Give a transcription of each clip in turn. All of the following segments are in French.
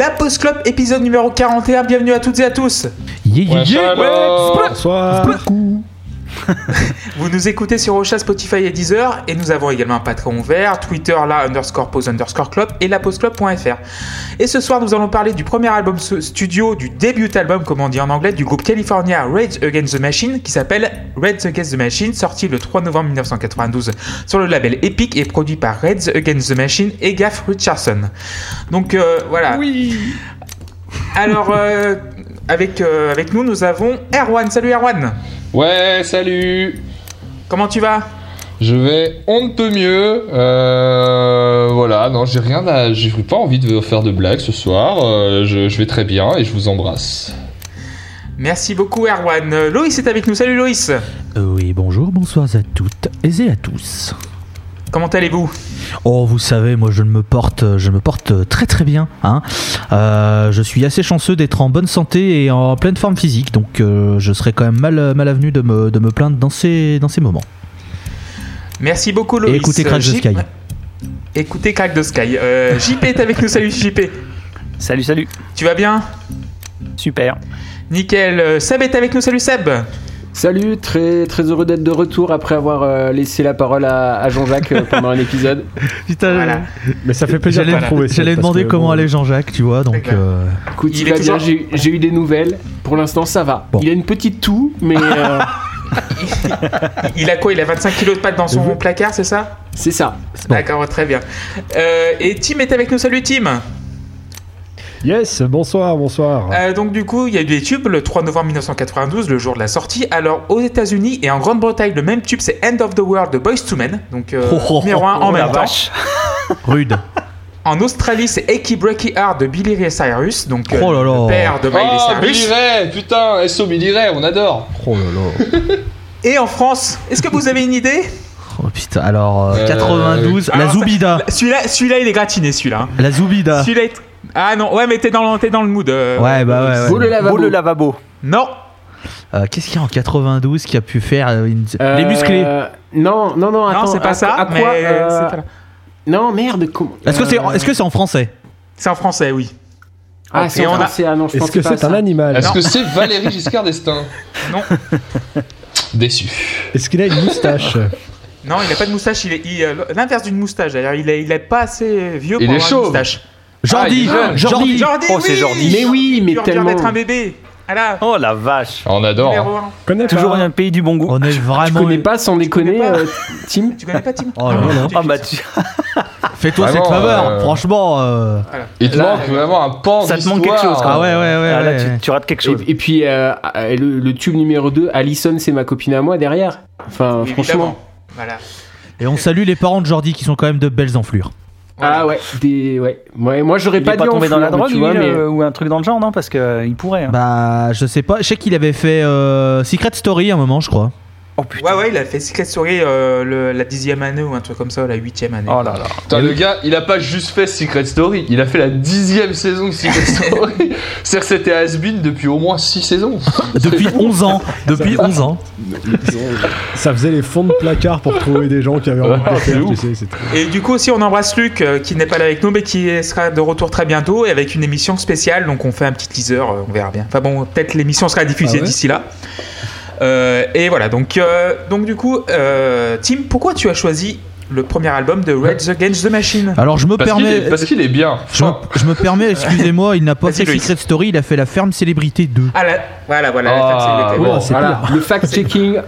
La Post Club, épisode numéro 41. Bienvenue à toutes et à tous. Yeah, yeah, Ouais, yeah. alors. Bonsoir. Vous nous écoutez sur Ocha, Spotify et Deezer. Et nous avons également un Patreon ouvert, Twitter, la underscore pause underscore club et la postclub.fr. Et ce soir, nous allons parler du premier album studio, du début album, comme on dit en anglais, du groupe California Rage Against the Machine, qui s'appelle Rage Against the Machine, sorti le 3 novembre 1992 sur le label Epic et produit par Rage Against the Machine et Gaff Richardson. Donc euh, voilà. Oui. Alors, euh, avec, euh, avec nous, nous avons Erwan. Salut Erwan. Ouais, salut Comment tu vas? Je vais on ne peut mieux. Euh, voilà, non, j'ai rien à. J'ai pas envie de faire de blagues ce soir. Euh, je, je vais très bien et je vous embrasse. Merci beaucoup Erwan. Euh, Loïs est avec nous. Salut Loïs. Oui, bonjour, bonsoir à toutes et à tous. Comment allez-vous? Oh, vous savez, moi je me porte, je me porte très très bien. Hein. Euh, je suis assez chanceux d'être en bonne santé et en pleine forme physique, donc euh, je serais quand même mal, mal avenu de me, de me plaindre dans ces, dans ces moments. Merci beaucoup Loïs. Et écoutez Crack the J- Sky. Écoutez Crack the Sky. Euh, JP est avec nous. Salut JP. Salut, salut. Tu vas bien? Super. Nickel. Euh, Seb est avec nous. Salut Seb. Salut, très très heureux d'être de retour après avoir euh, laissé la parole à, à Jean-Jacques euh, pendant un épisode. Putain, Voilà. Mais ça fait plaisir de retrouver. j'allais demander comment bon, allait Jean-Jacques, tu vois, donc. D'accord. euh, Écoute, Il va bien, toujours- j'ai j'ai eu des nouvelles. Pour l'instant, ça va. Bon. Il a une petite toux, mais euh, Il a quoi Il a 25 kilos de pâtes dans son placard, c'est ça? C'est ça. Bon. D'accord, très bien. Euh, et Tim est avec nous. Salut Tim. Yes, bonsoir, bonsoir. Euh, donc du coup, il y a eu des tubes le 3 novembre 1992, le jour de la sortie. Alors aux États-Unis et en Grande-Bretagne, le même tube, c'est End of the World de Boys to Men, donc euh, Oh, oh, numéro 1 en Oh, la même temps. rude. En Australie, c'est Achy Breaky Heart de Billy Ray Cyrus, donc euh, Oh là là. le père de Miley Oh, Billy Cyrus. Ray Putain, SO Billy Ray, on adore Oh là là. Et en France, est-ce que vous avez une idée? Oh putain, alors euh, Euh, 92, la Alors, Zoubida. Celui-là, celui-là, il est gratiné, celui-là. hein. La Zoubida. Celui-là, est- ah non, ouais, mais t'es dans, le- t'es dans le mood. euh, Ouais, bah ouais, ouais. Beau le lavabo. Beau le lavabo. Non, Euh, Qu'est-ce qu'il y a en 92 qui a pu faire euh, une- Euh, les musclés? Non, non, non, attends. non, c'est pas à- ça. À quoi mais euh, c'est pas là. Non, merde. comment- Est-ce que c'est euh, est-ce que c'est en français? C'est en français, oui. Ah, Et c'est on en a- français. Ah non, je Est-ce pensais que pas à c'est un ça. animal? Est-ce non. que c'est Valérie Giscard d'Estaing? Non. Déçu. Est-ce qu'il a une moustache? Non, il a pas de moustache. Il est il, euh, l'inverse d'une moustache. D'ailleurs, il est, il est pas assez vieux Il pour est avoir une moustache. Jordi, Ah. Jordi. Jordi, Oh, c'est oui Jordi. Mais oui, mais vient tellement. d'être un bébé. Voilà. Oh la vache. On adore. Hein. 1. Connais Toujours un pays du bon goût. On est Tu vraiment. connais pas sans déconner, pas euh, Tim Tu connais pas Tim Oh là là. Ah bah tu... Fais-toi cette faveur. euh, Franchement. euh, Il te Là, manque vraiment un pan Ça te manque quelque chose, quoi. Ah ouais, ouais, ouais. Ah, là, ouais. tu, tu rates quelque chose. et puis le, le tube numéro 2, Alison, c'est ma copine à moi derrière. Enfin, Évidemment. franchement. Voilà. Et on salue les parents de Jordi qui sont quand même de belles enflures. Ah ouais, des ouais. ouais moi j'aurais pas pas dû en tombé dans la fleur, drogue, tu lui, vois, mais euh, ou un truc dans le genre, non Parce qu'il pourrait. hein. Bah, je sais pas. Je sais qu'il avait fait euh, Secret Story à un moment, je crois. Oh putain. Ouais, ouais, il a fait Secret Story euh, le- la dixième année ou un truc comme ça, ou la huitième année. Oh là là. Putain, le gars, il a pas juste fait Secret Story, il a fait la dixième saison de Secret Story. C'est-à-dire que c'était has-been depuis au moins 6 saisons. Depuis 11 ans. Depuis 11 ans. Ça faisait les fonds de placard pour trouver des gens qui avaient envie de le c'est faire, tu ouf. sais, c'est tout. Et du coup aussi on embrasse Luc euh, qui n'est pas là avec nous mais qui sera de retour très bientôt et avec une émission spéciale donc on fait un petit teaser, euh, on verra bien. Enfin bon peut-être l'émission sera diffusée Ah ouais d'ici là. Euh, et voilà donc, euh, donc du coup euh, Tim pourquoi tu as choisi le premier album de Rage Against the Machine? Alors, je me Parce permets. est, parce qu'il est bien. Je me, je me permets, excusez-moi, il n'a pas fait. Secret Story, il a fait la ferme célébrité 2. Ah là, voilà voilà. la Ah, c'est bon, Ouais, c'est voilà, le fact-checking.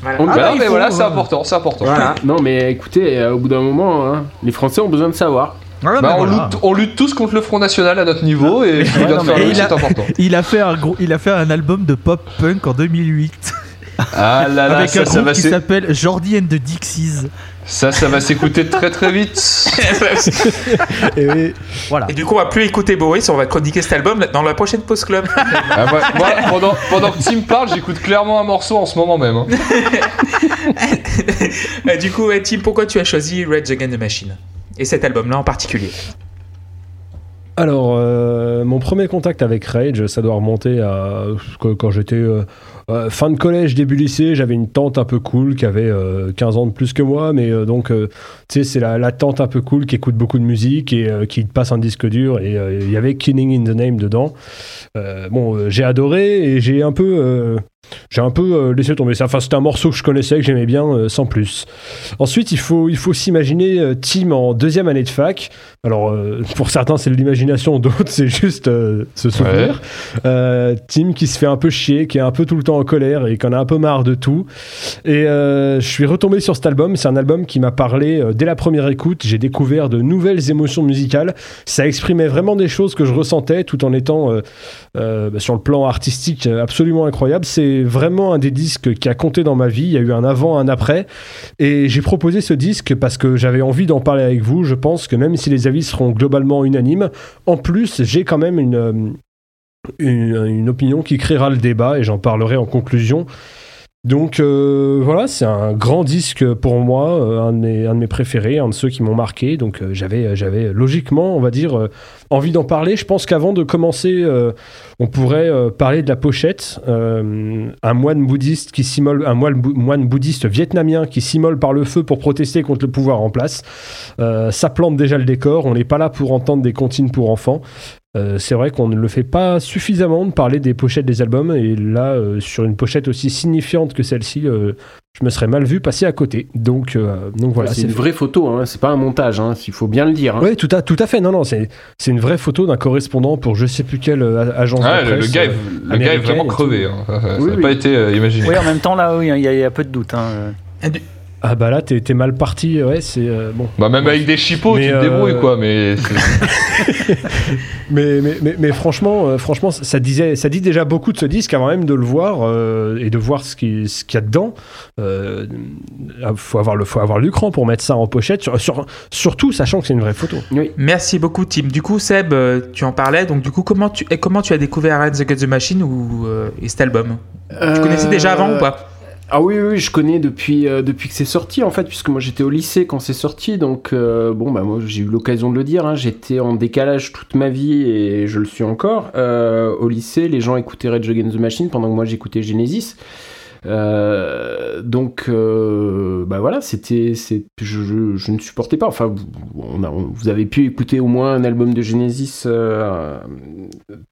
voilà. On- Bah Ah, mais faut, voilà, c'est euh, important, c'est important. Voilà. Non mais écoutez, euh, au bout d'un moment, hein, les Français ont besoin de savoir. Voilà, Bah, on, voilà. lutte, on lutte tous contre le Front National à notre niveau et je non, faire le il a- c'est important. Il a fait un gros, il a fait un album de pop punk en 2008 Ah là là, avec ça, un ça groupe va qui s'appelle Jordi and the Dixies. ça, ça va s'écouter très très vite. Et oui, Voilà. Et du coup on va plus écouter Boris, on va chroniquer cet album dans la prochaine Post Club. Ah, moi, moi, pendant, pendant que Tim parle, j'écoute clairement un morceau en ce moment même. hein. Euh, du coup ouais, Tim pourquoi tu as choisi Rage Against the Machine? Et cet album là en particulier alors, euh, mon premier contact avec Rage, ça doit remonter à quand j'étais euh, euh, fin de collège, début lycée. J'avais une tante un peu cool qui avait euh, 15 ans de plus que moi, mais donc, tu sais, c'est la, la tante un peu cool qui écoute beaucoup de musique et qui passe un disque dur. Et il y avait Killing in the Name dedans. Bon, j'ai adoré et j'ai un peu. J'ai un peu euh, laissé tomber ça. Enfin, c'était un morceau que je connaissais, que j'aimais bien, euh, sans plus. Ensuite, il faut, il faut s'imaginer euh, Tim en deuxième année de fac. Alors, pour certains, c'est de l'imagination, d'autres, c'est juste se souvenir. Tim qui se fait un peu chier, qui est un peu tout le temps en colère et qui en a un peu marre de tout. Et je suis retombé sur cet album. C'est un album qui m'a parlé dès la première écoute. J'ai découvert de nouvelles émotions musicales. Ça exprimait vraiment des choses que je ressentais tout en étant bah, sur le plan artistique absolument incroyable. C'est vraiment un des disques qui a compté dans ma vie. Il y a eu un avant, un après. Et j'ai proposé ce disque parce que j'avais envie d'en parler avec vous. Je pense que même si les avis seront globalement unanimes, en plus, j'ai quand même une, euh, une, opinion qui créera le débat et j'en parlerai en conclusion. Donc euh, voilà, c'est un grand disque pour moi, euh, un, de mes, un de mes préférés, un de ceux qui m'ont marqué. Donc j'avais, j'avais logiquement, on va dire, envie d'en parler. Je pense qu'avant de commencer, euh, on pourrait euh, parler de la pochette. Euh, un moine bouddhiste bouddhiste vietnamien qui s'immole par le feu pour protester contre le pouvoir en place. Ça plante déjà le décor. On n'est pas là pour entendre des comptines pour enfants. C'est vrai qu'on ne le fait pas suffisamment de parler des pochettes des albums et là sur une pochette aussi signifiante que celle-ci je me serais mal vu passer à côté donc euh, donc voilà c'est une vraie photo, hein, c'est pas un montage, hein, il faut bien le dire. hein. oui tout à tout à fait non non c'est c'est une vraie photo d'un correspondant pour je sais plus quelle euh, agence Ah, de le, le presse, gars, est- euh, le gars est vraiment crevé. hein. Ça n'a Oui, oui. pas été euh, imaginé. Oui, en même temps, là, oui, il y, a- il y a peu de doute. hein. Ah bah là t'es t'es mal parti ouais c'est euh, bon Bah, même avec des chipots, Mais, tu te euh, débrouilles, quoi. Mais Mais, mais, mais, mais franchement, euh, franchement, ça disait, ça dit déjà beaucoup de ce disque avant même de le voir euh, et de voir ce qui- ce qu'il y a dedans. Euh, faut avoir le, faut avoir l'écran pour mettre ça en pochette, sur, sur- surtout sachant que c'est une vraie photo. Oui. Merci beaucoup, Tim. Du coup, Seb, tu en parlais. Donc, du coup, comment tu, et comment tu as découvert Red Against the Machine ou, euh, et cet album? Tu connaissais déjà avant ou pas? Ah oui, oui, je connais depuis, euh, depuis que c'est sorti en fait, puisque moi j'étais au lycée quand c'est sorti, donc euh, bon, bah moi j'ai eu l'occasion de le dire, hein, j'étais en décalage toute ma vie et je le suis encore. Euh, au lycée, les gens écoutaient Rage Against the Machine pendant que moi j'écoutais Genesis. Euh, donc, euh, bah voilà, c'était, je, ne supportais pas. Enfin, vous, avez pu écouter au moins un album de Genesis, euh,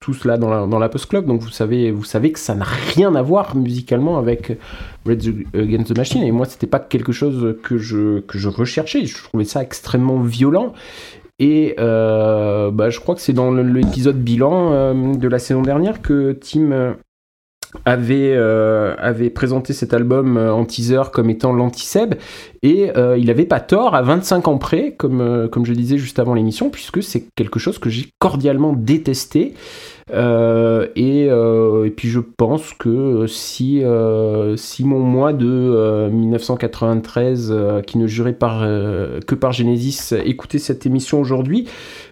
tous là dans la, Post Club, donc vous savez, vous savez que ça n'a rien à voir musicalement avec Red Against the Machine. Et moi, c'était pas quelque chose que je, recherchais. Je trouvais ça extrêmement violent. Et euh, bah, je crois que c'est dans l'épisode bilan euh, de la saison dernière que Tim avait, euh, avait présenté cet album euh, en teaser comme étant l'anti-Seb. Et euh, il avait pas tort à 25 ans près, comme, comme je disais juste avant l'émission, puisque c'est quelque chose que j'ai cordialement détesté. Euh, et, euh, et puis je pense que si, euh, si mon mois de euh, 1993, euh, qui ne jurait que par Genesis, écoutait cette émission aujourd'hui,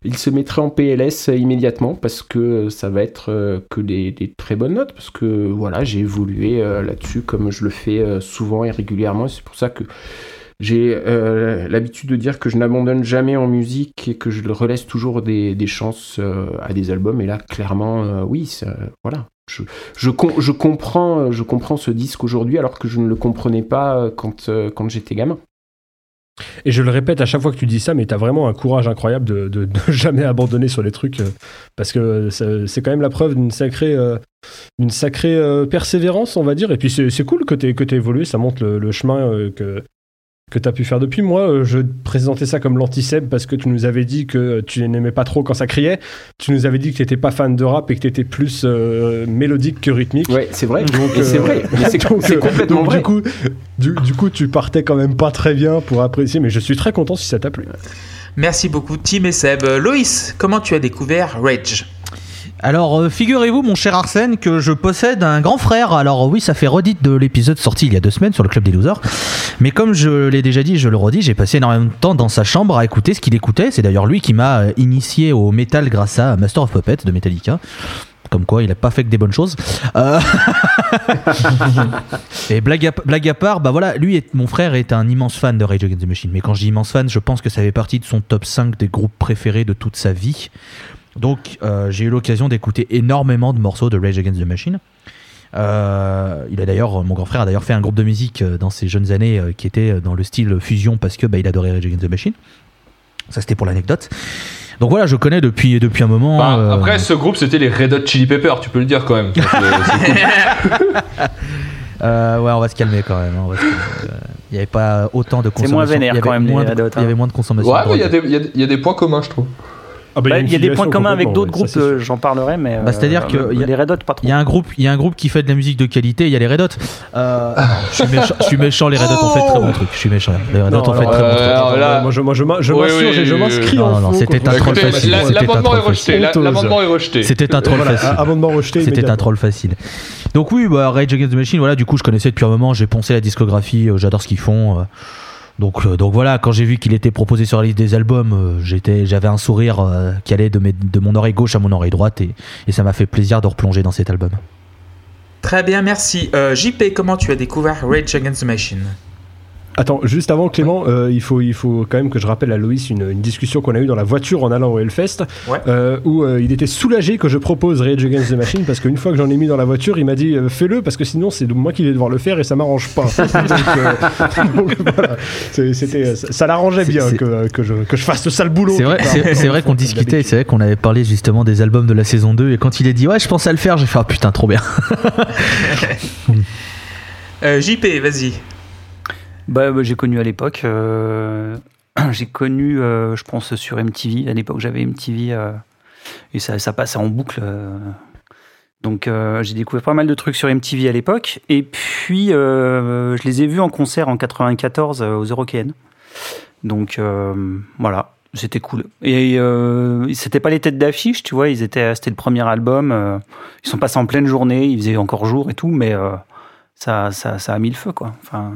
il se mettrait en PLS immédiatement parce que ça va être que des, des très bonnes notes. Parce que voilà, j'ai évolué là-dessus comme je le fais souvent et régulièrement. C'est pour ça que j'ai euh, l'habitude de dire que je n'abandonne jamais en musique et que je relaisse toujours des, chances euh, à des albums. Et là, clairement, euh, oui, voilà. Je, je, com- je comprends, je comprends ce disque aujourd'hui alors que je ne le comprenais pas quand, j'étais gamin. Et je le répète à chaque fois que tu dis ça, mais t'as vraiment un courage incroyable de, de- de jamais abandonner sur les trucs, parce que c'est quand même la preuve d'une sacrée, d'une sacrée persévérance, on va dire. Et puis c'est cool que que t'aies évolué, ça montre le, le chemin euh, que que t'as pu faire depuis. Moi, euh, je présentais ça comme l'anti-Seb parce que tu nous avais dit que tu n'aimais pas trop quand ça criait. Tu nous avais dit que t'étais pas fan de rap et que t'étais plus euh, mélodique que rythmique. Ouais, c'est vrai. Donc, c'est euh, vrai. C'est complètement donc, vrai. Du coup, du, du coup, tu partais quand même pas très bien pour apprécier, mais je suis très content si ça t'a plu. Merci beaucoup, Tim et Seb. Loïs, comment tu as découvert Rage? Alors, euh, figurez-vous, mon cher Arsène, que je possède un grand frère. Alors, oui, ça fait redite de l'épisode sorti il y a deux semaines sur le Club des Losers. Mais comme je l'ai déjà dit, je le redis, j'ai passé énormément de temps dans sa chambre à écouter ce qu'il écoutait. C'est d'ailleurs lui qui m'a euh, initié au métal grâce à Master of Puppets de Metallica. Comme quoi, il a pas fait que des bonnes choses. Euh, Et blague à, part, bah voilà, lui, mon frère est un immense fan de Rage Against the Machine. Mais quand je dis immense fan, je pense que ça fait partie de son top 5 des groupes préférés de toute sa vie. Donc euh, j'ai eu l'occasion d'écouter énormément de morceaux de Rage Against the Machine. Euh, il a d'ailleurs, mon grand frère a d'ailleurs fait un groupe de musique euh, dans ses jeunes années euh, qui était dans le style fusion parce que bah, il adorait Rage Against the Machine. Ça c'était pour l'anecdote. Donc voilà, je connais depuis depuis un moment. Euh, Après, ce groupe, c'était les Red Hot Chili Peppers, tu peux le dire quand même. Donc, euh, c'est ouais, on va se calmer quand même. hein, on va se calmer. Euh, Il n'y avait pas autant de consommation. moins vénère quand même, Il y avait hein. moins de consommation. Ouais, mais y, il y a des points communs, je trouve. Ah bah, Bah, Il y a des points communs avec d'autres ouais, groupes, euh, j'en parlerai, mais. Bah, c'est-à-dire euh, que y a- les Red Hot, pas trop. Il y a un groupe, il y a un groupe qui fait de la musique de qualité. Il y a les Red Hot. Euh, je suis méchant. Je suis méchant. Les Red Hot ont fait de très bons trucs. Je suis méchant. Les Red Hot ont fait de très bons euh, là- moi je, moi, je, Oui, oui, m'inscris non, non, c'était un troll facile. l'amendement est rejeté. L'amendement est rejeté. C'était un troll facile. Amendement rejeté. C'était un troll facile. Donc oui, bah, Rage Against the Machine, voilà, du coup je connaissais depuis un moment, j'ai poncé la discographie, euh, j'adore ce qu'ils font. Euh. donc, voilà, quand j'ai vu qu'il était proposé sur la liste des albums, euh, j'avais un sourire euh, qui allait de mon oreille gauche à mon oreille droite et, et ça m'a fait plaisir de replonger dans cet album. Très bien, merci. Euh, JP, comment tu as découvert Rage Against the Machine? Attends, juste avant Clément, euh, il, faut, il faut quand même que je rappelle à Loïs une, une discussion qu'on a eue dans la voiture en allant au Hellfest, Ouais. euh, où euh, il était soulagé que je propose Rage Against the Machine, parce qu'une fois que j'en ai mis dans la voiture, il m'a dit euh, fais-le, parce que sinon c'est moi qui vais devoir le faire et ça m'arrange pas. donc, euh, donc, voilà, C'est- c'était, ça, l'arrangeait bien que, que, je, que je fasse ce sale boulot. C'est vrai, c'est, vrai qu'on discutait, c'est vrai qu'on avait parlé justement des albums de la saison 2 et quand il a dit ouais je pense à le faire, j'ai fait ah putain trop bien. Euh, JP, vas-y. Bah, bah, j'ai connu à l'époque. euh, j'ai connu, euh, je pense, sur MTV. À l'époque, j'avais MTV euh, et ça, ça passait en boucle. Donc, j'ai découvert pas mal de trucs sur MTV à l'époque. Et puis, je les ai vus en concert en 94 euh, aux Eurokéennes. Donc, voilà. C'était cool. Et c'était pas les têtes d'affiche, tu vois. Ils étaient, c'était le premier album. ils sont passés en pleine journée. Il faisait encore jour et tout, mais ça, ça, ça a mis le feu, quoi. Enfin,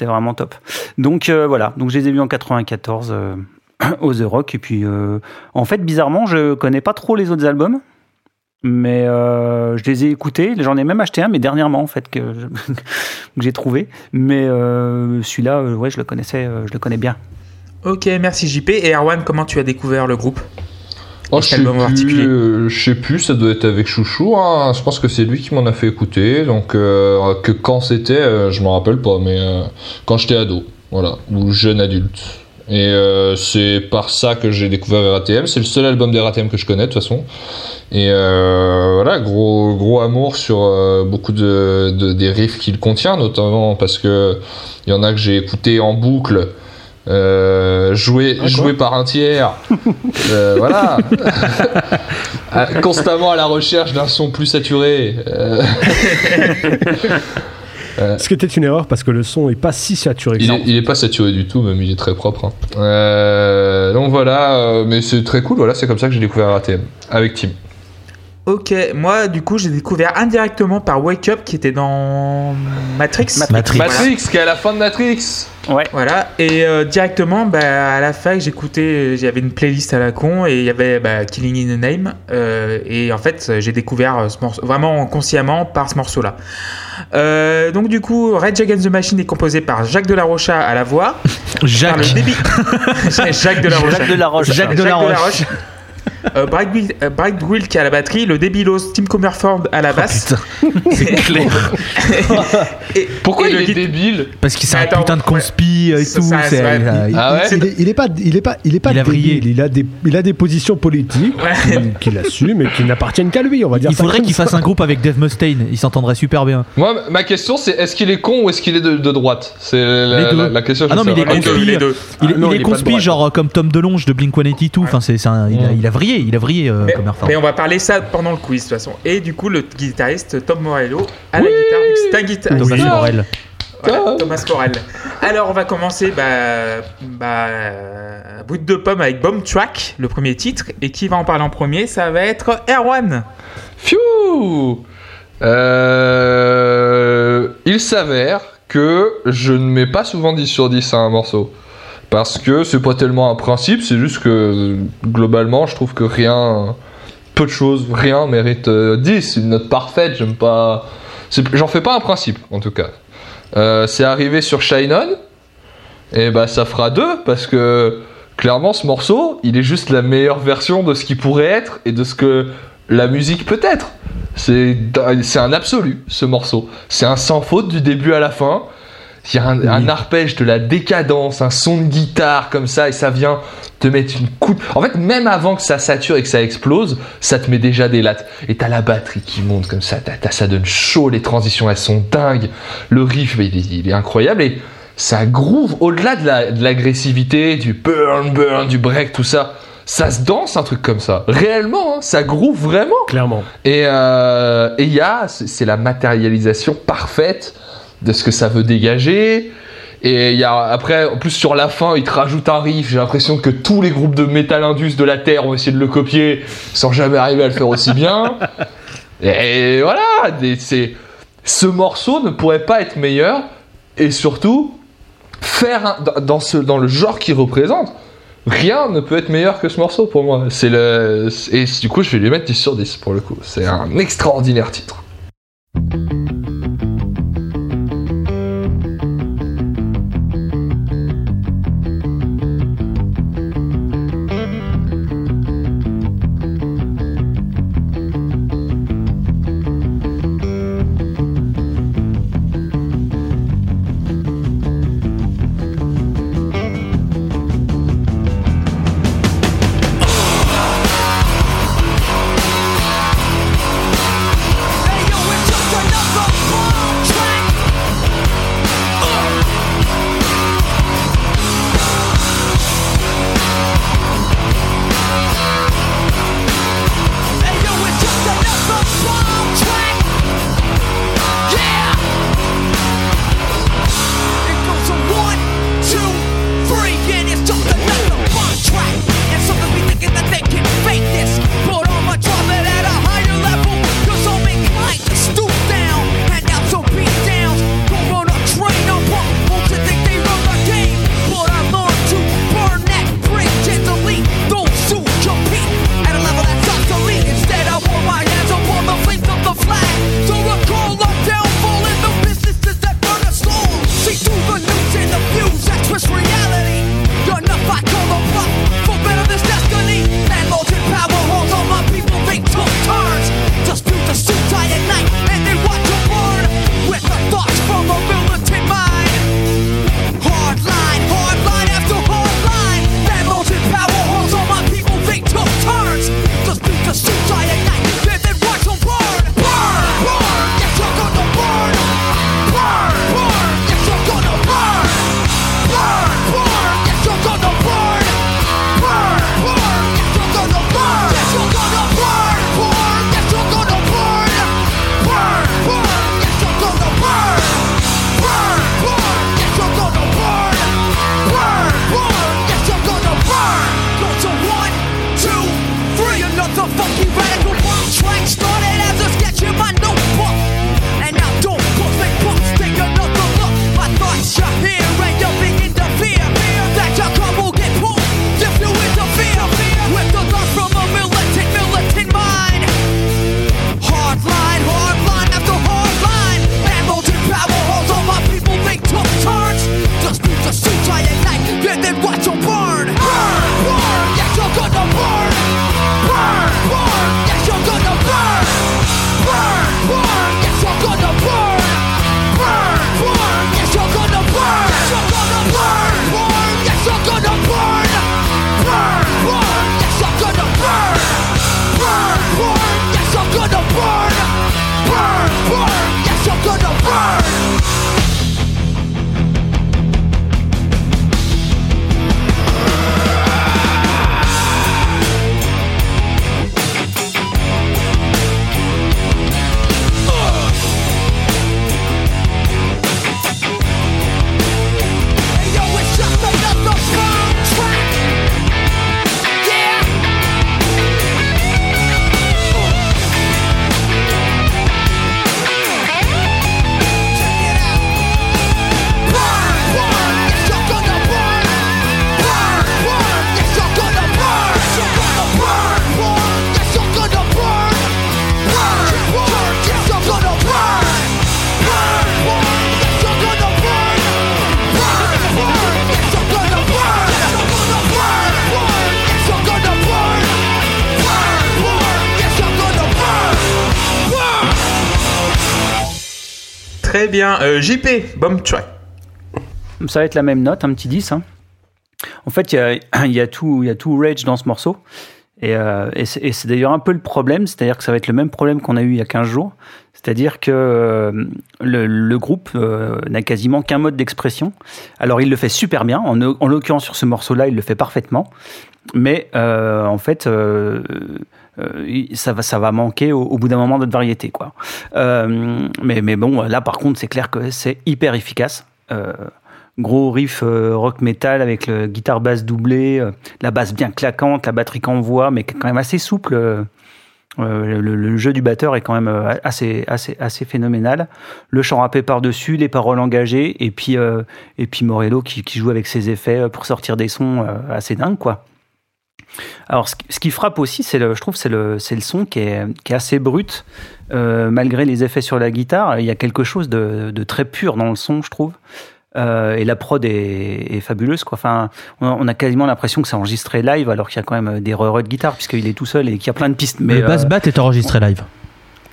c'était vraiment top. Donc euh, voilà, donc je les ai vus en 94 euh, aux The Rock. Et puis, euh, en fait, bizarrement, je connais pas trop les autres albums. Mais je les ai écoutés, j'en ai même acheté un, mais dernièrement en fait que, j'ai trouvé. Mais celui-là, ouais, je le connaissais, je le connais bien. Ok, merci JP. Et Erwan, comment tu as découvert le groupe? Oh, je sais plus, particulier euh, je sais plus, ça doit être avec Chouchou. hein. Je pense que c'est lui qui m'en a fait écouter. Donc, euh, que quand c'était, euh, je m'en rappelle pas, mais euh, quand j'étais ado, voilà, ou jeune adulte. Et c'est par ça que j'ai découvert RATM. C'est le seul album des RATM que je connais de toute façon. Et voilà, gros gros amour sur beaucoup de, de- des riffs qu'il contient, notamment parce que il y en a que j'ai écouté en boucle. Euh, joué, joué par un tiers, Euh, voilà, Ah, constamment à la recherche d'un son plus saturé. Euh, Ce qui était une erreur parce que le son est pas si saturé que il, ça. est, il est pas saturé du tout, même il est très propre. hein. Donc voilà, mais c'est très cool. Voilà, c'est comme ça que j'ai découvert ATM avec Tim. Ok, moi du coup j'ai découvert indirectement par Wake Up qui était dans Matrix. Matrix. Voilà. Matrix, qui est à la fin de Matrix. Ouais. Voilà, et euh, directement bah, à la fac j'écoutais, j'avais une playlist à la con et il y avait bah, Killing in the Name euh, et en fait j'ai découvert euh, ce morceau vraiment consciemment par ce morceau là. Euh, donc du coup Rage Against the Machine est composé par Jacques de la Rocha à la voix, par Jacques. le débit Jacques de la Rocha. Jacques de la Roche. Jacques de la Roche. Euh, Brad Will- euh, à la batterie, le débilos Tim Comerford à la basse. C'est clair. et, Pourquoi et il est débile Parce que c'est un putain de ouais. conspi et tout. ça, c'est- c'est vrai. Ah ouais il, est, il est pas, il est pas, il est pas, il débile. Il a des, il a des positions politiques Ouais. qu'il- qu'il assume et qui n'appartiennent qu'à lui. On va dire. Il faudrait qu'il fasse un groupe avec Dave Mustaine. Il s'entendrait super bien. Moi, ma question c'est est-ce qu'il est con ou est-ce qu'il est de, de droite? C'est la, Les deux. la- la question. Ah non, mais il est conspi. Il, Ah est de conspi, genre euh, comme Tom DeLonge de Blink 182. Enfin, c'est, c'est un- il, a, il a vrillé. Il a vrillé, euh, Mais, mais on va parler ça pendant le quiz de toute façon. Et du coup, le guitariste Tom Morello à la guitare. C'est un guitariste. Thomas Oui. Morel. Voilà, Thomas Morel. Alors, on va commencer bah, bah, bout de pomme avec Bomb Track, le premier titre. Et qui va en parler en premier? Ça va être Erwan. Pfiou Euh, Il s'avère que je ne mets pas souvent 10 sur 10 à un morceau. Parce que c'est pas tellement un principe, c'est juste que globalement, je trouve que rien, peu de choses, rien mérite euh, 10. Une note parfaite, j'aime pas. c'est- J'en fais pas un principe, en tout cas. Euh, c'est arrivé sur Shine On, et bah ça fera 2 parce que clairement, ce morceau, il est juste la meilleure version de ce qui pourrait être et de ce que la musique peut être. C'est c'est un absolu, ce morceau. C'est un sans faute du début à la fin. Il y a un, un arpège de la décadence, un son de guitare comme ça, et ça vient te mettre une coup. de- En fait, même avant que ça sature et que ça explose, ça te met déjà des lattes. Et t'as la batterie qui monte comme ça, t'as- t'as- ça donne chaud, les transitions elles sont dingues. Le riff, il est, il est incroyable et ça groove au-delà de la- de l'agressivité, du burn, burn, du break, tout ça. Ça se danse un truc comme ça. Réellement, hein, ça groove vraiment. Clairement. Et euh, et il y a, c'est la matérialisation parfaite de ce que ça veut dégager. Et il y a, après, en plus sur la fin, il te rajoute un riff. J'ai l'impression que tous les groupes de metal indus de la Terre ont essayé de le copier sans jamais arriver à le faire aussi bien. Et voilà, c'est ce morceau ne pourrait pas être meilleur. Et surtout, faire un- dans- dans, ce, dans le genre qu'il représente, rien ne peut être meilleur que ce morceau pour moi. C'est le, et du coup, je vais lui mettre 10 sur 10 pour le coup. C'est un extraordinaire titre. Bien. Euh, JP, Bomb Track. Ça va être la même note, un petit 10. hein. En fait, il y a, tout- y a tout Rage dans ce morceau. Et, euh, et c'est d'ailleurs un peu le problème, c'est-à-dire que ça va être le même problème qu'on a eu il y a 15 jours. C'est-à-dire que euh, le, groupe n'a quasiment qu'un mode d'expression. Alors il le fait super bien, en, en l'occurrence sur ce morceau-là, il le fait parfaitement. Mais en fait, euh, ça, va, ça va manquer au, bout d'un moment de variété. Quoi. Euh, mais, mais bon, là par contre, c'est clair que c'est hyper efficace. Euh, gros riff rock metal avec le guitare basse doublée, la basse bien claquante, la batterie qu'envoie, mais quand même assez souple. le, jeu du batteur est quand même assez, assez, assez phénoménal. Le chant rappé par-dessus, les paroles engagées, et puis, et puis Morello qui, qui joue avec ses effets pour sortir des sons assez dingues, quoi. Alors, ce qui, ce qui frappe aussi, c'est le, je trouve, c'est le, c'est le son qui est, qui est assez brut, euh, malgré les effets sur la guitare. Il y a quelque chose de, de très pur dans le son, je trouve. Euh, et la prod est, est fabuleuse, quoi. Enfin, on a, quasiment l'impression que c'est enregistré live, alors qu'il y a quand même des re de guitare, puisqu'il est tout seul et qu'il y a plein de pistes. Mais le bass euh, bat est enregistré live.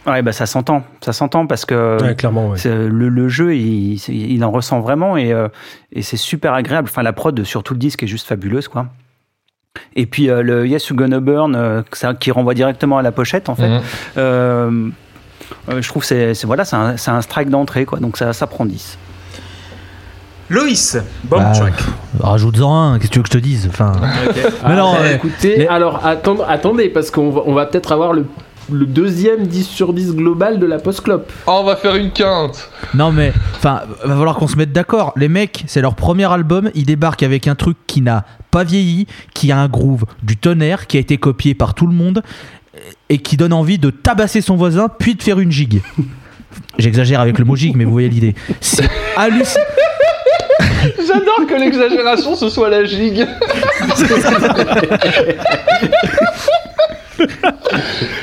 ouais, bah ça s'entend, ça s'entend parce que Ouais, clairement, ouais. le, le jeu, il, il en ressent vraiment et, et c'est super agréable. Enfin, la prod sur tout le disque est juste fabuleuse, quoi. Et puis euh, le Yes You Gonna Burn, euh, ça- qui renvoie directement à la pochette, en fait. Mhm. Euh, euh, je trouve que c'est voilà, c'est un, un strike d'entrée, quoi. Donc ça, ça prend 10. Loïs, Bomb Bah, Track. Rajoute-en un, qu'est-ce que tu veux que je te dise? Enfin, Ok. Mais non, Ah, euh, écoutez, les- alors attendre, attendez, parce qu'on va, on va peut-être avoir le, le deuxième 10 sur 10 global de la post-clop. Oh, on va faire une quinte. Non mais, enfin, va falloir qu'on se mette d'accord. Les mecs, c'est leur premier album, ils débarquent avec un truc qui n'a pas vieilli, qui a un groove du tonnerre, qui a été copié par tout le monde et qui donne envie de tabasser son voisin puis de faire une gigue. J'exagère avec le mot gigue, mais vous voyez l'idée. C'est hallucinant. J'adore que l'exagération ce soit la gigue.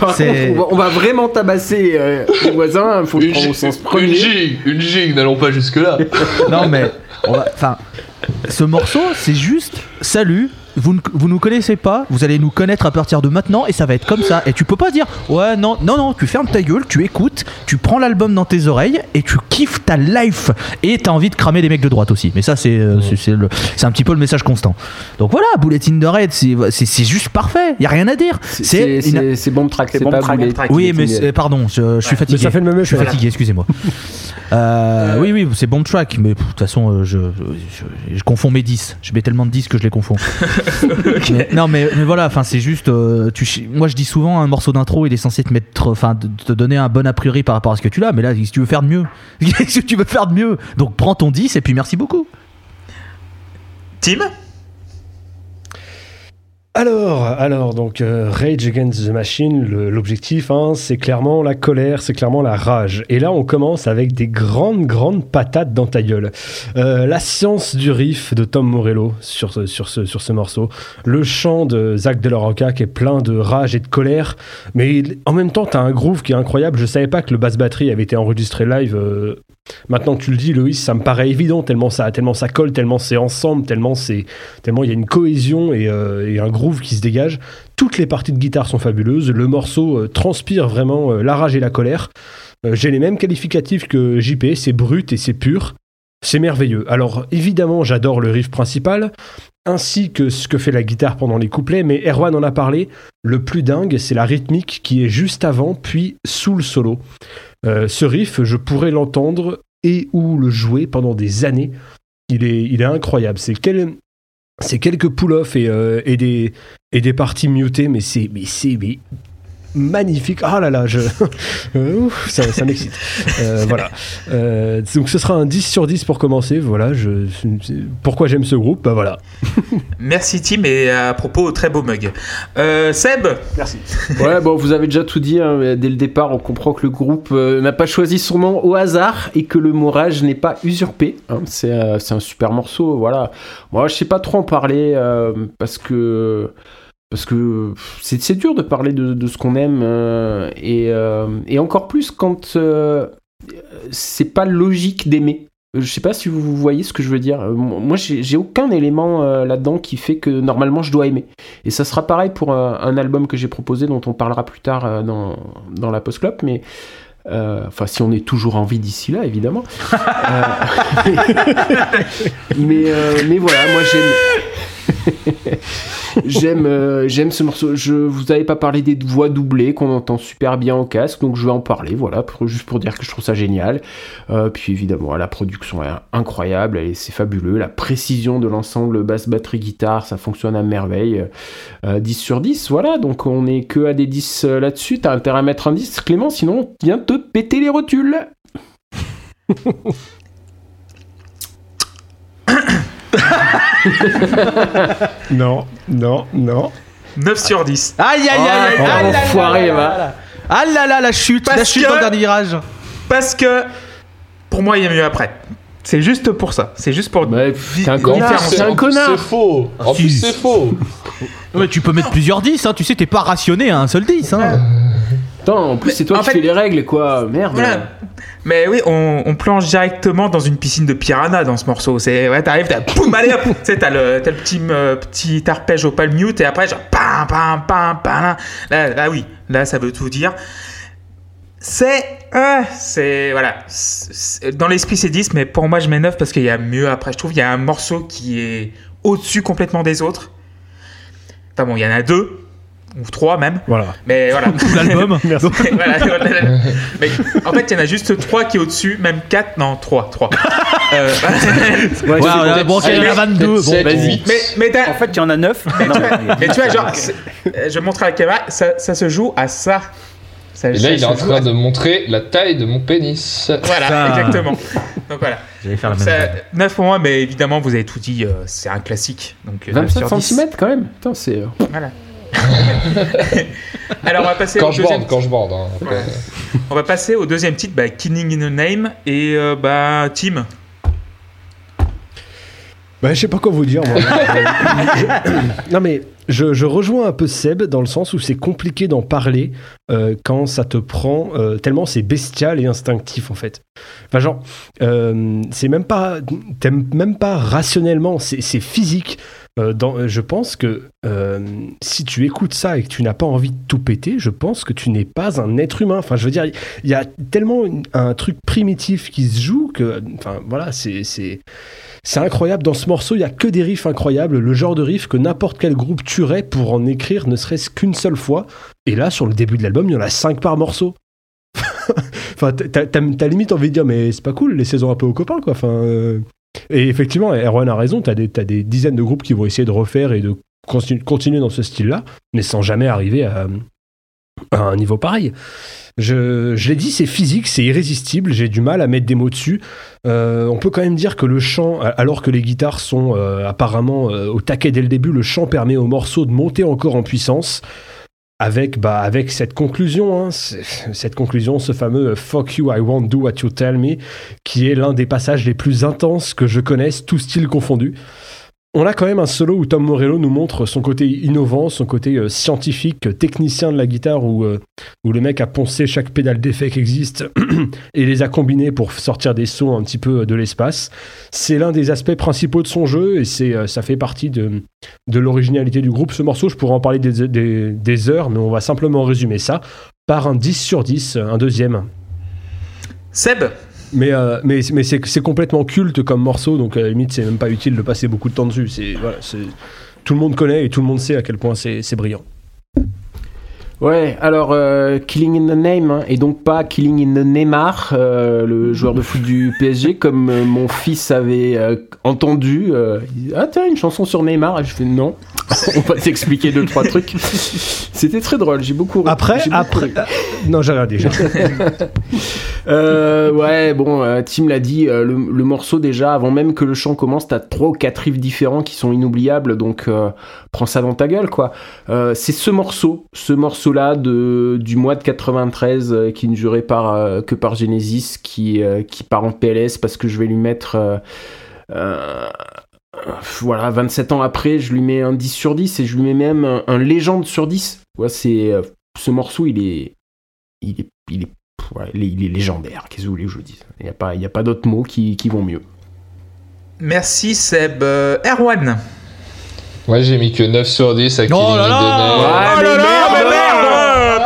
Par contre, on, va, on va vraiment tabasser euh, les voisins, il faut le Une, prendre au sens une premier. gigue, une gigue, n'allons pas jusque là. Non mais, on va- enfin, ce morceau, c'est juste, salut. Vous, ne- vous nous connaissez pas, vous allez nous connaître à partir de maintenant et ça va être comme ça. Et tu peux pas dire ouais non non non, tu fermes ta gueule, tu écoutes, tu prends l'album dans tes oreilles et tu kiffes ta life et t'as envie de cramer des mecs de droite aussi. Mais ça c'est euh, c'est- un petit peu le message constant. Donc voilà, Bullet in the Red, c'est juste parfait, y a rien à dire. C'est- C'est bomb track, C'est pas track, oui, mais pardon, je, je suis fatigué. Mais ça fait le même Je suis fatigué, excusez-moi. Euh, oui, oui, c'est bon track, mais de toute façon, euh, je, je, je confonds mes 10. Je mets tellement de 10 que je les confonds. Mais- non, mais, mais voilà, enfin, c'est juste. euh, tu, moi, je dis souvent, un morceau d'intro, il est censé te mettre, enfin, te donner un bon a priori par rapport à ce que tu as. Mais là, si tu veux faire de mieux, qu'est-ce que tu veux faire de mieux Donc, prends ton 10 et puis merci beaucoup. Tim? Alors, alors, donc euh, Rage Against the Machine, l'objectif, hein, c'est clairement la colère, c'est clairement la rage. Et là, on commence avec des grandes, grandes patates dans ta gueule. Euh, la science du riff de Tom Morello sur ce, morceau. Le chant de Zach De La Rocca qui est plein de rage et de colère. Mais en même temps, t'as un groove qui est incroyable. Je savais pas que le bass batterie avait été enregistré live. euh, Maintenant que tu le dis, Loïs, ça me paraît évident tellement ça, tellement ça colle, tellement c'est ensemble, tellement c'est, tellement il y a une cohésion et, euh, un groove qui se dégage. Toutes les parties de guitare sont fabuleuses. Le morceau euh, transpire vraiment euh, la rage et la colère. J'ai les mêmes qualificatifs que JP. C'est brut et c'est pur. C'est merveilleux. Alors évidemment, j'adore le riff principal, ainsi que ce que fait la guitare pendant les couplets. Mais Erwan en a parlé. Le plus dingue, c'est la rythmique qui est juste avant, puis sous le solo. Euh, ce riff, je pourrais l'entendre et ou le jouer pendant des années. Il est, incroyable. C'est quel, c'est quelques pull-off et, euh, et, des, et des parties mutées, mais c'est, magnifique. Ah là là, je, Euh, ouf, ça, ça m'excite. Euh, voilà. Euh, donc ce sera un 10 sur 10 pour commencer. Voilà. Je, pourquoi j'aime ce groupe? Bah voilà. Merci Tim et à propos, très beau mug. Euh, Seb? Ouais, bon, vous avez déjà tout dit. hein, mais dès le départ, on comprend que le groupe euh, n'a pas choisi son nom au hasard et que le mot rage n'est pas usurpé. hein. c'est euh, un super morceau. Voilà. Moi, je sais pas trop en parler euh, parce que. Parce que c'est dur de parler de, de ce qu'on aime euh, et, euh, et encore plus quand euh, c'est pas logique d'aimer. Je sais pas si vous voyez ce que je veux dire. Moi, j'ai aucun élément là-dedans qui fait que normalement je dois aimer. Et ça sera pareil pour un album que j'ai proposé, dont on parlera plus tard dans, dans la post-clop. Mais Euh, Enfin, si on est toujours en vie d'ici là, évidemment. Euh, mais, euh, mais voilà, moi j'aime. j'aime euh, j'aime ce morceau. Je vous avais pas parlé des voix doublées qu'on entend super bien au casque, donc je vais en parler. Voilà, juste pour dire que je trouve ça génial. Euh, puis évidemment, la production est incroyable, c'est fabuleux. La précision de l'ensemble basse, batterie, guitare, ça fonctionne à merveille. Euh, 10 sur 10, voilà. Donc on est que à des 10 euh, là-dessus. T'as intérêt à mettre un 10, Clément, sinon on vient te péter les rotules. Non, non, non. 9 sur 10. Aïe aïe aïe aïe Oh, aïe, aïe, aïe, enfoiré, aïe, va. aïe, aïe. Ah là là, la chute, Parce la chute que- dans le dernier virage. Parce que pour moi, il y a mieux après. C'est juste pour ça. C'est juste pour. Bah, pff, t'es un connard, différencier. un connard. C'est faux. En si. plus, c'est faux. Ouais, tu peux mettre plusieurs 10, hein. tu sais, t'es pas rationné à un seul 10. Hein. Attends, en plus, c'est toi en qui fait- fais les règles, quoi. Merde. Voilà. Mais oui, on, on plonge directement dans une piscine de piranha dans ce morceau. C'est ouais, t'arrives, t'as boum, allez hop, t'as le, t'as le petit euh, petit arpège au palm mute et après genre pam pam pam pam. Là, là oui, là ça veut tout dire. C'est euh, c'est voilà, dans l'esprit c'est 10 mais pour moi je mets 9 parce qu'il y a mieux après. Je trouve qu'il y a un morceau qui est au-dessus complètement des autres. Enfin bon, il y en a deux ou trois même. Voilà. Mais voilà. Tout l'album. Voilà, voilà. Mais en fait, il y en a juste 3 qui est au-dessus, même 4, non, 3, 3. Euh, Ouais, Ouais, bon, il y en a 22. Bon, vas-y. mais, mais, En fait, il y en a 9. mais tu vois, genre, c'est- euh, je montre à la caméra, ça, ça se joue à ça. Ça- Et là, il est en train à- de montrer la taille de mon pénis. Voilà, Ça. exactement. Donc voilà. J'allais faire la même. Ça, vanne. 9 pour moi, mais évidemment, vous avez tout dit, euh, c'est un classique. Donc, euh, 9 27 sur 10. cm quand même. Putain, c'est. euh, Voilà. Alors, on va passer Quand au je deuxième quand je hein. Ouais. On va passer au deuxième titre, bah, Killing in a Name et euh, bah, Team. Bah, je sais pas quoi vous dire, moi. Non, mais je, je rejoins un peu Seb dans le sens où c'est compliqué d'en parler euh, quand ça te prend euh, tellement c'est bestial et instinctif en fait. Enfin, genre, euh, c'est même pas, t'aimes même pas rationnellement, c'est c'est physique. Euh, dans, je pense que euh, si tu écoutes ça et que tu n'as pas envie de tout péter, je pense que tu n'es pas un être humain. Enfin, je veux dire, il y a tellement un truc primitif qui se joue que, enfin, voilà, c'est c'est incroyable. Dans ce morceau, il y a que des riffs incroyables, le genre de riff que n'importe quel groupe tuerait pour en écrire ne serait-ce qu'une seule fois. Et là, sur le début de l'album, il y en a 5 par morceau. enfin, t'as, limite envie de dire, mais c'est pas cool, laissez-en un peu aux copains, quoi. Enfin, euh, Et effectivement, Erwan a raison, des, t'as des dizaines de groupes qui vont essayer de refaire et de continu- continuer dans ce style-là, mais sans jamais arriver à, à un niveau pareil. Je, je l'ai dit, c'est physique, c'est irrésistible, j'ai du mal à mettre des mots dessus. Euh, on peut quand même dire que le chant, alors que les guitares sont euh, apparemment euh, au taquet dès le début, le chant permet au morceau de monter encore en puissance. Avec, bah, avec cette conclusion, hein, cette conclusion, ce fameux Fuck you, I won't do what you tell me, qui est l'un des passages les plus intenses que je connaisse, tout style confondu. On a quand même un solo où Tom Morello nous montre son côté innovant, son côté euh, scientifique, euh, technicien de la guitare, où, euh, où le mec a poncé chaque pédale d'effet qui existe et les a combinés pour sortir des sons un petit peu de l'espace. C'est l'un des aspects principaux de son jeu et euh, ça fait partie de, de l'originalité du groupe. Ce morceau, je pourrais en parler des, des- des heures, mais on va simplement résumer ça par un 10 sur 10, un deuxième. Seb, Mais, euh, mais, mais c'est, complètement culte comme morceau, donc à la limite, c'est même pas utile de passer beaucoup de temps dessus. Voilà, tout le monde connaît et tout le monde sait à quel point c'est brillant. Ouais, alors euh, Killing in the Name, hein, et donc pas Killing in the Neymar, euh, le joueur de foot du PSG, comme euh, mon fils avait entendu. il dit, ah, tiens, une chanson sur Neymar. Et je fais non, on va t'expliquer deux, trois trucs. C'était très drôle, j'ai beaucoup. Après, beaucoup après. non, j'ai rien déjà. Ouais, bon, Tim l'a dit, le, le morceau déjà, avant même que le chant commence, t'as trois ou quatre riffs différents qui sont inoubliables, donc prends ça dans ta gueule, quoi. C'est ce morceau, ce morceau-là de, du mois de 93 euh, qui ne jurait par, euh, que par Genesis, qui, euh, qui part en PLS parce que je vais lui mettre... euh, euh, voilà, 27 ans après, je lui mets un 10 sur 10 et je lui mets même un, un légende sur 10. Ouais, c'est, euh, ce morceau, il est, il est, il est, ouais, il est, il est légendaire. Qu'est-ce que vous voulez que je vous dise Il n'y a pas, il y a pas d'autres mots qui, qui vont mieux. merci Seb. Erwan. Moi, j'ai mis que 9 sur 10 à Killing Oh là là Oh mais là là,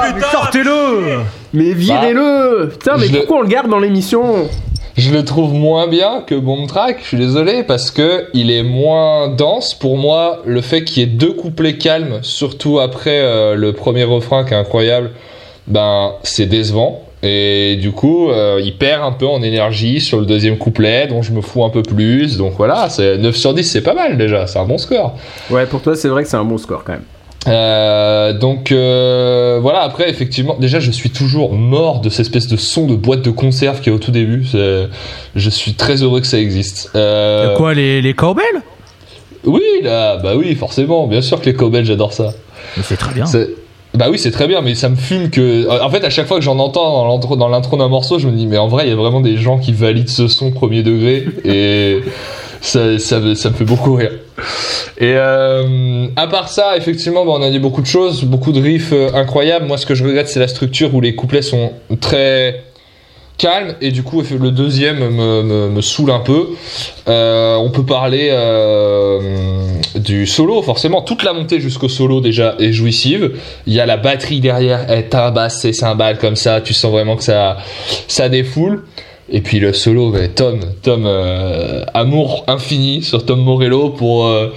mais merde Sortez-le Mais virez-le Putain, mais je le- pourquoi on le garde dans l'émission Je le trouve moins bien que Bomb Track, je suis désolé, parce que il est moins dense. Pour moi, le fait qu'il y ait deux couplets calmes, surtout après euh, le premier refrain qui est incroyable, ben c'est décevant. Et du coup, euh, il perd un peu en énergie sur le deuxième couplet, dont je me fous un peu plus. Donc voilà, c'est 9 sur 10, c'est pas mal déjà, c'est un bon score. Ouais, pour toi, c'est vrai que c'est un bon score quand même. Euh, donc euh, voilà, après effectivement, déjà je suis toujours mort de cette espèce de son de boîte de conserve qui est au tout début. Je suis très heureux que ça existe. Euh, Quoi, les, les cowbells? Oui, là, bah oui, forcément, bien sûr que les cowbells, j'adore ça. Mais c'est très bien. C'est- Bah oui, c'est très bien, mais ça me fume que. En fait, à chaque fois que j'en entends dans l'intro- dans l'intro d'un morceau, je me dis, mais en vrai, il y a vraiment des gens qui valident ce son premier degré, et ça, ça me fait beaucoup rire. Et euh, à part ça, effectivement, bah, on a dit beaucoup de choses, beaucoup de riffs euh, incroyables. Moi, ce que je regrette, c'est la structure où les couplets sont très calmes, et du coup, le deuxième me, saoule un peu. Euh, on peut parler du solo, forcément. Toute la montée jusqu'au solo déjà est jouissive. Il y a la batterie derrière, elle tabasse ses cymbales comme ça. Tu sens vraiment que ça, ça défoule. Et puis le solo, mais Tom, Tom, euh, amour infini sur Tom Morello pour euh,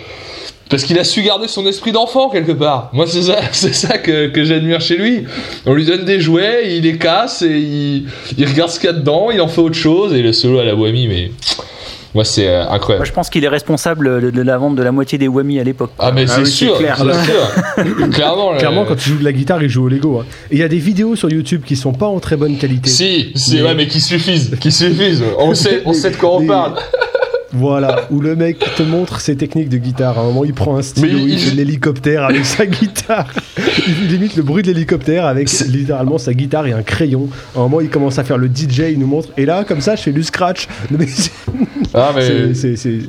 parce qu'il a su garder son esprit d'enfant quelque part. Moi, c'est ça, c'est ça que, que j'admire chez lui. On lui donne des jouets, il les casse et il, il regarde ce qu'il y a dedans, il en fait autre chose. Et le solo à la Wami, mais moi, c'est euh, incroyable. Moi, je pense qu'il est responsable de, de la vente de la moitié des Wami à l'époque. Ah mais Ah c'est oui, sûr, clair. c'est sûr. Clairement. le- Clairement, quand il joue de la guitare, il joue au Lego. hein. Et il y a des vidéos sur YouTube qui sont pas en très bonne qualité. Si, si, Mais- ouais, mais qui suffisent, qui suffisent. On sait, on sait de quoi on parle. Voilà, où le mec te montre ses techniques de guitare. À un moment, il prend un stylo, Mais il- il fait de l'hélicoptère avec sa guitare. Il limite le bruit de l'hélicoptère avec littéralement sa guitare et un crayon. À un moment, il commence à faire le DJ, il nous montre. Et là, comme ça, je fais du scratch. Mais Ah mais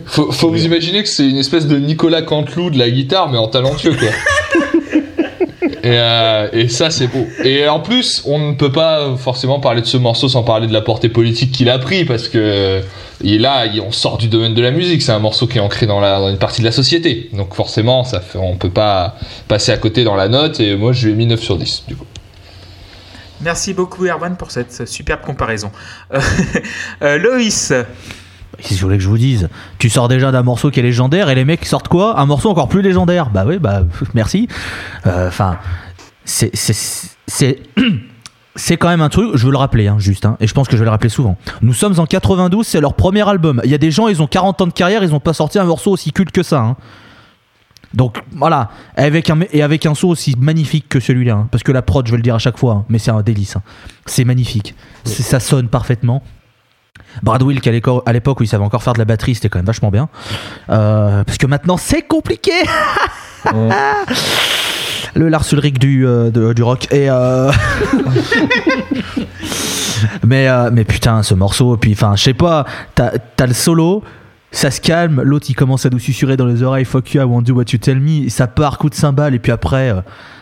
faut, faut vous imaginer que c'est une espèce de Nicolas Canteloup de la guitare, mais en talentueux quoi. Et, euh, et ça c'est beau. Et en plus, on ne peut pas forcément parler de ce morceau sans parler de la portée politique qu'il a pris parce que est là, on sort du domaine de la musique. C'est un morceau qui est ancré dans une partie de la société. Donc forcément, ça fait, on peut pas passer à côté dans la note. Et moi, je lui ai mis 9 sur 10 du coup. Merci beaucoup, Erwan, pour cette superbe comparaison. Euh, euh, Loïs, Que vous voulez que je vous dise? Tu sors déjà d'un morceau qui est légendaire et les mecs sortent quoi? Un morceau encore plus légendaire Bah oui, bah merci. Euh, Enfin, c'est c'est c'est quand même un truc. Je veux le rappeler, hein, juste, hein, et je pense que je vais le rappeler souvent. Nous sommes en 92, c'est leur premier album. Il y a des gens, ils ont 40 ans de carrière, ils ont pas sorti un morceau aussi culte que ça. hein. Donc voilà, avec un, et avec un son aussi magnifique que celui-là, parce que la prod, je vais le dire à chaque fois, mais c'est un délice. C'est magnifique, ça sonne parfaitement. Brad Wilk à l'époque où il savait encore faire de la batterie, c'était quand même vachement bien. Euh, parce que maintenant c'est compliqué. Le Lars Ulrich du, euh, de- du rock. Et euh, mais, mais putain, ce morceau, puis enfin, je sais pas, t'as le solo. Ça se calme, l'autre il commence à nous susurrer dans les oreilles Fuck you, I won't do what you tell me. Ça part, coup de cymbale, et puis après, euh,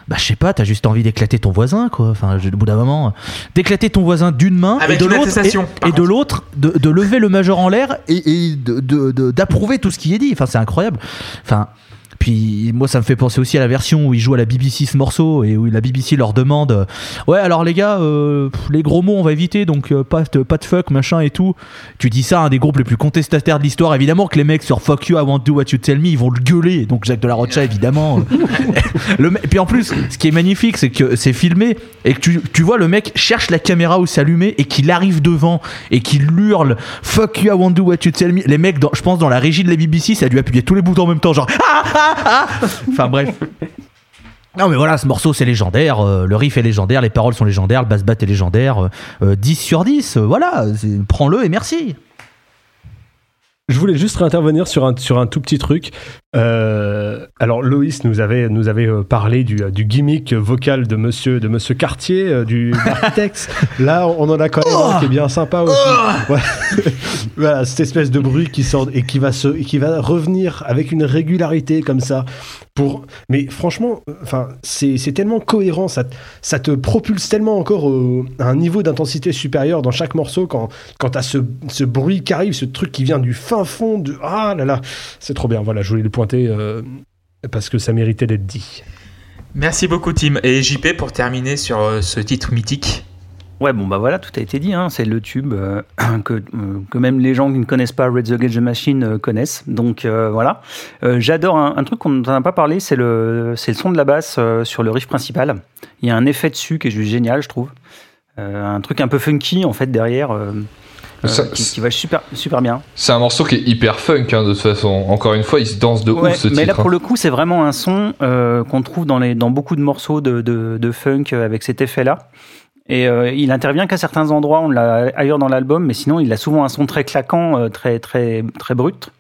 bah je sais pas, t'as juste envie d'éclater ton voisin, quoi. Enfin, au bout d'un moment, euh, d'éclater ton voisin d'une main Avec et de l'autre, et, de l'autre, de, de lever le majeur en l'air et, et de- de- de- d'approuver tout ce qui est dit. Enfin, c'est incroyable. Enfin, puis moi, ça me fait penser aussi à la version où ils jouent à la BBC ce morceau et où la BBC leur demande euh, Ouais, alors les gars, euh, les gros mots, on va éviter, donc euh, pas, de, pas de fuck, machin et tout. Tu dis ça à un des groupes les plus contestataires de l'histoire. Évidemment que les mecs sur Fuck you, I won't do what you tell me, ils vont le gueuler. Donc Jacques de la Rocha, évidemment. euh, le me- puis en plus, ce qui est magnifique, c'est que c'est filmé et que tu, tu vois le mec cherche la caméra où s'allumer et qu'il arrive devant et qu'il hurle Fuck you, I won't do what you tell me. Les mecs, dans- je pense, dans la régie de la BBC, ça a dû appuyer tous les boutons en même temps, genre Ah, ah, Enfin bref. Non mais voilà, ce morceau c'est légendaire, euh, le riff est légendaire, les paroles sont légendaires, le bass bat est légendaire, euh, euh, 10 sur 10, euh, voilà, prends-le et merci. Je voulais juste réintervenir sur un, sur un tout petit truc. Euh, alors Loïs nous avait, nous avait euh, parlé du, du gimmick vocal de monsieur, de monsieur Cartier, euh, du d'Architects. Là, on en a quand même un qui est bien sympa aussi. Voilà. Voilà, cette espèce de bruit qui sort et qui va, se, et qui va revenir avec une régularité comme ça. Mais franchement, euh, c'est tellement cohérent, ça, te- propulse tellement encore au- à un niveau d'intensité supérieur dans chaque morceau quand, quand tu as ce, ce bruit qui arrive, ce truc qui vient du fin fond de... Ah là là, c'est trop bien, voilà, je voulais le pointer euh, parce que ça méritait d'être dit. merci beaucoup, Tim. Et JP, pour terminer sur euh, ce titre mythique. Ouais, bon bah voilà, tout a été dit. hein. C'est le tube euh, que, euh, que même les gens qui ne connaissent pas Red the the Machine euh, connaissent. Donc voilà. J'adore un, un truc qu'on n'en a pas parlé, c'est le, le son de la basse sur le riff principal. Il y a un effet dessus qui est juste génial, je trouve. Un truc un peu funky en fait derrière, Ça- qui, qui va super, super bien. C'est un morceau qui est hyper funk, hein, de toute façon. Encore une fois, il se danse de Ouais, ouf ce mais là titre. pour hein. le coup, c'est vraiment un son qu'on trouve dans, les, dans beaucoup de morceaux de, de, de funk avec cet effet-là. Et euh, il intervient qu'à certains endroits, on l'a ailleurs dans l'album, mais sinon il a souvent un son très claquant, euh, très très très brut.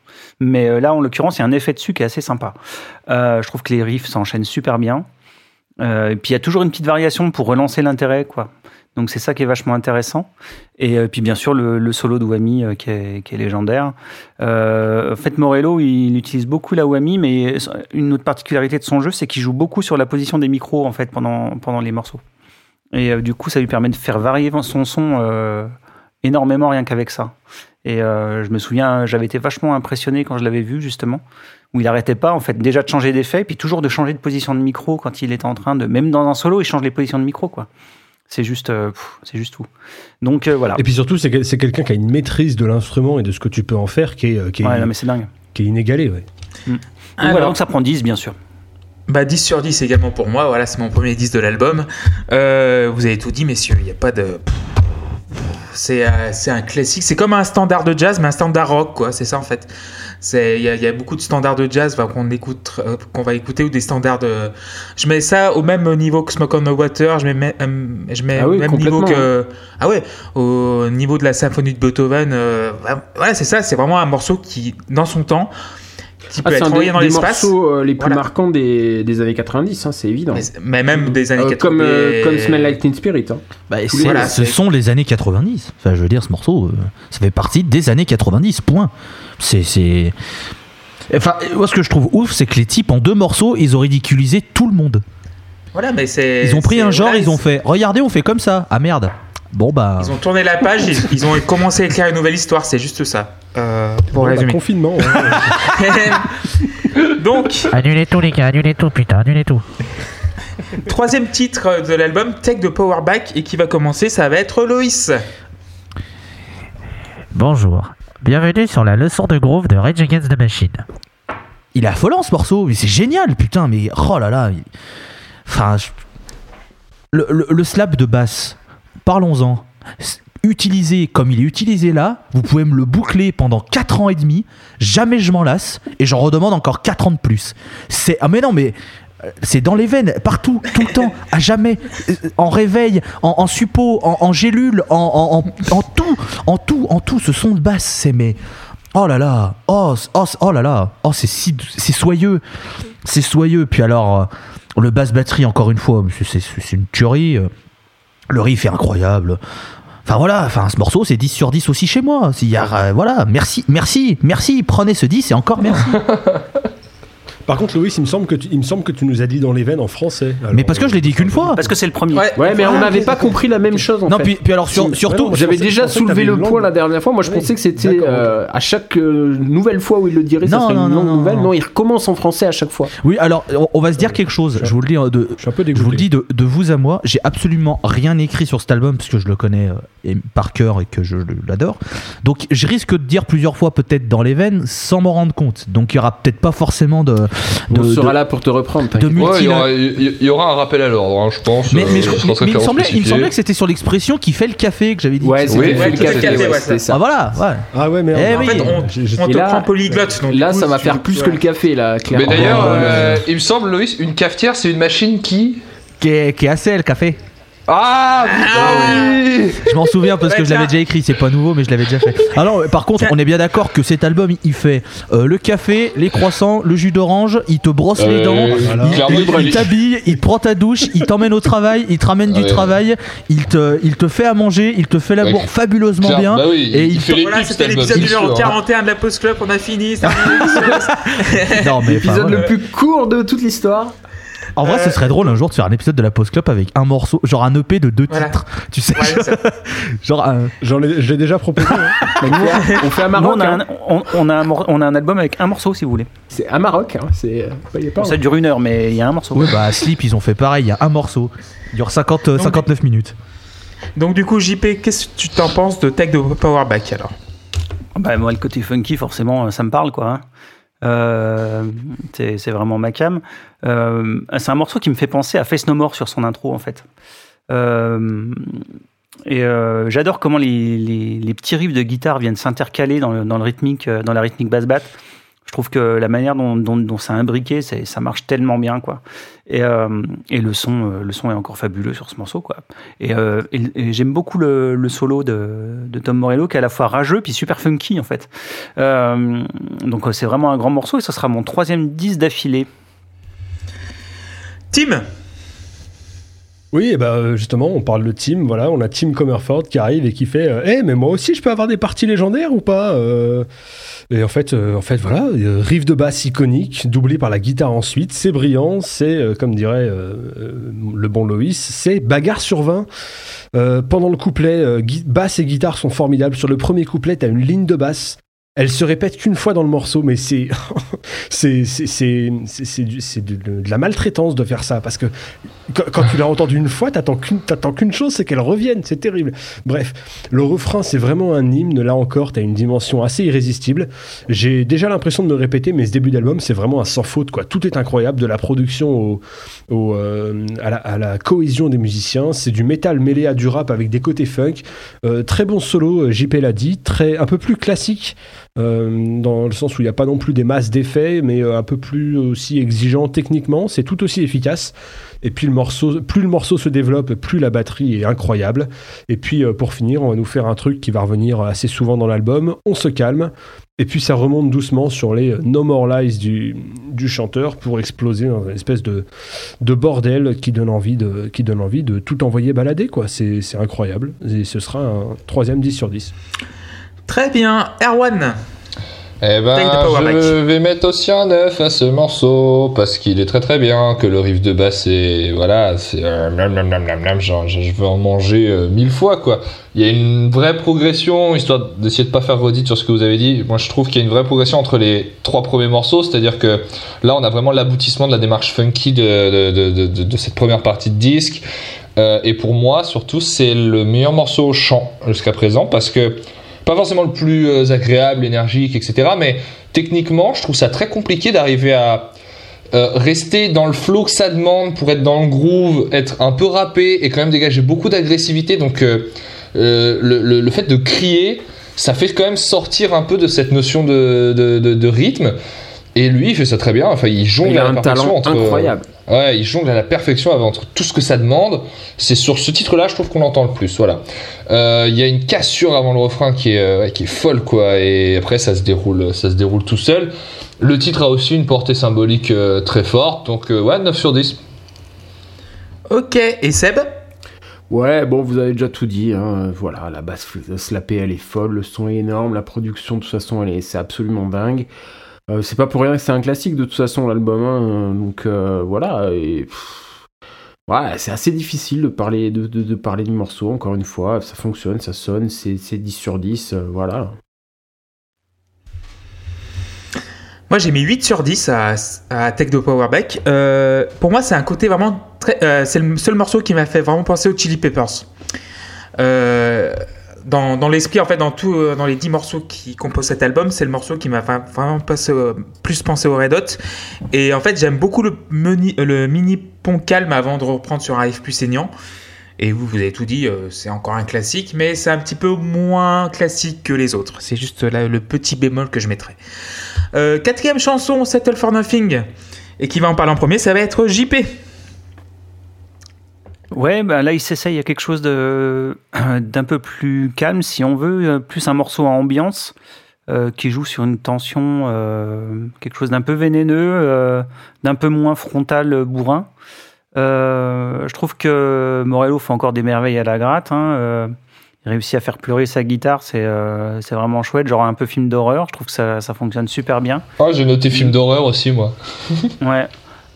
Mais euh, là, en l'occurrence, il y a un effet dessus qui est assez sympa. Euh, je trouve que les riffs s'enchaînent super bien. Euh, et puis il y a toujours une petite variation pour relancer l'intérêt, quoi. Donc c'est ça qui est vachement intéressant. Et euh, puis bien sûr le, le solo de euh, qui, est, qui est légendaire. En fait, Morello, il utilise beaucoup la whammy, mais une autre particularité de son jeu, c'est qu'il joue beaucoup sur la position des micros en fait pendant, pendant les morceaux. Et euh, du coup, ça lui permet de faire varier son son euh, énormément rien qu'avec ça. Et euh, je me souviens, j'avais été vachement impressionné quand je l'avais vu justement, où il arrêtait pas en fait déjà de changer d'effet, puis toujours de changer de position de micro quand il était en train de, même dans un solo, il change les positions de micro quoi. C'est juste, c'est juste tout. Donc euh, voilà. Et puis surtout, c'est que- c'est quelqu'un qui a une maîtrise de l'instrument et de ce que tu peux en faire qui est, qui est, Ouais, non, mais c'est dingue. qui est inégalée. Ouais. Donc Alors. voilà, donc ça prend 10 bien sûr. Bah 10 sur 10 également pour moi, voilà c'est mon premier 10 de l'album. Euh, vous avez tout dit messieurs, il n'y a pas de... C'est euh, c'est un classique, c'est comme un standard de jazz mais un standard rock quoi, c'est ça en fait. Il y, a- il y a beaucoup de standards de jazz enfin, qu'on écoute, euh, qu'on va écouter ou des standards de... Je mets ça au même niveau que Smoke on the Water, je mets, euh, je mets Ah oui, au même niveau que... Ah ouais, au niveau de la symphonie de Beethoven, euh, voilà c'est ça, c'est vraiment un morceau qui, dans son temps, qui Ah, peut c'est être un envoyé des, dans des l'espace. morceaux euh, les plus Voilà. marquants des, des années 90, hein, c'est évident. Mais, mais même des années Euh, 80. comme, euh, comme Smell Like Teen Spirit. hein. Bah, Tous c'est- les- Voilà, ce c'est- sont les années 90. Enfin, je veux dire, ce morceau, euh, ça fait partie des années 90, point. C'est. c'est- Enfin, moi, ce que je trouve ouf, c'est que les types, en deux morceaux, ils ont ridiculisé tout le monde. Voilà, mais c'est. Ils ont pris c'est- un genre, voilà, ils ont fait Regardez, on fait comme ça. Ah merde. Bon, bah. Ils ont tourné la page, ils, ils ont commencé à écrire une nouvelle histoire, c'est juste ça. Euh, pour Bon, bah, résumer. confinement. ouais. Donc, Annulez tout, les gars, annulez tout, putain, annulez tout. troisième titre de l'album, Take the Power Back, et qui va commencer, ça va être Loïs. Bonjour. Bienvenue sur la leçon de groove de Rage Against the Machine. Il est affolant ce morceau, mais c'est génial, putain, mais oh là là. il- Enfin, je- le, le- le slap de basse, parlons-en. Utilisé comme il est utilisé là, vous pouvez me le boucler pendant 4 ans et demi, jamais je m'en lasse, et j'en redemande encore 4 ans de plus. C'est. Ah, mais non, mais. euh, C'est dans les veines, partout, tout le temps, à jamais, Euh, en réveil, en, en suppôt, en, gélule, en, tout, en tout, en tout, ce son de basse, c'est mais. Oh là là, oh, oh, oh là là, oh c'est si, c'est soyeux, c'est soyeux. Puis alors, euh, le basse batterie encore une fois, c'est une tuerie. Le riff est incroyable. Enfin voilà, enfin ce morceau c'est 10 sur 10 aussi chez moi. Y a, euh, voilà, merci, merci, merci. Prenez ce 10 et encore merci. Par contre, Loïs, il me semble que tu, il me semble que tu nous as dit dans les veines en français. Alors, Mais parce que je l'ai dit qu'une fois. Parce que c'est le premier. Ouais, mais on n'avait pas compris la même chose en Non, fait. puis, puis alors sur- Si, surtout, ouais, J'avais déjà soulevé le point la dernière fois. Moi, je Oui, pensais que c'était euh, à chaque euh, nouvelle fois où il le dirait, ça Non, serait non, une non, non, nouvelle. non. Non, il recommence en français à chaque fois. oui, alors on, on va se dire quelque chose. Je vous le dis de, Je suis un peu Je dégoûté. vous le dis de, de vous à moi, j'ai absolument rien écrit sur cet album parce que je le connais euh, par cœur et que je l'adore. Donc je risque de dire plusieurs fois peut-être dans les veines sans m'en rendre compte. Donc il y aura peut-être pas forcément de, de, On sera de- là pour te reprendre. de. Ouais, il y, aura, il y aura un rappel à l'ordre, hein, je pense. mais, mais euh, je- ce sera mais- mais il, me semblait, il me semblait que c'était sur l'expression qui fait le café que j'avais dit. Ouais, Oui, c'était ouais, fait le café, fait, ouais, c'était Ah ça. voilà, ouais. Ah ouais, merde. Eh en oui. fait, on, on te là- prend polyglotte. Donc, Là, coup, ça va faire plus que le café, là, Mais clairement. d'ailleurs, Oh, euh, il me semble, Loïs, une cafetière, c'est une machine qui. Qui est, qui est assez le café. Ah, putain, oui Je m'en souviens parce que je l'avais déjà écrit, c'est pas nouveau, mais je l'avais déjà fait. Alors, par contre, on est bien d'accord que cet album, il fait euh, le café, les croissants, le jus d'orange, il te brosse les Euh, dents, voilà. il, t'habille, il prend ta douche, il t'emmène au travail, il te ramène du Ouais. travail, il te, il te fait à manger, il te fait l'amour Ouais. fabuleusement Claire- bien. Bah oui, et il, il fait les Voilà, c'était l'épisode numéro hein. 41 de la Post Club, on a fini. Non, mais enfin, Épisode voilà. le plus court de toute l'histoire. En vrai, ce serait drôle un jour de faire un épisode de la Post Club avec un morceau, genre un EP de deux Voilà. titres. Tu sais, Ouais, ça- genre un- J'en ai, je l'ai déjà proposé. hein. Mais nous, on fait un Nous, Maroc. on, a hein. un, on, on a un, mor- on a un album avec un morceau si vous voulez. C'est un Maroc. Hein. C'est. euh, Ça dure une heure, mais il y a un morceau. Ouais, bah, Sleep, ils ont fait pareil, il y a un morceau. Il dure 50, euh, 59 minutes. Donc du coup, JP, qu'est-ce que tu t'en penses de Take the Power Back alors? Bah, moi, le côté funky, forcément, ça me parle, quoi. Euh, c'est vraiment ma cam. Euh, c'est un morceau qui me fait penser à Face No More sur son intro, en fait. Euh, et j'adore comment les, petits riffs de guitare viennent s'intercaler dans, rythmique, dans la rythmique basse batte. Je trouve que la manière dont, c'est imbriqué, ça marche tellement bien, quoi. Et, euh, le son, euh, le son est encore fabuleux sur ce morceau, quoi. Et, euh, j'aime beaucoup le, solo de, de Tom Morello, qui est à la fois rageux puis super funky, en fait. Donc c'est vraiment un grand morceau et ce sera mon troisième 10 d'affilée. Tim? Oui, et ben justement, on parle de Tim, voilà, on a Tim Comerford qui arrive et qui fait euh, Eh, mais moi aussi je peux avoir des parties légendaires ou pas Euh, Et en fait, euh, en fait voilà, euh, riff de basse iconique, doublé par la guitare ensuite, c'est brillant, c'est, euh, comme dirait euh, euh, le bon Loïs, c'est bagarre sur 20. Euh, pendant le couplet, euh, basse et guitare sont formidables. Sur le premier couplet, t'as une ligne de basse. Elle se répète qu'une fois dans le morceau, mais c'est c'est de, la maltraitance de faire ça parce que quand, tu l'as entendue une fois, t'attends qu'une qu'une chose, c'est qu'elle revienne. C'est terrible. Bref, le refrain, c'est vraiment un hymne. Là encore, t'as une dimension assez irrésistible. J'ai déjà l'impression de me répéter, mais ce début d'album, c'est vraiment un sans faute. Quoi. Tout est incroyable, de la production au, au, euh, à, la, à la cohésion des musiciens. C'est du métal mêlé à du rap avec des côtés funk. Euh, très bon solo, euh, JP l'a dit, très un peu plus classique. Euh, dans le sens où il n'y a pas non plus des masses d'effets, mais euh, un peu plus aussi exigeant techniquement, c'est tout aussi efficace. Et puis le morceau, plus le morceau se développe, plus la batterie est incroyable. Et puis euh, pour finir, on va nous faire un truc qui va revenir assez souvent dans l'album. On se calme. Et puis ça remonte doucement sur les No More Lies du, chanteur pour exploser dans une espèce de, de bordel qui donne envie de, qui donne envie de tout envoyer balader. c'est incroyable. Et ce sera un troisième 10 sur 10. Très bien. Erwan Eh ben, je vais mettre aussi un 9 à ce morceau parce qu'il est très très bien, que le riff de basse est voilà, c'est euh, je veux en manger euh, mille fois quoi. Il y a une vraie progression, histoire d'essayer de pas faire redite sur ce que vous avez dit. Moi, je trouve qu'il y a une vraie progression entre les trois premiers morceaux, c'est-à-dire que là, on a vraiment l'aboutissement de la démarche funky de, de, de, de- de- de cette première partie de disque. Euh, et pour moi, surtout, c'est le meilleur morceau au chant jusqu'à présent parce que pas forcément le plus euh, agréable, énergique, etc. Mais techniquement, je trouve ça très compliqué d'arriver à euh, rester dans le flow que ça demande pour être dans le groove, être un peu rappé et quand même dégager beaucoup d'agressivité. Donc euh, euh, le, le- le fait de crier, ça fait quand même sortir un peu de cette notion de, de- de- de rythme. Et lui, il fait ça très bien. Enfin, il jongle Il à a la un talent entre, incroyable. Ouais, il jongle à la perfection entre tout ce que ça demande. C'est sur ce titre-là, je trouve qu'on l'entend le plus. Voilà. Euh, Il y a une cassure avant le refrain qui est, euh, ouais, qui est folle, quoi. Et après, ça se déroule, ça se déroule tout seul. Le titre a aussi une portée symbolique euh, très forte. Donc, euh, ouais, 9 sur 10. Ok. Et Seb? Ouais, bon, vous avez déjà tout dit. Hein. Voilà, la basse slappée, elle est folle, le son est énorme, la production, de toute façon, elle est, c'est absolument dingue. Euh, c'est pas pour rien que c'est un classique, de toute façon, l'album. hein. Donc euh, voilà. Ouais, c'est assez difficile de parler, de, de- de parler du morceau, encore une fois. Ça fonctionne, ça sonne, c'est, c'est 10 sur 10. euh, voilà. Moi, j'ai mis 8 sur 10 à, à Take the Power Back. Euh, pour moi, c'est un côté vraiment très. c'est le seul morceau qui m'a fait vraiment penser aux Chili Peppers. Euh, dans, l'esprit, en fait, dans, tout, euh, dans les 10 morceaux qui composent cet album, c'est le morceau qui m'a vraiment passé, plus pensé au Red Hot. Et en fait, j'aime beaucoup le, euh, le mini pont calme avant de reprendre sur un riff plus saignant. Et vous, vous avez tout dit, euh, c'est encore un classique, mais c'est un petit peu moins classique que les autres. C'est juste là le petit bémol que je mettrais. Euh, quatrième chanson, Settle for Nothing. Et qui va en parler en premier, ça va être JP. Ouais, bah là il s'essaye à quelque chose de d'un peu plus calme, si on veut, euh, plus un morceau à ambiance euh, qui joue sur une tension, euh, quelque chose d'un peu vénéneux, euh, d'un peu moins frontal, euh, bourrin. Euh, je trouve que Morello fait encore des merveilles à la gratte. hein, euh, il réussit à faire pleurer sa guitare, c'est euh, c'est vraiment chouette, genre un peu film d'horreur. Je trouve que ça, ça fonctionne super bien. Ah, j'ai noté film d'horreur aussi, moi. Ouais.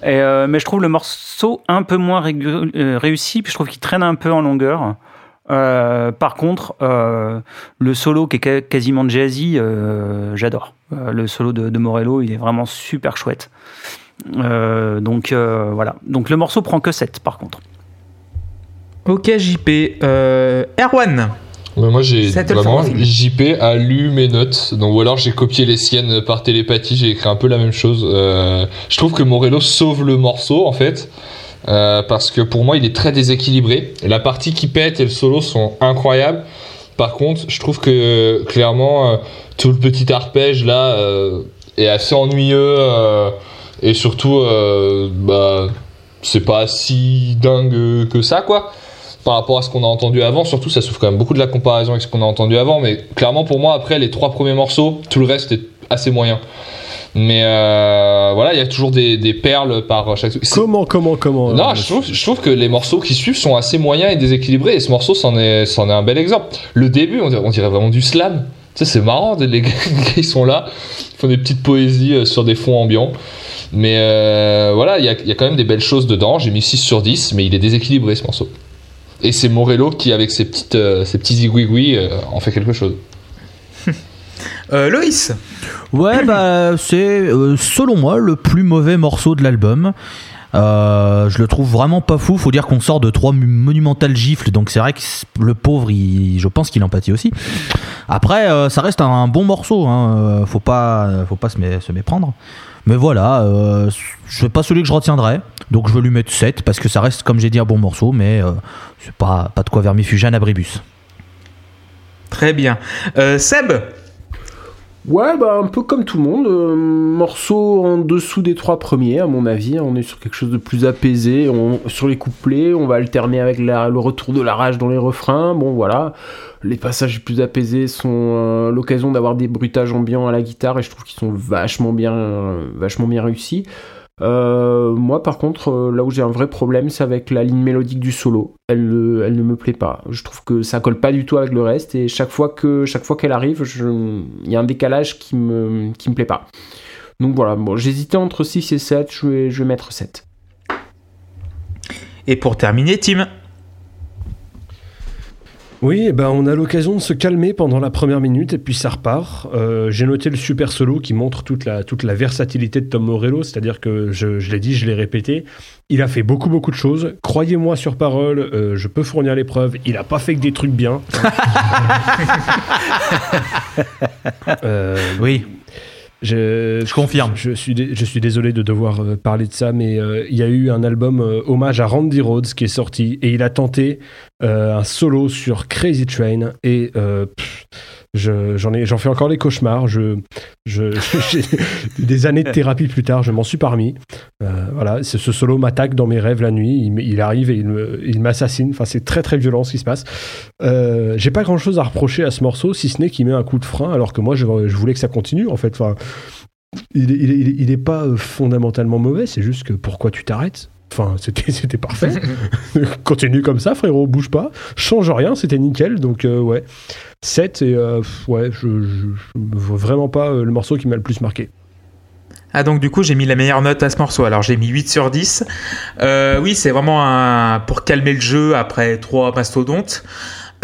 Euh, mais je trouve le morceau un peu moins euh, réussi, puis je trouve qu'il traîne un peu en longueur. Euh, par contre, le solo qui est quasiment jazzy, euh, j'adore. Le solo de, Morello, il est vraiment super chouette. Donc voilà. Donc le morceau prend que 7 par contre. Ok, JP. Erwan. Mais moi j'ai vraiment. JP a lu mes notes, donc ou alors j'ai copié les siennes par télépathie, j'ai écrit un peu la même chose. Euh, je trouve que Morello sauve le morceau en fait, euh, parce que pour moi il est très déséquilibré. La partie qui pète et le solo sont incroyables. Par contre, je trouve que clairement euh, tout le petit arpège là euh, est assez ennuyeux et surtout bah c'est pas si dingue que ça quoi par rapport à ce qu'on a entendu avant. Surtout, ça souffre quand même beaucoup de la comparaison avec ce qu'on a entendu avant. Mais clairement, pour moi, après les trois premiers morceaux, tout le reste est assez moyen. Mais euh, voilà, il y a toujours des, des perles par chaque. Comment, comment, comment non, euh, je trouve, je trouve que les morceaux qui suivent sont assez moyens et déséquilibrés. Et ce morceau, c'en est, c'en est un bel exemple. Le début, on dirait, on dirait vraiment du slam. Tu sais, c'est marrant, les gars, ils sont là, ils font des petites poésies euh, sur des fonds ambiants. Mais euh, voilà, il y a, il y a quand même des belles choses dedans. J'ai mis 6 sur 10, mais il est déséquilibré ce morceau. Et c'est Morello qui, avec ses, petites, euh, ses petits zigouigouis, euh, en fait quelque chose. Euh, Loïs. Ouais, bah, c'est euh, selon moi le plus mauvais morceau de l'album. Euh, je le trouve vraiment pas fou. Faut dire qu'on sort de trois monumentales gifles, donc c'est vrai que le pauvre, il- je pense qu'il en pâtit aussi. Après, euh, ça reste un bon morceau. Hein. Faut pas, faut pas se, mé- se méprendre. Mais voilà, euh, c'est pas celui que je retiendrai. Donc je veux lui mettre 7 parce que ça reste, comme j'ai dit, un bon morceau, mais euh, c'est pas, pas de quoi vermifugène à Bribus. Très bien. Euh, Seb. Ouais, bah un peu comme tout le monde. euh, morceau en dessous des trois premiers, à mon avis. On est sur quelque chose de plus apaisé. On, sur les couplets, on va alterner avec la- le retour de la rage dans les refrains. Bon, voilà. Les passages les plus apaisés sont euh, l'occasion d'avoir des bruitages ambiants à la guitare et je trouve qu'ils sont vachement bien, euh, vachement bien réussis. Euh, moi, par contre, euh, là où j'ai un vrai problème, c'est avec la ligne mélodique du solo. Elle, elle ne me plaît pas. Je trouve que ça colle pas du tout avec le reste et chaque fois que chaque fois qu'elle arrive, il y a un décalage qui me qui me plaît pas. Donc voilà, bon, j'hésitais entre 6 et 7, je vais, je vais mettre 7. Et pour terminer, Tim. Oui, eh ben, on a l'occasion de se calmer pendant la première minute et puis ça repart. Euh, J'ai noté le super solo qui montre toute la, toute la versatilité de Tom Morello, c'est-à-dire que je, je l'ai dit, je l'ai répété, il a fait beaucoup beaucoup de choses. Croyez-moi sur parole, euh, je peux fournir les preuves, il a pas fait que des trucs bien. Euh, Oui, je, Je confirme. Je, suis, je suis désolé de devoir euh, parler de ça, mais euh, il y a eu un album euh, hommage à Randy Rhodes qui est sorti et il a tenté un solo sur Crazy Train et euh, j'en ai- j'en fais encore des cauchemars. Je, je, des années de thérapie plus tard, je m'en suis parmi. Euh, voilà, ce solo m'attaque dans mes rêves la nuit. Il, arrive et il m'assassine. Enfin, c'est très très violent ce qui se passe. Euh, J'ai pas grand chose à reprocher à ce morceau, si ce n'est qu'il met un coup de frein, alors que moi je, voulais que ça continue en fait. Enfin, il, il, il est- pas fondamentalement mauvais, c'est juste que pourquoi tu t'arrêtes? Enfin, c'était parfait. Continue comme ça, frérot, bouge pas. Change rien, c'était nickel. Donc, euh, ouais. 7 et euh, ouais, je, je, je vraiment pas euh, le morceau qui m'a le plus marqué. Ah donc du coup j'ai mis la meilleure note à ce morceau. Alors j'ai mis 8 sur 10. Euh, oui c'est vraiment un... pour calmer le jeu après trois mastodontes.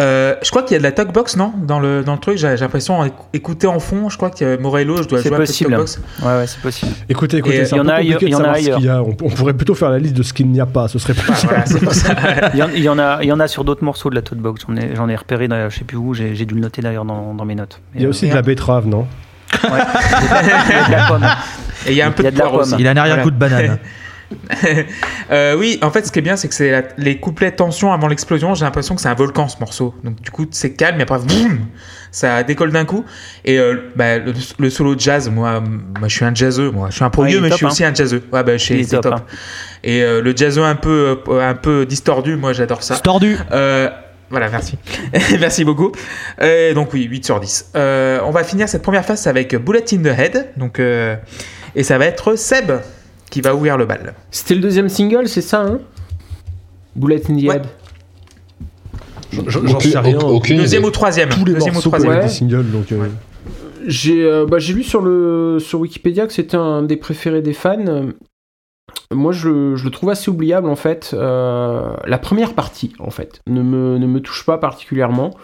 Euh, je crois qu'il y a de la talkbox non? Dans le dans le truc. J'ai l'impression écouter en fond. Je crois que Morello je dois C'est jouer un peu de possible. talkbox. Ouais, ouais, c'est possible. Écoutez, écoutez, c'est il y un en peu a ailleurs- compliqué il y de en a savoir ce qu'il y a. On, on pourrait plutôt faire la liste de ce qu'il n'y a pas, ce serait plus Ah, voilà, ça. Il y, en, il y en a, il y en a sur d'autres morceaux de la Tote Box. J'en ai, j'en ai repéré, dans- je sais plus où. J'ai dû le noter d'ailleurs dans, dans mes notes. Il y a aussi Et de la betterave, non? Ouais. Il y a de la pomme. Et il y a un peu Il y a de de la poire aussi. pomme. il a un arrière-coup de banane. Euh, oui, en fait, ce qui est bien, c'est que c'est la- les couplets tension avant l'explosion. J'ai l'impression que c'est un volcan ce morceau. Donc, du coup, c'est calme, et après, boum, ça décolle d'un coup. Et euh, bah, le, le solo de jazz, moi, moi, je suis un jazzeux. Moi, je suis un pro Ouais, mais je suis hein. aussi un jazzeux. Ouais, bah, Il est c'est top, top. hein. Et euh, le jazzeux un peu, un peu distordu, moi, j'adore ça. Stordu. Euh, voilà, merci. merci beaucoup. Euh, donc oui, 8 sur 10. Euh, on va finir cette première phase avec Bullet in the Head. Donc, euh, et ça va être Seb qui va ouvrir le bal. C'était le deuxième single, c'est ça, hein? Bullet in the Ouais. Head. J'en sais rien. aucune Deuxième idée. ou troisième Tous les Deuxième ou morceaux troisième pour Ouais. des singles, donc. euh, J'ai euh, bah, j'ai lu sur, le, sur Wikipédia que c'était un des préférés des fans. Euh, Moi, je, je le trouve assez oubliable, en fait. Euh, la première partie, en fait, ne me, ne me touche pas particulièrement.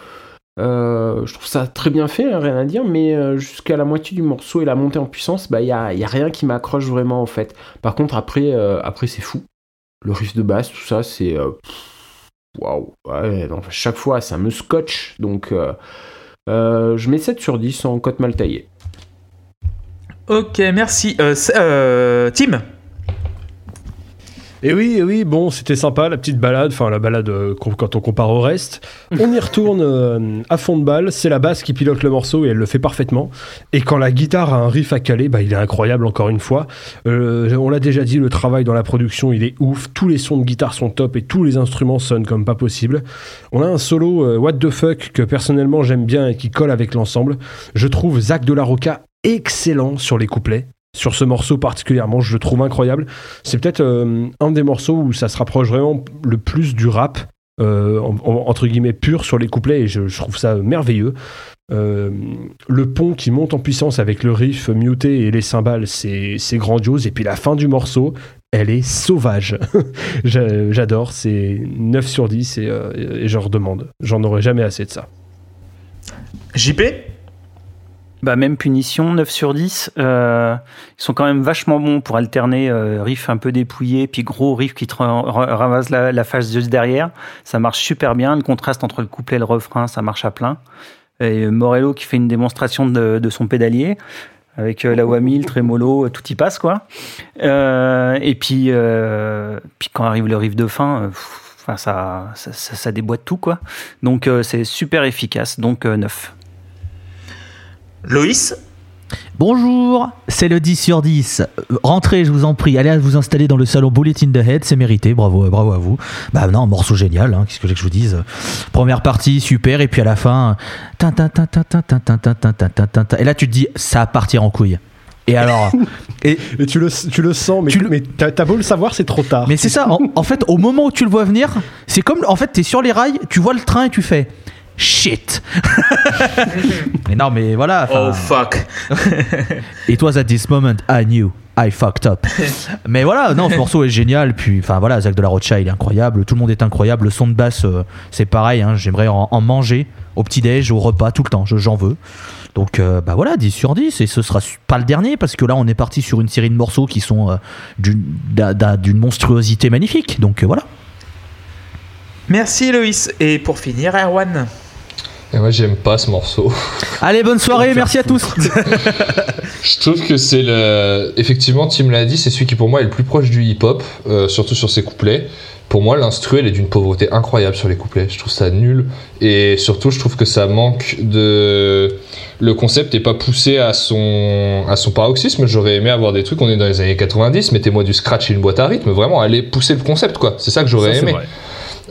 Euh, je trouve ça très bien fait, hein, rien à dire, mais euh, jusqu'à la moitié du morceau et la montée en puissance, il bah, a, y a rien qui m'accroche vraiment, en fait. Par contre, après, euh, après c'est fou. Le riff de basse, tout ça, c'est... waouh, ouais, non, chaque fois ça me scotche. Donc je mets 7 sur 10 en cote mal taillée. Ok, merci. Tim? Et oui, et oui, bon, c'était sympa, la petite balade, enfin la balade euh, quand on compare au reste. On y retourne euh, à fond de balle, c'est la basse qui pilote le morceau et elle le fait parfaitement. Et quand la guitare a un riff à caler, bah, il est incroyable encore une fois. Euh, on l'a déjà dit, le travail dans la production, il est ouf. Tous les sons de guitare sont top et tous les instruments sonnent comme pas possible. On a un solo What the fuck que personnellement j'aime bien et qui colle avec l'ensemble. Je trouve Zach de la Roca excellent sur les couplets. Sur ce morceau particulièrement, je le trouve incroyable. C'est peut-être euh, un des morceaux où ça se rapproche vraiment le plus du rap, euh, en- en- entre guillemets pur sur les couplets, et je, trouve ça merveilleux. Euh, le pont qui monte en puissance avec le riff muté et les cymbales, c'est grandiose. Et puis la fin du morceau, elle est sauvage. J'a- J'adore, c'est 9 sur 10 et, et je redemande. J'en aurais jamais assez de ça. JP Bah, même punition, 9 sur 10. Euh, ils sont quand même vachement bons pour alterner euh, riff un peu dépouillé, puis gros riff qui te ra- ra- ramasse la, la face juste derrière. Ça marche super bien. Le contraste entre le couplet et le refrain, ça marche à plein. Et Morello qui fait une démonstration de, son pédalier. Avec euh, la whammy, le trémolo, euh, tout y passe quoi. Euh, et puis, euh, puis quand arrive le riff de fin, euh, pff, ça, ça, ça, déboîte tout quoi. Donc euh, c'est super efficace. Donc euh, 9. Loïs Bonjour, c'est le 10 sur 10. Rentrez, je vous en prie. Allez vous installer dans le salon Bullet in the Head, c'est mérité. Bravo, bravo à vous. Bah non, morceau génial, qu'est-ce que je vous dise Première partie, super, et puis à la fin. Et là, tu te dis, ça va partir en couille. Et alors et, tu, le, sens, mais, tu t'as, beau le savoir, c'est trop tard. Mais c'est ça, en, en, fait, au moment où tu le vois venir, c'est comme. En fait, t'es sur les rails, tu vois le train et tu fais shit. mais non, mais voilà. Oh fuck. It was at this moment I knew I fucked up. Mais voilà, non, ce morceau est génial. Puis, enfin voilà, Zach de la Rocha, il est incroyable. Tout le monde est incroyable. Le son de basse, euh, c'est pareil. hein, J'aimerais en, en manger au petit-déj, au repas, tout le temps. Je- J'en veux. Donc, euh, bah voilà, 10 sur 10. Et ce sera pas le dernier parce que là, on est parti sur une série de morceaux qui sont euh, d'une d'un- d'un- d'une monstruosité magnifique. Donc, euh, voilà. Merci Loïs. Et pour finir, Erwan. Et moi, j'aime pas ce morceau. Allez, bonne soirée. Merci à tous. Je trouve que c'est le. Effectivement, Tim l'a dit, c'est celui qui pour moi est le plus proche du hip-hop, euh, surtout sur ses couplets. Pour moi, l'instru, elle est d'une pauvreté incroyable sur les couplets. Je trouve ça nul. Et surtout, je trouve que ça manque de. Le concept n'est pas poussé à son, à son paroxysme. J'aurais aimé avoir des trucs, on est dans les années 90, mettez-moi du scratch et une boîte à rythme. Vraiment, aller pousser le concept, quoi. C'est ça que j'aurais Ça, c'est aimé.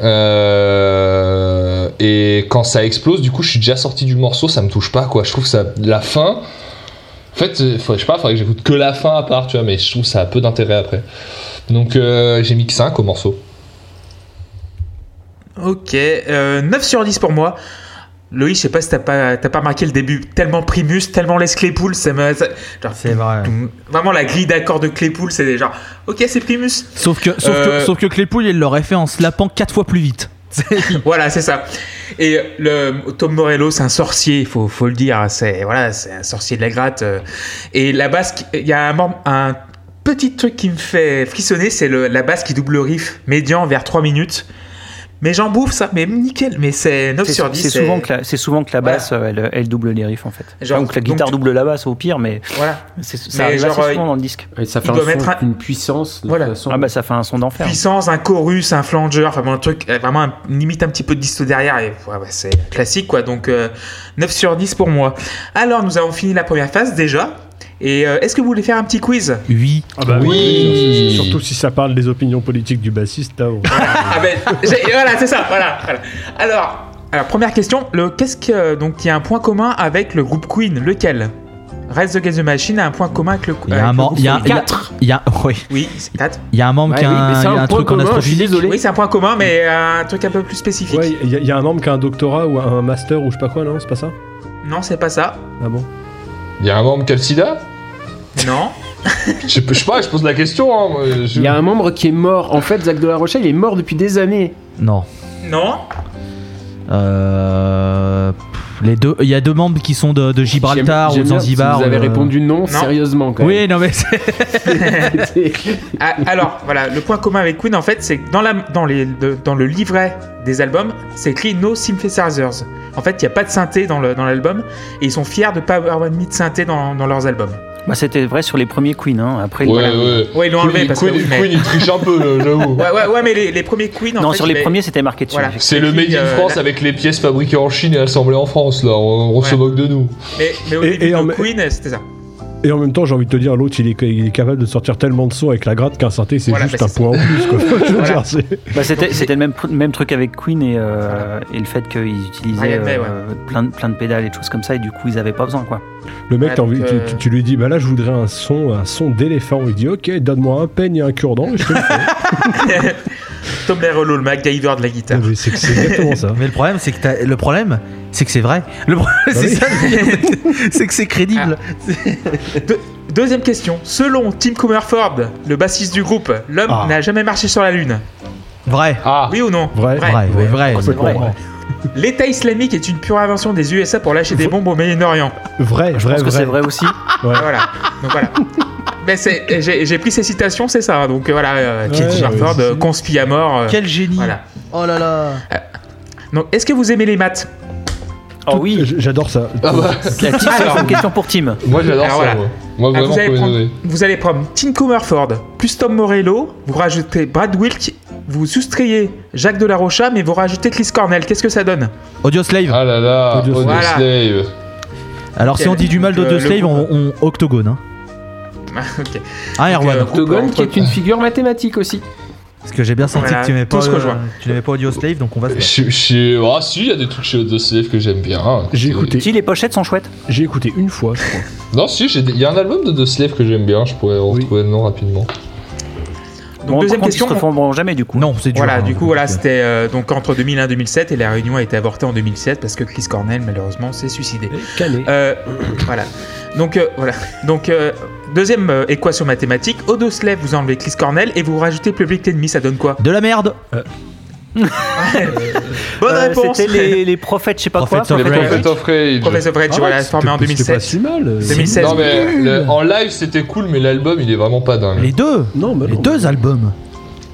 Euh, et quand ça explose, du coup, je suis déjà sorti du morceau, ça me touche pas, quoi. Je trouve ça, la fin. En fait, euh, je sais pas, faudrait que j'écoute que la fin à part, tu vois, mais je trouve ça a peu d'intérêt après. Donc, euh, j'ai mis que 5 au morceau. Ok. euh, 9 sur 10 pour moi. Loïs, je sais pas si t'as pas, t'as pas remarqué le début. Tellement Primus, tellement les Claypool, ça me. C'est vrai. Vraiment, la grille d'accords de Claypool, c'est genre. Ok, c'est Primus. Sauf que, sauf Euh, que, sauf que Claypool, il l'aurait fait en slapant 4 fois plus vite. Voilà, c'est ça. Et le Tom Morello, c'est un sorcier, il faut, faut le dire. C'est voilà, c'est un sorcier de la gratte. euh. Et la basse, il y a un, un petit truc qui me fait frissonner, c'est le- la basse qui double le riff médian vers 3 minutes. Mais j'en bouffe ça, mais nickel. Mais c'est 9 C'est sur 10. c'est souvent, que la- c'est souvent que la basse, elle, elle double les riffs en fait. Genre, Enfin, ou que la guitare donc- double la basse au pire, mais Voilà. c'est- ça Mais arrive genre, assez euh, souvent dans le disque. Et ça fait Il un son mettre un- d'une puissance. De Voilà. façon. Ah bah ça fait un son d'enfer. Puissance, un chorus, un flanger, enfin bon, un truc, euh, vraiment un- limite un petit peu de disto derrière, et ouais, ouais, c'est classique quoi, donc euh, 9 sur 10 pour moi. Alors nous avons fini la première phase déjà, et euh, est-ce que vous voulez faire un petit quiz Oui. Ah bah Oui. oui, surtout si ça parle des opinions politiques du bassiste. là, on- Ah ben, voilà, c'est ça, voilà, voilà. Alors, alors, première question, le, qu'est-ce que, donc il y a un point commun avec le groupe Queen, lequel? Rise Against the Machine a un point commun avec le Il y a un, avec le mem- groupe il y a, Queen. il y a- oui. Oui, c'est 4. Il y a un membre Ouais, qui a un, truc en commun, je suis astrophysique. désolé. Oui, c'est un point commun, mais un truc un peu plus spécifique. Il y a un membre qui a un doctorat ou un master ou je sais pas quoi, non C'est pas ça? Non, c'est pas ça. Ah bon? Il y a un membre qui a le sida Non. je, sais- je sais pas, je pose la question. Hein, moi, je- Il y a un membre qui est mort. En fait, Zach de la Rochelle, il est mort depuis des années. Non. Non. Euh, Les deux, il y a deux membres qui sont de, de Gibraltar ou de si Zanzibar. Vous avez répondu non, sérieusement quand Oui, non mais c'est-. Ah, alors, voilà, le point commun avec Queen, en fait, c'est que dans, la, dans, les, de- dans le livret des albums, c'est écrit No Synthesizers. En fait, il n'y a pas de synthé dans l'album, et ils sont fiers de ne pas avoir mis de synthé dans, dans leurs albums. Bah, C'était vrai sur les premiers Queen. Hein. Après, Ouais, voilà. ouais. Ouais, ils l'ont enlevé Queen, parce que. Queen, mais- Queen, il triche un peu, là, j'avoue. Ouais, ouais, ouais, mais les, les premiers Queen, en Non, fait, sur les mais- premiers, c'était marqué dessus. Voilà. C'est le Made in Euh, France avec les pièces fabriquées en Chine et assemblées en France, là. On, on se moque de nous. Mais, mais au Et- début et en Queen, c'était ça. Et en même temps, j'ai envie de te dire, l'autre, il est, il est capable de sortir tellement de sons avec la gratte qu'un synthé, c'est Voilà, juste bah, un point en plus. Quoi. Je veux Voilà. dire, c'est- Bah, c'était le même, truc avec Queen et, euh, et le fait qu'ils utilisaient ouais. euh, plein, de, plein de pédales et de choses comme ça, et du coup, ils avaient pas besoin. quoi. Le mec, Ouais, envie- euh, tu- tu lui dis, bah là, je voudrais un son, un son d'éléphant. Il dit, ok, donne-moi un peigne et un cure-dent, et je te le fais. Tom Lerolo, le MacGyver de la guitare. C'est exactement ça. Mais le problème, c'est que t'as- le problème, c'est que c'est vrai. Le problème, c'est oui. ça, c'est que c'est crédible. De- deuxième question. Selon Tim Comerford, le bassiste du groupe, l'homme Ah. n'a jamais marché sur la Lune. Vrai. Ah, Oui ou non Vrai. Vrai, ouais, vrai, c'est vrai. L'État islamique est une pure invention des USA pour lâcher des bombes au Moyen-Orient. Vrai, Je vrai, pense que c'est vrai. vrai aussi. Ouais. Voilà. Donc voilà. Mais c'est- j'ai j'ai pris ces citations, c'est ça. Donc euh, voilà, euh, Tim Ouais, euh, c'est- conspi à mort. euh, Quel génie. Voilà. Oh là là. Donc, est-ce que vous aimez les maths? Oh oui, J'adore ça. Ah bah, la petite Alors. question pour Tim. moi j'adore Alors ça, voilà. moi. Moi, Ah, vraiment, vous, allez prendre, vous allez prendre Tim Comerford plus Tom Morello, vous rajoutez Brad Wilk, vous soustrayez Jacques Delarocha, mais vous rajoutez Chris Cornell. Qu'est-ce que ça donne? Audio Slave. Ah là là, Audio Audio Voilà. Slave. Alors si on dit du mal d'Audio euh, Slave, on, on octogone. Hein. Ok. Ah, Erwan. euh, Octogone, qui est une figure mathématique aussi. Parce que j'ai bien senti Voilà, que tu n'aimais pas, euh, rejoint. tu n'aimais pas Audio Slave, donc on va se Je, je, ah si, il y a des trucs chez Audio Slave que j'aime bien. J'ai écouté, Si, les pochettes sont chouettes. j'ai écouté une fois, je crois. Non, si, des- il y a un album de The Slave que j'aime bien, je pourrais retrouver le nom rapidement. Donc, Bon, deuxième question. Ils se reformeront jamais du coup. Non, c'est dur. Voilà, hein, du coup, voilà, compliqué. c'était euh, donc entre 2001 et 2007 et la réunion a été avortée en 2007 parce que Chris Cornell, malheureusement, s'est suicidé. Canet. Euh, voilà. Donc, euh, voilà. Donc, euh, deuxième euh, équation mathématique. Odoslave, vous enlevez Chris Cornell et vous rajoutez Public Enemy, ça donne quoi? De la merde. Bonne Euh, réponse C'était les, les prophètes, je sais pas quoi. Prophets of Les Rage. Prophets of Rage. Professor Rage, voilà, Ah, formé en c'était- C'était pas 2007. si mal. euh. 2016. Non mais le- en live c'était cool mais l'album il est vraiment pas dingue. Les deux. Non, mais Les non. deux albums.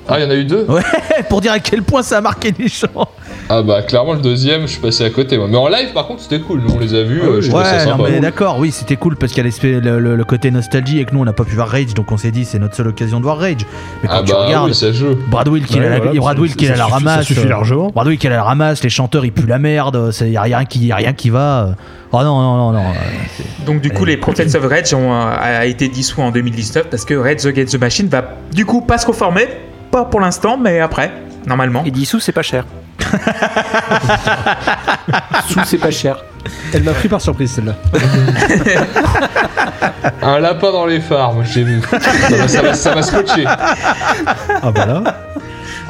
Ah il y en a eu deux Ouais, pour dire à quel point ça a marqué les gens. Ah bah clairement le deuxième je suis passé à côté moi. Mais en live par contre c'était cool, nous on les a vus, Ah euh, je Ouais, non, mais d'accord, oui, c'était cool parce qu'il y a l'aspect- le, le- le côté nostalgie et que nous on n'a pas pu voir Rage, donc on s'est dit c'est notre seule occasion de voir Rage. Mais quand Ah tu bah regardes oui ça joue. Brad Wilk, il Ouais, a la, voilà, Brad ça a la ramasse. Ça suffit euh, largement. Brad Wilk, il a la ramasse, les chanteurs ils puent la merde, il y a rien qui, y a rien qui va. euh. Oh non, non, non, non. euh, Donc, du coup, les Prophets of Rage ont euh, a été dissous en 2019 parce que Rage Against the Machine va du coup pas se reformer. Pas pour l'instant, mais après, normalement. Et dissous, c'est pas cher. Sous, c'est pas cher. Elle m'a pris par surprise celle-là. Un lapin dans les phares, moi j'ai vu. ça m'a- ça m'a ça m'a scotché. Ah bah là.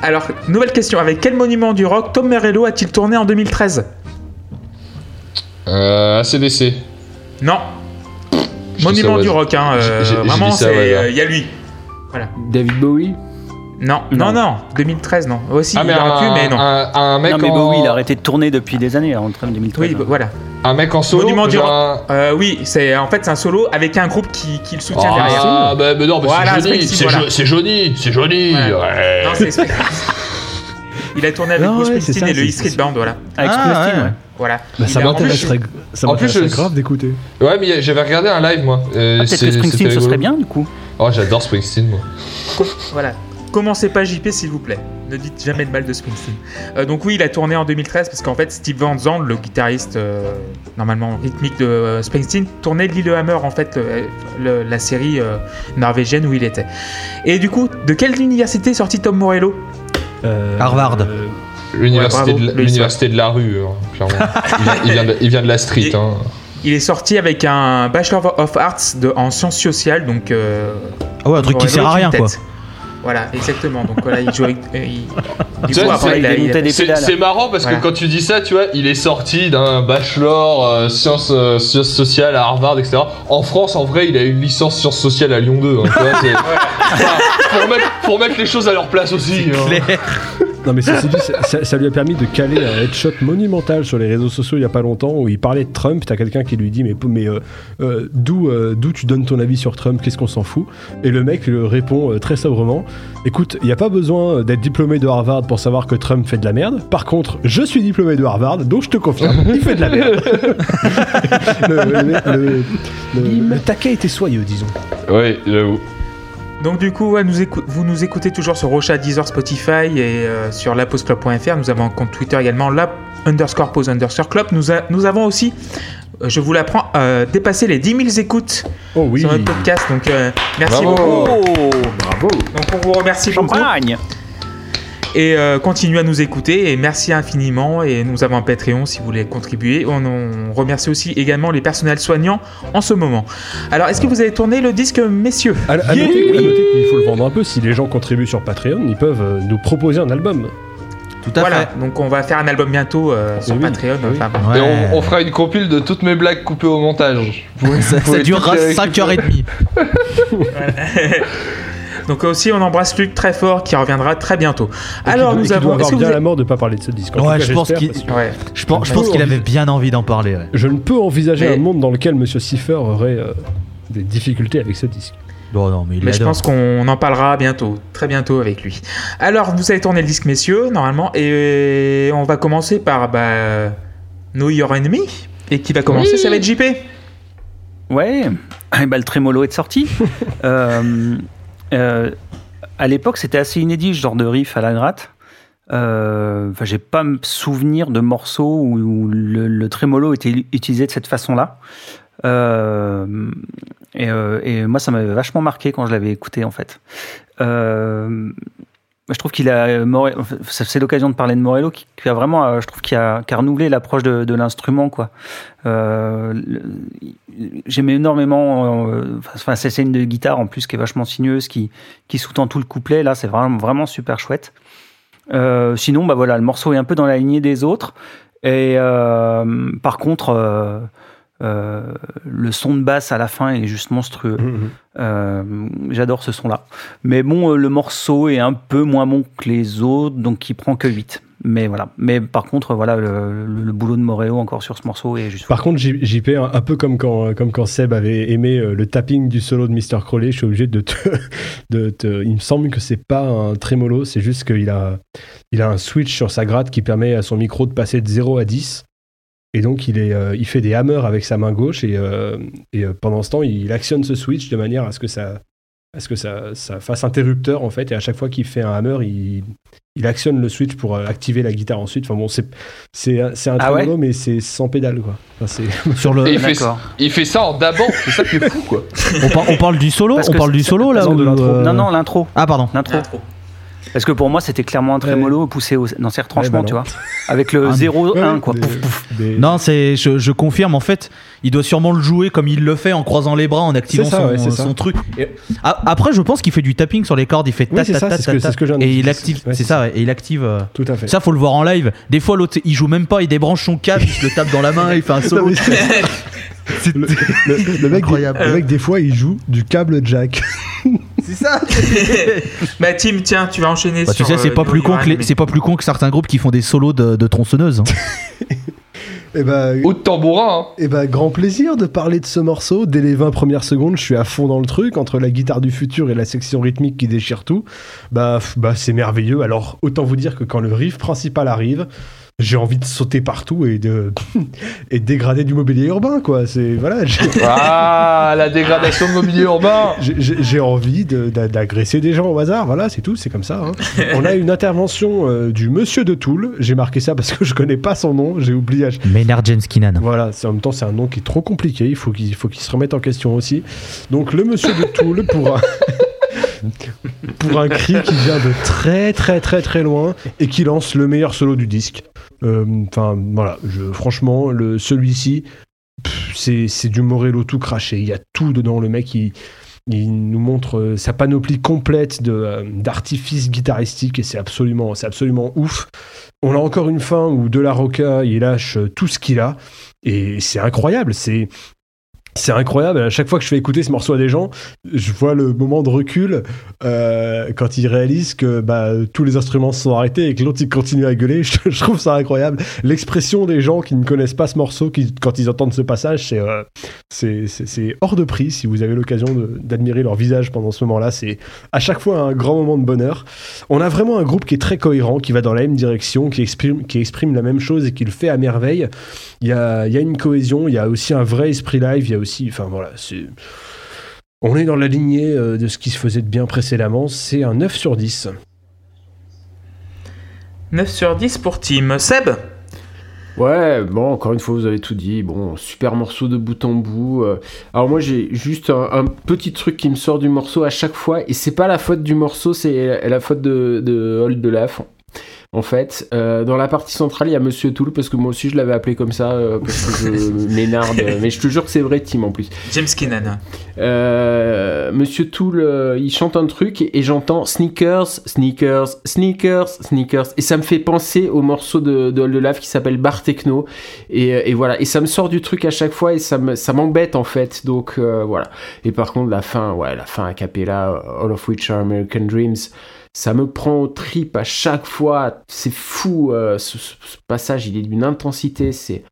Alors, nouvelle question. Avec quel monument du rock Tom Morello a-t-il tourné en 2013 Euh, ACDC. Non. Je Monument du rock, hein. euh, J'ai- j'ai- j'ai vraiment, ça c'est. euh, Il y a lui. David Bowie? Non, non, non, 2013, non. Aussi, Ah mais il aurait un, pu, mais non. un, un mec non, mais en... Bowie, il a arrêté de tourner depuis des années, en train de 2013. Oui, bah, voilà. un mec en solo. Monument du un- Euh, oui, c'est en fait c'est un solo avec un groupe qui, qui le soutient Ah, derrière. bah, bah non, mais Voilà, c'est Johnny, Springsteen, c'est voilà. Johnny, c'est Johnny. Voilà. ouais. Non, c'est Il a tourné avec Bruce ouais, Springsteen et le E Street Band, voilà. Avec Ah, Springsteen, ouais. ouais. Voilà. Bah, ça m'intéresserait je- grave d'écouter. Ouais, mais j'avais regardé un live moi. Euh, Ah, Peut-être que Springsteen, ce serait bien, du coup. Oh, j'adore Springsteen moi. Voilà. Commencez pas JP s'il vous plaît. Ne dites jamais de mal de Springsteen. Euh, donc oui, il a tourné en 2013 parce qu'en fait Steve Van Zandt, le guitariste euh, normalement rythmique de euh, Springsteen, tournait Lillehammer en fait le- la série euh, norvégienne où il était. Et du coup, de quelle université est sorti Tom Morello? Euh, Harvard. euh, L'université de, la- de rue, hein, clairement. il, vient, il vient de, il vient de la street. Et- Hein. Il est sorti avec un Bachelor of Arts de- en sciences sociales, donc euh, Ah ouais, un truc qui sert à rien quoi. Voilà, exactement. Donc voilà, il joue avec. euh, il- Du Tu coup, vois, après, c'est- il a- il a- marrant parce Voilà. que quand tu dis ça, tu vois, il est sorti d'un bachelor euh, sciences, euh, sciences sociales à Harvard, etc. En France, en vrai, il a une licence sciences sociales à Lyon 2. hein, tu vois, Enfin, faut remettre les choses à leur place aussi. hein. Non mais ceci dit, ça, ça- ça lui a permis de caler un headshot monumental sur les réseaux sociaux il y a pas longtemps où il parlait de Trump. T'as quelqu'un qui lui dit mais mais euh, euh, d'où euh, d'où tu donnes ton avis sur Trump? Qu'est-ce qu'on s'en fout? Et le mec lui répond euh, très sobrement écoute, il y a pas besoin d'être diplômé de Harvard pour savoir que Trump fait de la merde. Par contre, je suis diplômé de Harvard, donc je te confirme, il fait de la merde. le, le- le- le- le taquet était soyeux, disons. Oui, j'avoue. Donc du coup, ouais, nous écou- vous nous écoutez toujours sur Rocha, Deezer, Spotify et euh, sur laposeclub.fr. Nous avons un compte Twitter également, la underscore pause underscore club. Nous, a- nous avons aussi, euh, je vous l'apprends, euh, dépassé les 10 000 écoutes Oh oui, sur notre podcast. Donc euh, merci Bravo. beaucoup. Bravo. Donc on vous remercie beaucoup. Et euh, continuez à nous écouter et merci infiniment. Et nous avons un Patreon si vous voulez contribuer. On, on remercie aussi également les personnels soignants en ce moment. Alors, est-ce que vous avez tourné le disque, messieurs? À, à noter, à noter qu'il faut le vendre un peu. Si les gens contribuent sur Patreon, ils peuvent euh, nous proposer un album. Tout à Voilà, fait. donc on va faire un album bientôt euh, sur Oui, Patreon. oui. Enfin, bon. Et on, on fera une compile de toutes mes blagues coupées au montage. Vous Ça, vous pouvez ça durera toutes les 5h30. Donc aussi, on embrasse Luc très fort qui reviendra très bientôt. Et Alors, qui, nous qui doit avons. avoir Est-ce que bien vous la mort de pas parler de ce disque. Ouais, cas, je pense qu'il- que Ouais. Je pense, je pense qu'il avait bien envie d'en parler. ouais. Je ne peux envisager Mais- un monde dans lequel Monsieur Cipher aurait euh, des difficultés avec ce disque. Bon, non, mais il Mais je pense qu'on en parlera bientôt, très bientôt avec lui. Alors, vous avez tourné le disque, messieurs, normalement, et on va commencer par bah, Know Your Enemy. Et qui va commencer, Oui. ça va être JP. Ouais, et bah, le trémolo est sorti. Euh, euh, à l'époque, c'était assez inédit, ce genre de riff à la gratte. Euh, Enfin, j'ai pas souvenir de morceaux où, le, le trémolo était utilisé de cette façon-là. Euh, et, euh, et moi, ça m'avait vachement marqué quand je l'avais écouté, en fait. Euh, je trouve qu'il a, ça- c'est l'occasion de parler de Morello, qui, a vraiment, euh, je trouve qu'il a, renouvelé l'approche de, l'instrument, quoi. Euh, J'aimais énormément. euh, Enfin, de guitare en plus qui est vachement sinueuse, qui, qui sous-tend tout le couplet. Là, c'est vraiment, vraiment super chouette. Euh, sinon, bah voilà, le morceau est un peu dans la lignée des autres. Et euh, par contre, euh, le son de basse à la fin est juste monstrueux. Euh, J'adore ce son-là. Mais bon, euh, le morceau est un peu moins bon que les autres, donc il prend que 8. Mais voilà. Mais par contre, voilà, le, boulot de Moreo encore sur ce morceau est juste. Par contre, JP, un, un peu comme quand, comme quand Seb avait aimé le tapping du solo de Mr. Crowley, je suis obligé de te, de te- Il me semble que c'est pas un trémolo, c'est juste qu'il a, il a un switch sur sa gratte qui permet à son micro de passer de 0 à 10. Et donc, il, est, euh, il fait des hammers avec sa main gauche et, euh, et euh, pendant ce temps, il actionne ce switch de manière à ce que ça, à ce que ça, ça fasse interrupteur en fait. Et à chaque fois qu'il fait un hammer, il, il actionne le switch pour euh, activer la guitare ensuite. Enfin bon, c'est, c'est, un- c'est un Ah ouais mais c'est sans pédale quoi. Enfin, c'est... Sur le, il fait, D'accord. il fait ça en dabant, c'est ça qui est fou quoi. on, par- on parle du solo Parce On parle du solo là ou de l'intro. Non, non, l'intro. Ah, pardon. L'intro. Parce que pour moi, c'était clairement un trémolo poussé au- dans ses retranchements, Ouais, bah tu non. vois. Avec le Ah, 0-1, quoi. Des- Pouf, pouf. des- Non, c'est, je, je confirme, en fait, il doit sûrement le jouer comme il le fait en croisant les bras, en activant ça, son, ouais, c'est ça. son truc. Et- a- après, je pense qu'il fait du tapping sur les cordes, il fait Oui, ta c'est ta ça, ta ce ta que- ce que et il active, Ouais, c'est ça, ça. ouais, et il active. euh, Tout à fait. Ça, faut le voir en live. Des fois, l'autre, il joue même pas, il débranche son câble, il se le tape dans la main, il fait un solo. Le, le- le mec, Incroyable. Des, le mec, des fois, il joue du câble jack. C'est ça. bah, Tim, tiens, tu vas enchaîner Bah, tu sur. sais, c'est euh, pas plus con que les- pas plus con que certains groupes qui font des solos de, de tronçonneuses. Et bah, Ou de tambourin, hein. et bah, grand plaisir de parler de ce morceau. Dès les 20 premières secondes, je suis à fond dans le truc. Entre la guitare du futur et la section rythmique qui déchire tout, bah, bah c'est merveilleux. Alors, autant vous dire que quand le riff principal arrive, j'ai envie de sauter partout et de, et de dégrader du mobilier urbain, quoi. C'est, voilà, Ah, la dégradation de mobilier urbain. J'ai- envie de- d'agresser des gens au hasard, voilà, c'est tout, c'est comme ça. hein. On a une intervention euh, du monsieur de Toul, j'ai marqué ça parce que je connais pas son nom, j'ai oublié. James Keenan. Voilà, c'est- en même temps c'est un nom qui est trop compliqué, il faut qu'il faut qu'il se remette en question aussi. Donc le monsieur de Toul pour un, pour un cri qui vient de très très très très loin et qui lance le meilleur solo du disque. Euh, Enfin voilà, franchement, celui-ci, c'est du Morello tout craché. Il y a tout dedans. Le mec, il, nous montre euh, sa panoplie complète euh, d'artifices guitaristiques et c'est absolument, absolument ouf. On a encore une fin où De La Roca, il lâche tout ce qu'il a et c'est incroyable. C'est C'est incroyable, à chaque fois que je fais écouter ce morceau à des gens, je vois le moment de recul euh, quand ils réalisent que bah, tous les instruments se sont arrêtés et que l'autre continue à gueuler. Je, trouve ça incroyable. L'expression des gens qui ne connaissent pas ce morceau, qui, quand ils entendent ce passage, c'est euh, hors de prix. Si vous avez l'occasion d'admirer leur visage pendant ce moment-là, c'est à chaque fois un grand moment de bonheur. On a vraiment un groupe qui est très cohérent, qui va dans la même direction, qui exprime, qui exprime la même chose et qui le fait à merveille. Il y a, y a une cohésion, il y a aussi un vrai esprit live, enfin voilà, c'est... On est dans la lignée euh, de ce qui se faisait de bien précédemment, c'est un 9 sur 10. 9 sur 10 pour Team. Seb? Ouais, bon, encore une fois, vous avez tout dit. Bon, super morceau de bout en bout. euh. Alors moi, j'ai juste un, un petit truc qui me sort du morceau à chaque fois, et c'est pas la faute du morceau, c'est la faute de, de Hold de Laf. En fait, Euh, dans la partie centrale, il y a Monsieur Tool, parce que moi aussi je l'avais appelé comme ça, euh, parce que je m'énarde. mais je te jure que c'est vrai, Tim, en plus. James Keenan. Euh, Monsieur Tool, euh, il chante un truc et, j'entends sneakers, sneakers, sneakers, sneakers. Et ça me fait penser au morceau de, de Lave qui s'appelle Bar Techno. Et, euh, et voilà. Et ça me sort du truc à chaque fois et ça me- ça m'embête en fait. Donc euh, voilà. Et par contre, la fin, ouais, la fin a cappella, All of which are American Dreams. Ça me prend au trip à chaque fois. C'est fou. euh, ce, ce- ce passage, il est d'une intensité. C'est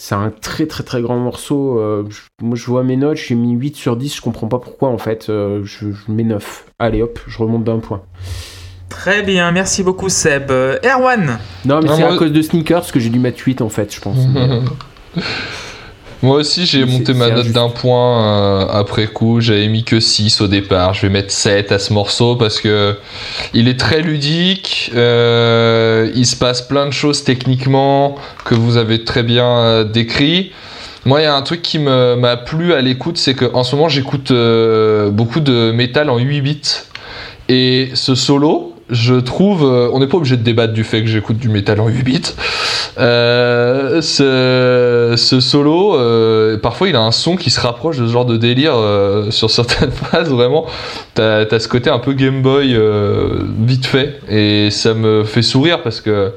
c'est un très très très grand morceau. euh, je- moi je vois mes notes, j'ai mis 8 sur 10, je comprends pas pourquoi en fait. euh, je, je mets 9. Allez hop, je remonte d'un point. Très bien, merci beaucoup Seb. Erwan Non mais c'est à cause de Sneakers que j'ai dû mettre 8 en fait, je pense. Moi aussi, j'ai monté ma note d'un point euh, après coup. J'avais mis que 6 au départ. Je vais mettre 7 à ce morceau parce que il est très ludique. euh, il se passe plein de choses techniquement que vous avez très bien euh, décrit. Moi, il y a un truc qui m'a plu à l'écoute, c'est que en ce moment, j'écoute beaucoup de métal en 8 bits. Et ce solo, je trouve, euh, on n'est pas obligé de débattre du fait que j'écoute du métal en 8 bits. Euh, ce, solo, euh, parfois il a un son qui se rapproche de ce genre de délire sur certaines phases, vraiment. T'as as ce côté un peu Game Boy vite fait, et ça me fait sourire parce que.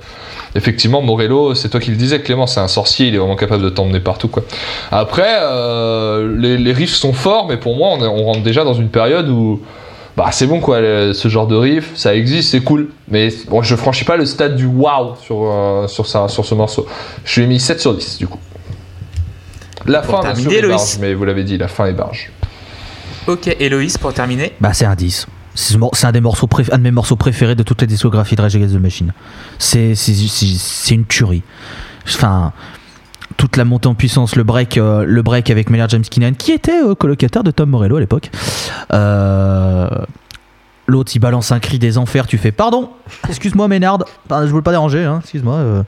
Effectivement, Morello, c'est toi qui le disais, Clément, c'est un sorcier, il est vraiment capable de t'emmener partout. Quoi. Après, les, riffs sont forts, mais pour moi, on rentre déjà dans une période où bah c'est bon quoi, le- ce genre de riff, ça existe, c'est cool. Mais bon, je franchis pas le stade du wow sur, euh, sur, ça, sur ce morceau. Je lui ai mis 7 sur 10 du coup. La Pour fin, bien sûr, est barge, mais vous l'avez dit, la fin est barge. Ok, Héloïse pour terminer. Bah, c'est un 10. C'est un, des morceaux préf- un de mes morceaux préférés de toute la discographie de Rage Against the Machine. C'est c'est- c'est- c'est une tuerie. Enfin, toute la montée en puissance, le break, euh, le break avec Maynard James Keenan, qui était euh, colocataire de Tom Morello à l'époque. Euh, L'autre, il balance un cri des enfers, tu fais pardon, excuse-moi Maynard, je voulais pas déranger, hein, excuse-moi.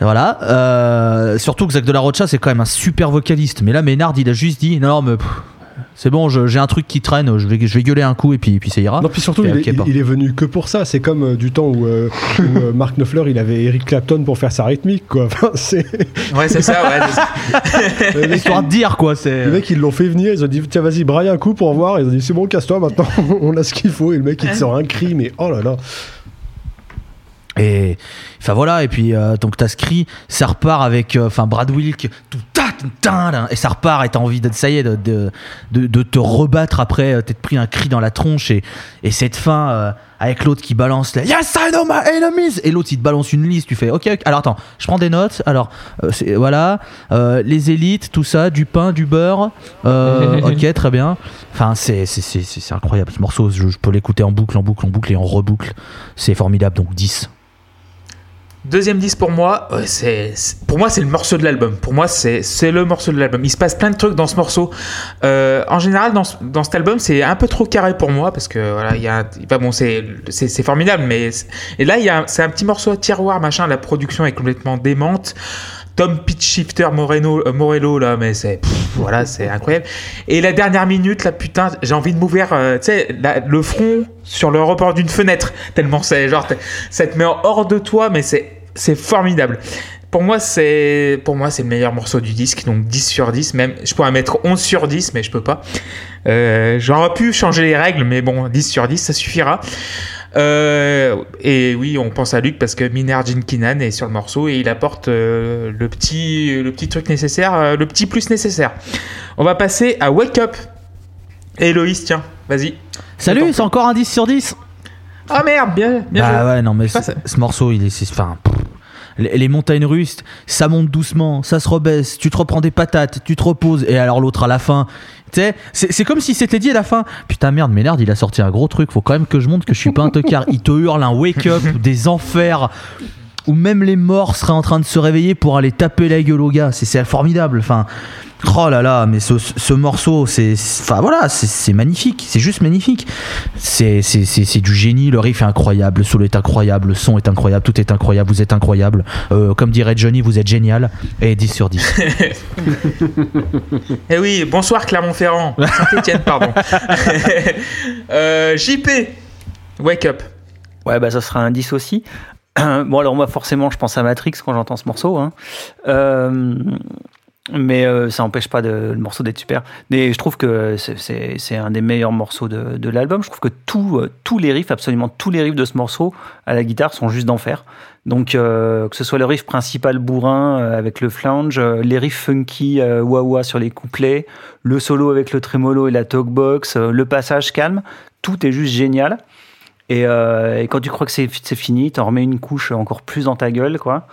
Voilà. Surtout que Zach de la Rocha, c'est quand même un super vocaliste. Mais là, Maynard, il a juste dit non, mais c'est bon, je- j'ai un truc qui traîne, je vais, je vais gueuler un coup et puis, puis ça ira. Non, puis surtout, il, est, ok, pas. il- il est venu que pour ça. C'est comme euh, du temps où, euh, où, euh, Mark Knopfler, il avait Eric Clapton pour faire sa rythmique, quoi. Enfin, c'est... Ouais, c'est ça, ouais. Histoire de dire quoi, c'est. le mec, ils l'ont fait venir, ils ont dit, tiens, vas-y, braille un coup pour voir. Ils ont dit, c'est bon, casse-toi maintenant, on a ce qu'il faut. Et le mec, il te sort un cri, mais oh là là. Et enfin voilà, et puis euh, donc t'as ce cri, ça repart avec euh, enfin Brad Wilk, tout et ça repart et t'as envie de ça y est de, de, te rebattre après, euh, t'es pris un cri dans la tronche et, et cette fin euh, avec l'autre qui balance les Yes I know my enemies! Et l'autre il te balance une liste, tu fais ok, alors attends, je prends des notes, alors euh, voilà, euh, les élites, tout ça, du pain, du beurre, ok très bien, enfin c'est incroyable ce morceau, je, je peux l'écouter en boucle, en boucle, en boucle et en reboucle, c'est formidable donc 10. Deuxième 10 pour moi, ouais, c'est pour moi c'est le morceau de l'album. Pour moi c'est le morceau de l'album. Il se passe plein de trucs dans ce morceau. Euh, en général dans, dans cet album c'est un peu trop carré pour moi parce que voilà il y a bah, bon c'est c'est formidable mais et là il y a c'est un petit morceau à tiroir machin. La production est complètement démente. Tom Pitch Shifter Moreno, euh, Morello là mais c'est voilà c'est incroyable. Et la dernière minute là putain j'ai envie de m'ouvrir euh, tu sais le front sur le rebord d'une fenêtre tellement c'est genre ça te met hors de toi mais c'est c'est formidable. Pour moi, c'est pour moi c'est le meilleur morceau du disque, donc 10 sur 10. Même, je pourrais mettre 11 sur 10, mais je peux pas. Euh, J'aurais pu changer les règles, mais bon, 10 sur 10, ça suffira. Euh, et oui, on pense à Luc parce que Miner Jinkinan est sur le morceau et il apporte euh, le, petit, le petit truc nécessaire, euh, le petit plus nécessaire. On va passer à Wake Up. Héloïse, tiens, vas-y. Salut, c'est encore un 10 sur 10 Ah merde, bien, bien Bah joué. ouais, non, mais ce, morceau, il est. Enfin. pff, les, montagnes russes, ça monte doucement, ça se rebaisse, tu te reprends des patates, tu te reposes, et alors l'autre à la fin. C'est c'est comme si c'était dit à la fin. Putain, merde, Ménard, il a sorti un gros truc, faut quand même que je montre que je suis pas un tocard. Il te hurle un wake-up, des enfers, où même les morts seraient en train de se réveiller pour aller taper la gueule au gars. C'est- formidable. Enfin. Oh là là, mais ce, ce morceau, c'est, enfin voilà, c'est- magnifique, c'est juste magnifique. C'est, c'est, c'est, c'est du génie, le riff est incroyable, le solo est incroyable, le son est incroyable, tout est incroyable, vous êtes incroyable. Euh, comme dirait Johnny, vous êtes génial. Et 10 sur 10. Eh oui, bonsoir Clermont-Ferrand. Saint-Etienne, pardon. Euh, JP, Wake Up. Ouais, bah ça sera un 10 aussi. bon, alors moi, forcément, je pense à Matrix quand j'entends ce morceau. hein. Euh, mais euh, ça n'empêche pas de- le morceau d'être super. Mais je trouve que c'est- un des meilleurs morceaux de, l'album. Je trouve que euh, tous les riffs, absolument tous les riffs de ce morceau à la guitare sont juste d'enfer. Donc, que ce soit le riff principal bourrin avec le flange, les riffs funky wah-wah sur les couplets, le solo avec le tremolo et la talkbox, le passage calme, tout est juste génial. Et, euh, et quand tu crois que c'est fini, t'en remets une couche encore plus dans ta gueule, quoi.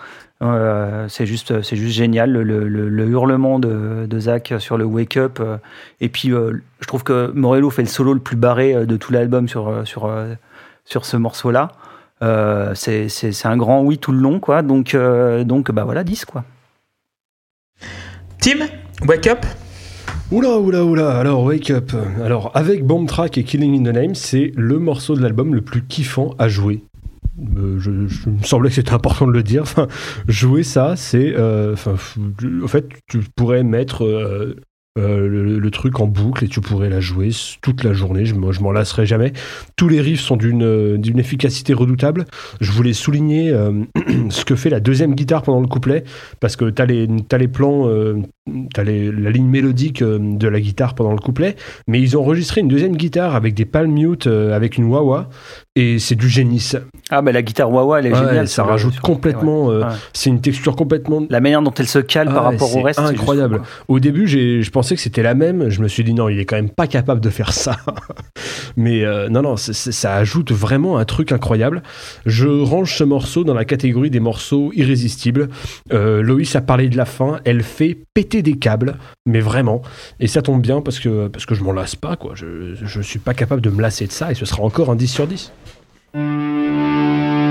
Euh, c'est juste, c'est juste génial le, le- le- le hurlement de, Zach sur le Wake Up. euh, et puis, je trouve que Morello fait le solo le plus barré de tout l'album sur sur sur ce morceau-là. C'est un grand oui tout le long, quoi. Donc donc bah voilà 10 quoi. Tim, Wake Up. Oula, oula, oula, alors Wake Up. Alors, avec Bomb Track et Killing in the Name, c'est le morceau de l'album le plus kiffant à jouer. Euh, je, me semblait que c'était important de le dire. Enfin, jouer ça, c'est. euh, en fait, tu pourrais mettre euh, euh, le, truc en boucle et tu pourrais la jouer toute la journée. Je, m'en lasserai jamais. Tous les riffs sont d'une euh, efficacité redoutable. Je voulais souligner euh, ce que fait la deuxième guitare pendant le couplet, parce que tu as les, t'as les plans, euh, tu as la ligne mélodique de la guitare pendant le couplet, mais ils ont enregistré une deuxième guitare avec des palm mute, avec une wah-wah, et c'est du génie. Ça, Ah bah la guitare wah-wah elle est Ouais, géniale. ça rajoute complètement. euh, ouais. C'est une texture complètement La manière dont elle se cale par rapport au reste, juste incroyable. Au début, je pensais que c'était la même. Je me suis dit non, il est quand même pas capable de faire ça. Mais euh, non, non, ça ajoute vraiment un truc incroyable. Je range ce morceau dans la catégorie des morceaux irrésistibles. Euh, Loïs a parlé de la fin. Elle fait péter des câbles, mais vraiment. Et ça tombe bien parce que, parce que je m'en lasse pas. Quoi. Je, je suis pas capable de me lasser de ça et ce sera encore un 10 sur 10. Thank you.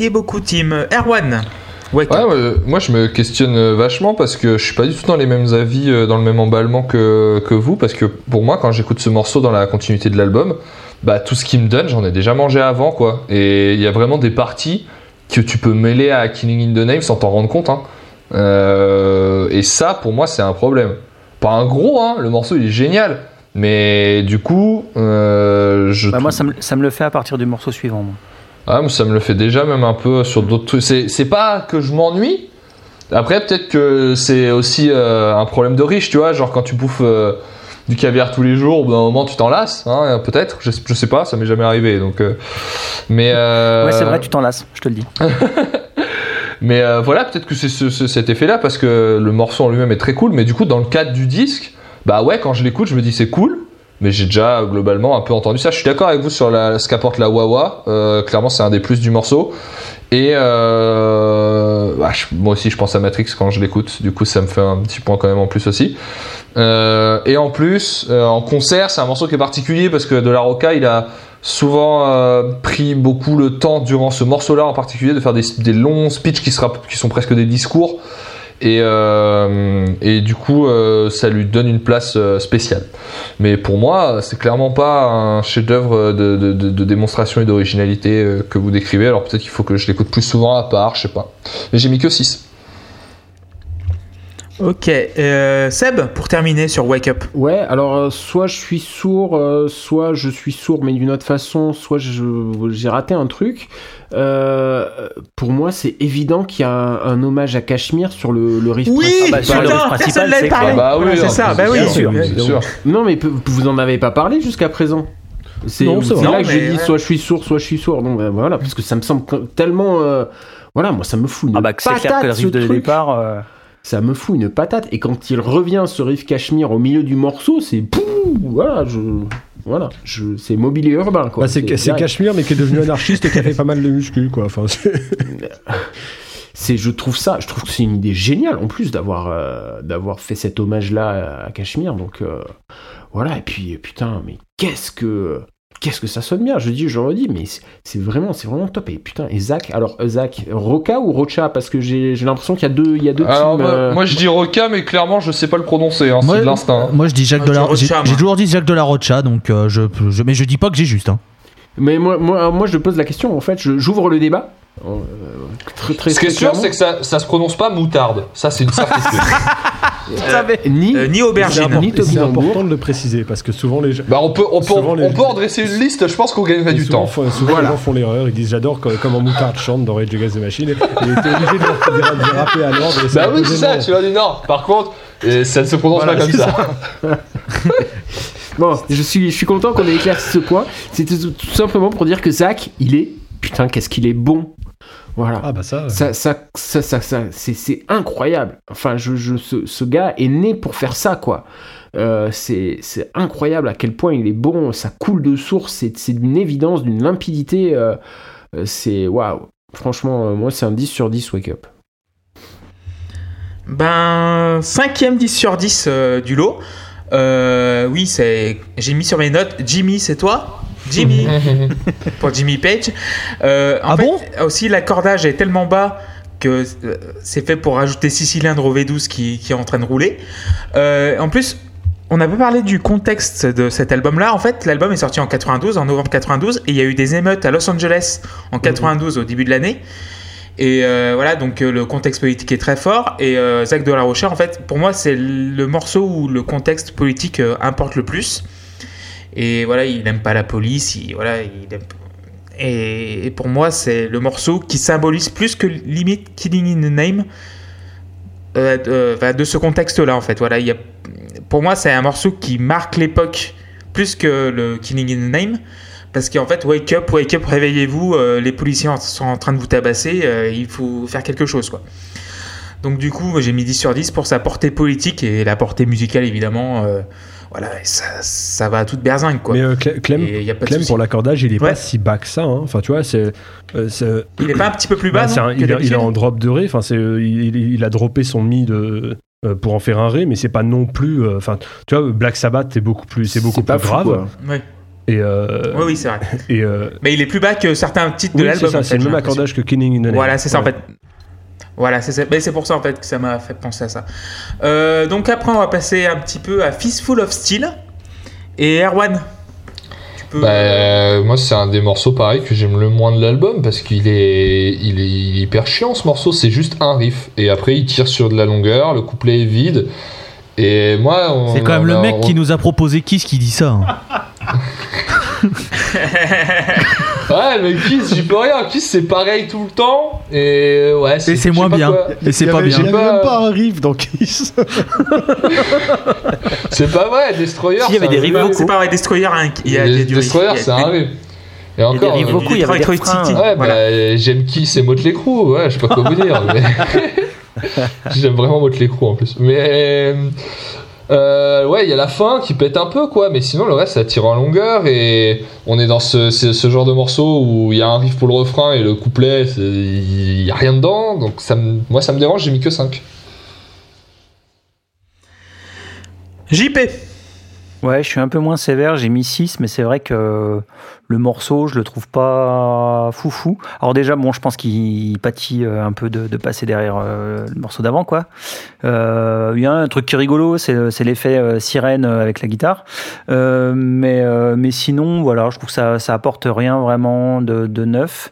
Merci beaucoup, Tim. Erwan, Ouais, ouais, moi je me questionne euh, vachement parce que je suis pas du tout dans les mêmes avis, euh, dans le même emballement que, que vous. Parce que pour moi, quand j'écoute ce morceau dans la continuité de l'album, bah tout ce qu'il me donne, j'en ai déjà mangé avant quoi. Et il y a vraiment des parties que tu peux mêler à Killing in the Name sans t'en rendre compte. Hein. Euh, et ça, pour moi, c'est un problème. Pas un gros, hein, le morceau il est génial. Mais du coup, euh, je Bah, moi, ça me, ça me le fait à partir du morceau suivant. moi. Ah, ça me le fait déjà même un peu sur d'autres trucs. C'est, pas que je m'ennuie. Après, peut-être que c'est aussi euh, un problème de riche, tu vois. Genre quand tu bouffes euh, du caviar tous les jours, au bout d'un moment tu t'en lasses, hein, peut-être. Je, je sais pas, ça m'est jamais arrivé. Donc, euh, mais Ouais, c'est vrai, tu t'en lasses, je te le dis. mais voilà, peut-être que c'est ce- ce- cet effet-là parce que le morceau en lui-même est très cool. Mais du coup, dans le cadre du disque, bah ouais, quand je l'écoute, je me dis c'est cool. Mais j'ai déjà globalement un peu entendu ça. Je suis d'accord avec vous sur la, ce qu'apporte la Wawa. Euh, clairement, c'est un des plus du morceau. Et euh, bah, je- moi aussi, je pense à Matrix quand je l'écoute. Du coup, ça me fait un petit point quand même en plus aussi. Euh, et en plus, euh, en concert, c'est un morceau qui est particulier parce que De La Roca, il a souvent euh, pris beaucoup le temps durant ce morceau-là en particulier de faire des, des longs speeches qui, sera- qui sont presque des discours. Et, euh, et du coup, euh, ça lui donne une place euh, spéciale. Mais pour moi, c'est clairement pas un chef-d'œuvre de, démonstration et d'originalité euh, que vous décrivez. Alors peut-être qu'il faut que je l'écoute plus souvent à part, je sais pas. Mais j'ai mis que 6. Ok, euh, Seb, pour terminer sur Wake Up. Ouais, alors euh, soit je suis sourd, euh, soit je suis sourd mais d'une autre façon, soit j'ai raté un truc. Euh, pour moi, c'est évident qu'il y a un, un hommage à Cachemire sur le, le riff Oui, principal. Ah bah, sur le riff principal, c'est bah oui, Ouais, c'est non, ça, bah oui, bien sûr, sûr. bien sûr. Non, mais vous en avez pas parlé jusqu'à présent. C'est Non, c'est c'est vrai. là Non, que j'ai dit ouais. soit je suis sourd, soit je suis sourd. Donc ben, voilà, parce que ça me semble tellement. euh, voilà, moi ça me fout une Ah bah, que c'est clair que le riff de truc. départ. Ça me fout une patate. Et quand il revient, ce riff Cachemire, au milieu du morceau, c'est. pouh, Voilà, je. Voilà, je, c'est mobilier urbain quoi. Bah, c'est. Cachemire, mais qui est devenu anarchiste et qui a fait pas mal de muscu, quoi. Enfin, c'est- c'est je trouve ça je trouve que c'est une idée géniale en plus d'avoir euh, d'avoir fait cet hommage là à Cachemire donc euh, voilà et puis putain mais qu'est-ce que qu'est-ce que ça sonne bien? Je dis je redis mais c'est- vraiment c'est vraiment top et putain et Zach alors euh, Zach Roca ou Rocha? Parce que j'ai l'impression qu'il y a deux il y a deux Alors teams moi, euh, moi, je dis Roca, mais clairement je sais pas le prononcer, hein, Moi, c'est de l'instinct. hein. Moi je dis Jacques Ah, de la Rocha, j'ai toujours dit Jacques de la Rocha donc euh, je, je mais je dis pas que j'ai juste hein. mais moi moi moi je pose la question en fait je- j'ouvre le débat euh, très très, Ce qui est sûr, c'est que ça, ça se prononce pas moutarde. Ça, c'est une certitude. ni Euh, ni aubergine. important, Ni et c'est important de le préciser parce que souvent les gens. bah, on peut, on peut, les- on peut en dresser une liste, je pense qu'on gagnerait du souvent, temps. font- souvent Voilà. les gens font l'erreur, ils disent j'adore comme, comme en moutarde chante dans Rage Against the Machine et il était obligé de, de, de rapper à l'ordre. et ça Bah oui, c'est ça, tu vois, dit non. Par contre, euh, ça ne se prononce Voilà, pas comme ça. Bon, je suis, je suis content qu'on ait éclairci ce point. C'était tout, tout simplement pour dire que Zach, il est. Putain, qu'est-ce qu'il est bon. Voilà. Ah bah ça. Ça, ça, ça, ça, ça- c'est, c'est incroyable. Enfin, je, je, ce, ce gars est né pour faire ça, quoi. Euh, c'est, c'est incroyable à quel point il est bon. Ça coule de source. C'est, d'une évidence, d'une limpidité. euh, euh, c'est waouh. Franchement, euh, moi, c'est un 10 sur 10 Wake Up. Ben, cinquième 10 sur 10 euh, du lot. Euh, oui, c'est. J'ai mis sur mes notes. Jimmy, c'est toi? Jimmy pour Jimmy Page. Euh, en Ah fait, bon? Aussi, l'accordage est tellement bas que euh, c'est fait pour rajouter 6 cylindres au V12 qui, qui est en train de rouler. Euh, en plus, on n'a pas parlé du contexte de cet album-là. En fait, l'album est sorti en 92, en novembre 92, et il y a eu des émeutes à Los Angeles en 92 au début de l'année. Et euh, voilà, donc euh, le contexte politique est très fort. Et euh, Zach de la Rochère, en fait, pour moi, c'est le morceau où le contexte politique euh, importe le plus. Et voilà, il n'aime pas la police. Il, voilà, il et, pour moi, c'est le morceau qui symbolise plus que limite Killing in the Name euh, enfin, de ce contexte-là, en fait. Voilà, pour moi, c'est un morceau qui marque l'époque plus que le Killing in the Name. Parce qu'en fait, wake up, wake up, réveillez-vous, euh, les policiers sont en train de vous tabasser, euh, il faut faire quelque chose. Donc du coup, j'ai mis 10 sur 10 pour sa portée politique et la portée musicale, évidemment. euh, voilà, et ça, ça va à toute berzingue, quoi. Mais euh, Cle- Clem, Et y a pas de Clem souci. pour l'accordage, il est Ouais. pas si bas que ça. hein. Enfin, tu vois, c'est. euh, c'est- Il est pas un petit peu plus bas, bah, un- il, est- il d'habitude est en drop de ré. Enfin, c'est, euh, il, a droppé son mi de. euh, pour en faire un ré, mais c'est pas non plus. euh, Enfin, tu vois, Black Sabbath, c'est beaucoup plus, c'est beaucoup pas plus fou, grave. quoi. Ouais. Et, euh, Oui, oui, c'est vrai. et euh, Mais il est plus bas que certains titres de oui, c'est l'album. c'est le même accordage que Killing in the Name. Voilà, c'est ça en fait. Voilà, c'est ça. Mais c'est pour ça en fait que ça m'a fait penser à ça. Euh, donc après, on va passer un petit peu à Fistful of Steel. Et Erwan, tu peux. Bah, moi, c'est un des morceaux pareil que j'aime le moins de l'album parce qu'il est, il est, il est hyper chiant ce morceau. C'est juste un riff et après il tire sur de la longueur. Le couplet est vide. Et moi, on- C'est quand même le mec on- qui nous a proposé Kiss qui dit ça. hein. Ouais, mais Kiss, j'y peux rien. Kiss, c'est pareil tout le temps. Et ouais, Et c'est sais moins bien. quoi. Et c'est Il y pas avait- bien. Il Pas- même pas un riff dans Kiss. C'est pas vrai. Destroyer. Si, il y avait c'est des un riffs c'est pas vrai, Destroyer, hein, il y a, il y a riff. Destroyer, Il y a c'est un riff. Et encore. euh, il y avait des Detroit refrains. City. Ouais, Voilà. bah, j'aime qui C'est Motley Crue, ouais, je sais pas quoi vous dire. mais- j'aime vraiment Motley Crue en plus. Mais euh, ouais, il y a la fin qui pète un peu, quoi. Mais sinon, le reste, ça tire en longueur et on est dans ce, genre de morceau où il y a un riff pour le refrain et le couplet, il y a rien dedans. Donc ça moi, ça me dérange. J'ai mis que 5. JP. Ouais, je suis un peu moins sévère, j'ai mis 6, mais c'est vrai que le morceau, je le trouve pas foufou. Alors déjà, bon, je pense qu'il pâtit euh, un peu de, passer derrière euh, le morceau d'avant, quoi. Euh, Il y a un truc qui est rigolo, c'est l'effet sirène avec la guitare. Euh, mais, mais sinon, voilà, je trouve que ça, ça apporte rien vraiment de, neuf.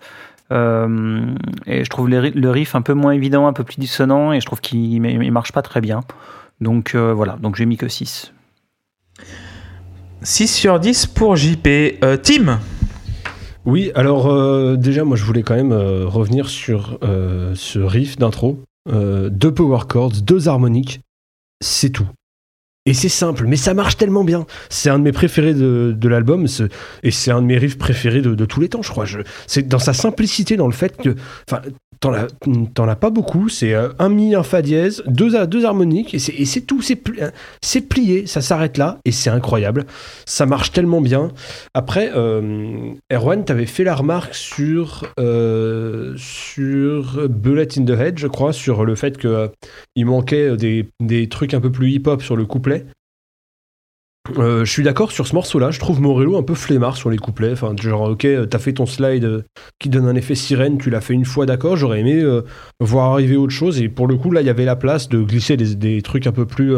Euh, et je trouve le, ri- le riff un peu moins évident, un peu plus dissonant, et je trouve qu'il il marche pas très bien. Donc voilà, donc j'ai mis que 6. 6 sur 10 pour JP. Euh, Tim. Oui, alors euh, déjà, moi je voulais quand même euh, revenir sur euh, ce riff d'intro. Deux power chords, deux harmoniques, c'est tout. Et c'est simple, mais ça marche tellement bien. C'est un de mes préférés de, l'album, et c'est un de mes riffs préférés de, tous les temps, je crois. C'est dans sa simplicité, dans le fait que, enfin, t'en as, pas beaucoup. C'est euh, un mi, un fa dièse, deux, deux harmoniques, et c'est tout. C'est pli- c'est plié, ça s'arrête là, et c'est incroyable. Ça marche tellement bien. Après, euh, Erwan, t'avais fait la remarque sur, euh, sur Bullet in the Head, je crois, sur le fait que euh, il manquait des, des trucs un peu plus hip-hop sur le couplet. Euh, je suis d'accord sur ce morceau-là. Je trouve Morello un peu flemmard sur les couplets. Enfin, genre, ok, t'as fait ton slide euh, qui donne un effet sirène, tu l'as fait une fois, d'accord. J'aurais aimé euh, voir arriver autre chose. Et pour le coup, là, il y avait la place de glisser des, trucs un peu plus,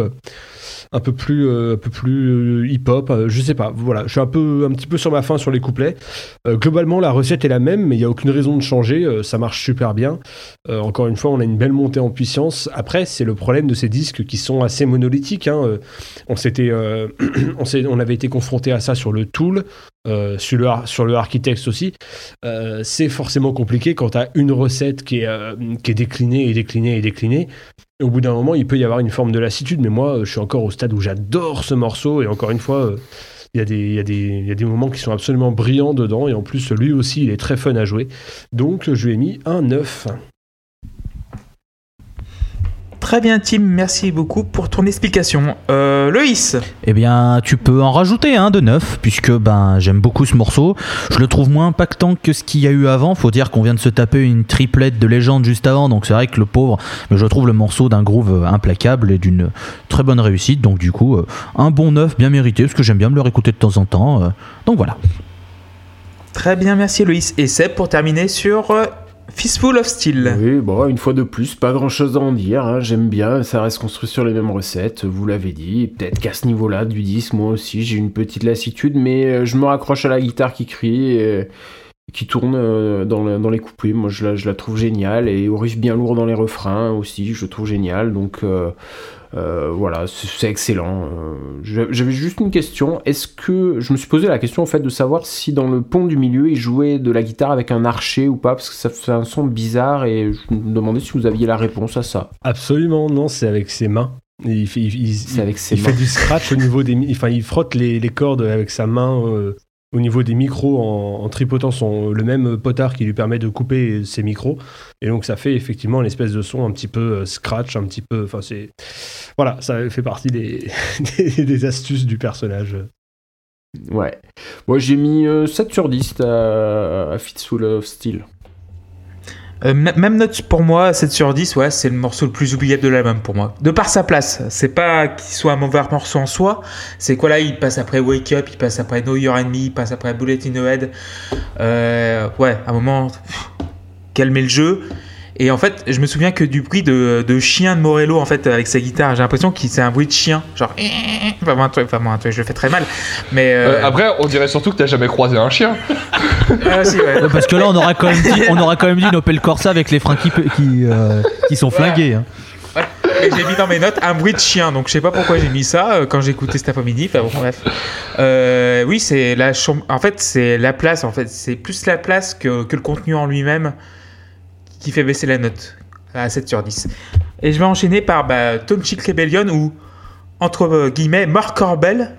un peu plus, euh, euh, hip-hop. euh, je sais pas. Voilà, je suis un petit peu sur ma fin sur les couplets. Globalement, la recette est la même, mais il y a aucune raison de changer. ça marche super bien. Encore une fois, on a une belle montée en puissance. Après, c'est le problème de ces disques qui sont assez monolithiques. hein. On s'était, on, on avait été confronté à ça sur le Tool, euh, sur le sur le Architects aussi. Euh, c'est forcément compliqué quand tu as une recette qui est, euh, qui est déclinée et déclinée et déclinée. Au bout d'un moment, il peut y avoir une forme de lassitude. Mais moi, je suis encore au stade où j'adore ce morceau. Et encore une fois. il y, a des, y y a des moments qui sont absolument brillants dedans et en plus lui aussi il est très fun à jouer. Donc je lui ai mis un 9. Très bien, Tim. Merci beaucoup pour ton explication. Euh, Loïs. Eh bien, tu peux en rajouter un de neuf, puisque ben j'aime beaucoup ce morceau. Je le trouve moins impactant que ce qu'il y a eu avant. Faut dire qu'on vient de se taper une triplette de légende juste avant, donc c'est vrai que le pauvre, mais je trouve le morceau d'un groove implacable et d'une très bonne réussite. Donc du coup, euh, un bon neuf bien mérité, parce que j'aime bien me le réécouter de temps en temps. euh. donc voilà. Très bien, merci Loïs. Et Seb pour terminer sur euh, Fistful of Steel. Oui, bon, une fois de plus, pas grand chose à en dire. hein, J'aime bien, ça reste construit sur les mêmes recettes, vous l'avez dit. Peut-être qu'à ce niveau-là du disque, moi aussi, j'ai une petite lassitude, mais euh, je me raccroche à la guitare qui crie et qui tourne euh, dans, le- dans les couplets. Moi, je la, trouve géniale et au riff bien lourd dans les refrains aussi, je trouve génial. Donc. euh, euh, voilà, c'est excellent. Euh, j'a- J'avais juste une question. Est-ce que je me suis posé la question en fait de savoir si dans le pont du milieu il jouait de la guitare avec un archet ou pas parce que ça fait un son bizarre et je me demandais si vous aviez la réponse à ça. Absolument, non, c'est avec ses mains. Il, fait, il, il- C'est avec ses il mains. fait du scratch au niveau des. Enfin, il frotte les, les cordes avec sa main euh, au niveau des micros en, tripotant son, le même potard qui lui permet de couper ses micros. Et donc, ça fait effectivement une espèce de son un petit peu euh, scratch, un petit peu. Enfin, c'est. Voilà, ça fait partie des, astuces du personnage. Ouais. Moi j'ai mis euh, 7 sur 10 à, à Fistful of Steel. Euh, même note pour moi, 7 sur 10, ouais, c'est le morceau le plus oubliable de l'album pour moi. De par sa place, c'est pas qu'il soit un mauvais morceau en soi, c'est quoi là, il passe après Wake Up, il passe après Know Your Enemy, il passe après Bullet in the Head. Euh, ouais, à un moment, pff, calmer le jeu. Et en fait, je me souviens que du bruit de, de chien de Morello, en fait, avec sa guitare, j'ai l'impression que c'est un bruit de chien. Genre, un truc, vraiment un truc, je le fais très mal. Mais. Euh, euh, après, on dirait surtout que t'as jamais croisé un chien. ah, si, ouais. Ouais, Parce que là, on aura quand même dit, on aura quand même dit une Opel Corsa avec les freins qui, qui, euh, qui sont flingués. hein. Et j'ai mis dans mes notes un bruit de chien, donc je sais pas pourquoi j'ai mis ça euh, quand j'ai écouté cet après-midi. Enfin bon, bref. Euh, oui, c'est la chambre. En fait, c'est la place. En fait, c'est plus la place que, que le contenu en lui-même qui fait baisser la note à 7 sur 10. Et je vais enchaîner par bah, Township Rebellion ou entre guillemets Mark Corbel.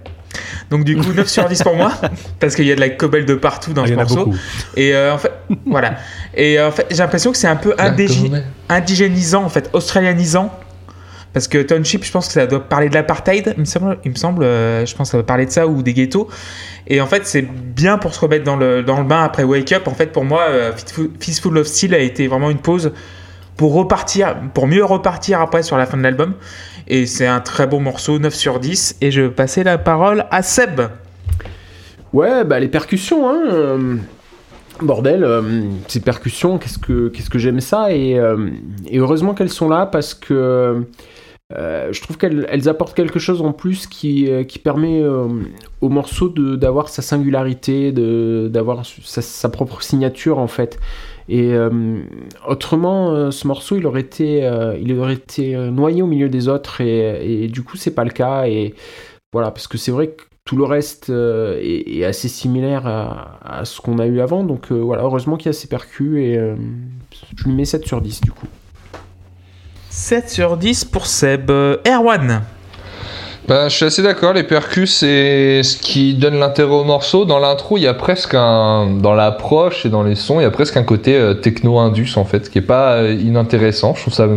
Donc du coup 9 sur 10 pour moi parce qu'il y a de la cobble de partout dans Ah, ce morceau. Et euh, en fait, voilà. Et en fait, j'ai l'impression que c'est un peu indigénisant, en fait, australianisant. Parce que Township, je pense que ça doit parler de l'apartheid, il me semble, euh, je pense que ça doit parler de ça ou des ghettos. Et en fait, c'est bien pour se remettre dans le, dans le bain après Wake Up. En fait, pour moi, euh, Fistful, of Steel a été vraiment une pause pour repartir, pour mieux repartir après sur la fin de l'album. Et c'est un très beau morceau, 9 sur 10. Et je vais passer la parole à Seb. Ouais, bah les percussions, hein. Bordel, euh, ces percussions, qu'est-ce que, qu'est-ce que j'aime ça et, euh, heureusement qu'elles sont là parce que euh, je trouve qu'elles elles apportent quelque chose en plus qui, qui permet au morceau d'avoir sa singularité, d'avoir sa, propre signature en fait. Et autrement, ce morceau, il aurait été, il aurait été noyé au milieu des autres et, et du coup, c'est pas le cas. Et voilà, parce que c'est vrai que tout le reste euh, est, est assez similaire à, à ce qu'on a eu avant. Donc euh, voilà, heureusement qu'il y a ces percus et euh, je lui mets 7 sur 10 du coup. 7 sur 10 pour Seb. Erwan. Bah, je suis assez d'accord, les percus, c'est ce qui donne l'intérêt au morceau. Dans l'intro, il y a presque un. Dans l'approche et dans les sons, il y a presque un côté euh, techno-indus, en fait, qui est pas euh, inintéressant. Je trouve ça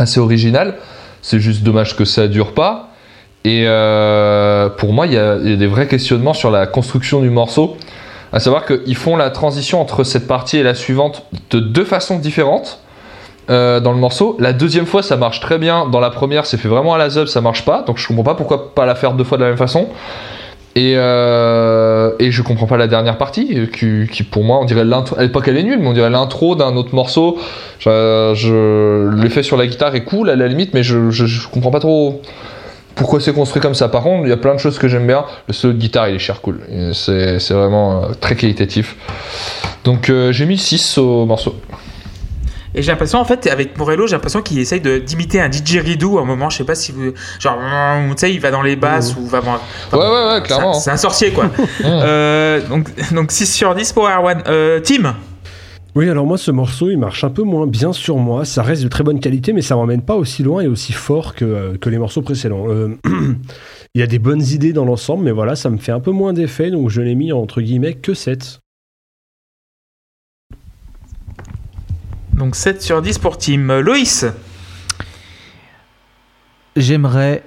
assez original. C'est juste dommage que ça dure pas. Et euh, pour moi, il y, a, des vrais questionnements sur la construction du morceau. À savoir qu'ils font la transition entre cette partie et la suivante de deux façons différentes euh, dans le morceau. La deuxième fois, ça marche très bien. Dans la première, c'est fait vraiment à la zub, ça marche pas. Donc je comprends pas pourquoi pas la faire deux fois de la même façon. Et, euh, je comprends pas la dernière partie, qui, pour moi, on dirait l'intro. Pas qu'elle est nulle, mais on dirait l'intro d'un autre morceau. Je, L'effet sur la guitare est cool à la limite, mais je, je comprends pas trop pourquoi c'est construit comme ça? Par contre, il y a plein de choses que j'aime bien. Le solo de guitare, il est cher cool. C'est c'est vraiment euh, très qualitatif. Donc euh, j'ai mis 6 au morceau. Et j'ai l'impression, en fait, avec Morello, j'ai l'impression qu'il essaye de- d'imiter un didgeridoo à un moment. Je sais pas si vous. Genre, tu sais, il va dans les basses ou va. enfin, Ouais, ouais, ouais, clairement. C'est un, c'est un sorcier, quoi. Euh, donc, donc 6 sur 10 pour Erwan. Euh, Tim? Oui, alors moi, ce morceau, il marche un peu moins bien sur moi. Ça reste de très bonne qualité, mais ça m'emmène pas aussi loin et aussi fort que, euh, que les morceaux précédents. Euh, il y a des bonnes idées dans l'ensemble, mais voilà, ça me fait un peu moins d'effet, donc je l'ai mis entre guillemets que 7. Donc 7 sur 10 pour Tim. Loïs J'aimerais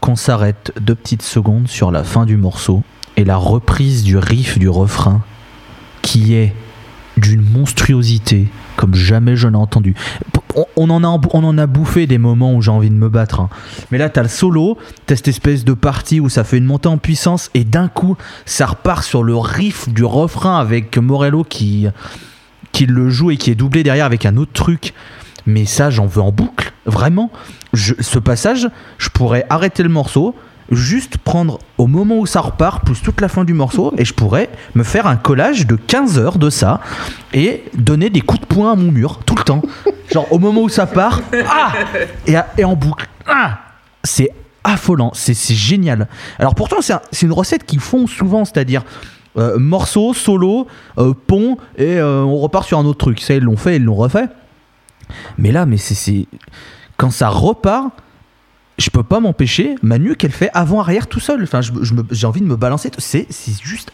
qu'on s'arrête deux petites secondes sur la fin du morceau et la reprise du riff du refrain qui est d'une monstruosité comme jamais je n'ai entendu. On, en a, on en a bouffé des moments où j'ai envie de me battre. hein. Mais là, t'as le solo, t'as cette espèce de partie où ça fait une montée en puissance et d'un coup, ça repart sur le riff du refrain avec Morello qui, qui le joue et qui est doublé derrière avec un autre truc. Mais ça, j'en veux en boucle. Vraiment. Ce passage, je pourrais arrêter le morceau, juste prendre au moment où ça repart, plus toute la fin du morceau, et je pourrais me faire un collage de 15 heures de ça et donner des coups de poing à mon mur tout le temps. Genre au moment où ça part, ah et, et en boucle. Ah c'est affolant, c'est génial. Alors pourtant, c'est un- c'est une recette qu'ils font souvent, c'est-à-dire euh, morceau, solo, euh, pont, et euh, on repart sur un autre truc. Ça, ils l'ont fait, ils l'ont refait. Mais là, mais c'est. Quand ça repart, je peux pas m'empêcher. Manu qu'elle fait avant-arrière tout seul. Enfin, je- je me- j'ai envie de me balancer. C'est c'est juste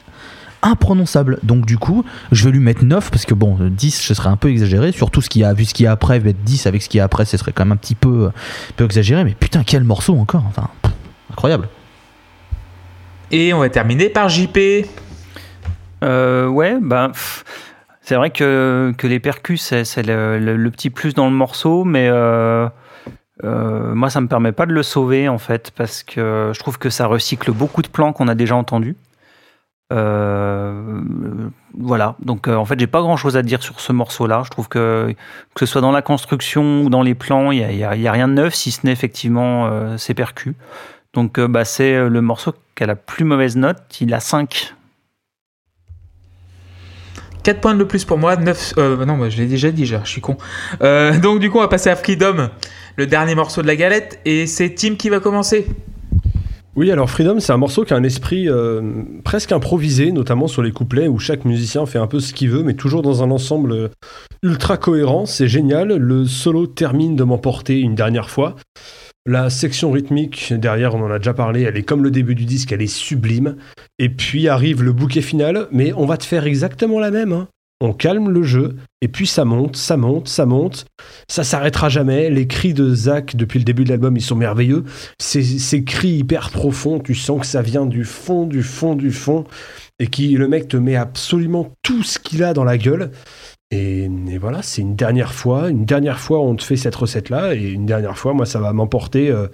imprononçable. Donc, du coup, je vais lui mettre 9 parce que bon, 10, ce serait un peu exagéré. Surtout ce qu'il y a, vu ce qu'il y a après, mettre 10 avec ce qu'il y a après, ce serait quand même un petit peu, un peu exagéré. Mais putain, quel morceau encore. Enfin, pff, incroyable. Et on va terminer par JP. Euh, ouais, bah, C'est vrai que, que les percus, c'est c'est le, le- le petit plus dans le morceau, mais euh, euh, moi, ça me permet pas de le sauver, en fait, parce que je trouve que ça recycle beaucoup de plans qu'on a déjà entendus. Euh, voilà, donc euh, en fait, j'ai pas grand chose à dire sur ce morceau-là. Je trouve que que ce soit dans la construction ou dans les plans, il y a, rien de neuf, si ce n'est effectivement euh, ces percus. Donc, bah, c'est le morceau qui a la plus mauvaise note. Il a 5. 4 points de plus pour moi, 9... Euh, non, je l'ai déjà dit, je suis con. Euh, donc du coup, on va passer à Freedom, le dernier morceau de la galette, et c'est Tim qui va commencer. Oui, alors Freedom, c'est un morceau qui a un esprit euh, presque improvisé, notamment sur les couplets, où chaque musicien fait un peu ce qu'il veut, mais toujours dans un ensemble ultra cohérent. C'est génial. Le solo termine de m'emporter une dernière fois. La section rythmique, derrière, on en a déjà parlé, elle est comme le début du disque, elle est sublime. Et puis arrive le bouquet final, mais on va te faire exactement la même. hein. On calme le jeu, et puis ça monte, ça monte, ça monte. Ça s'arrêtera jamais. Les cris de Zach depuis le début de l'album, ils sont merveilleux. Ces, ces cris hyper profonds, tu sens que ça vient du fond, du fond, du fond. Et qui, le mec te met absolument tout ce qu'il a dans la gueule. Et, voilà, c'est une dernière fois. Une dernière fois, on te fait cette recette-là. Et une dernière fois, moi, ça va m'emporter euh,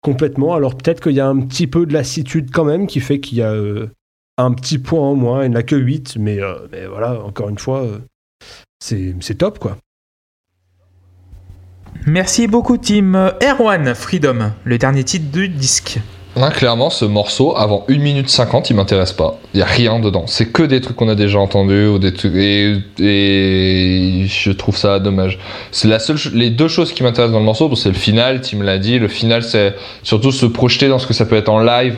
complètement. Alors peut-être qu'il y a un petit peu de lassitude quand même qui fait qu'il y a euh, un petit point en moins. Il n'a que 8. Mais, euh, mais voilà, encore une fois, c'est top, quoi. Merci beaucoup, Tim. Erwan, Freedom, le dernier titre du disque. Là, clairement, ce morceau, avant 1 minute 50, il m'intéresse pas. Il y a rien dedans. C'est que des trucs qu'on a déjà entendus ou des trucs et, je trouve ça dommage. C'est la seule, les deux choses qui m'intéressent dans le morceau, c'est le final. Tim l'a dit. Le final, c'est surtout se projeter dans ce que ça peut être en live.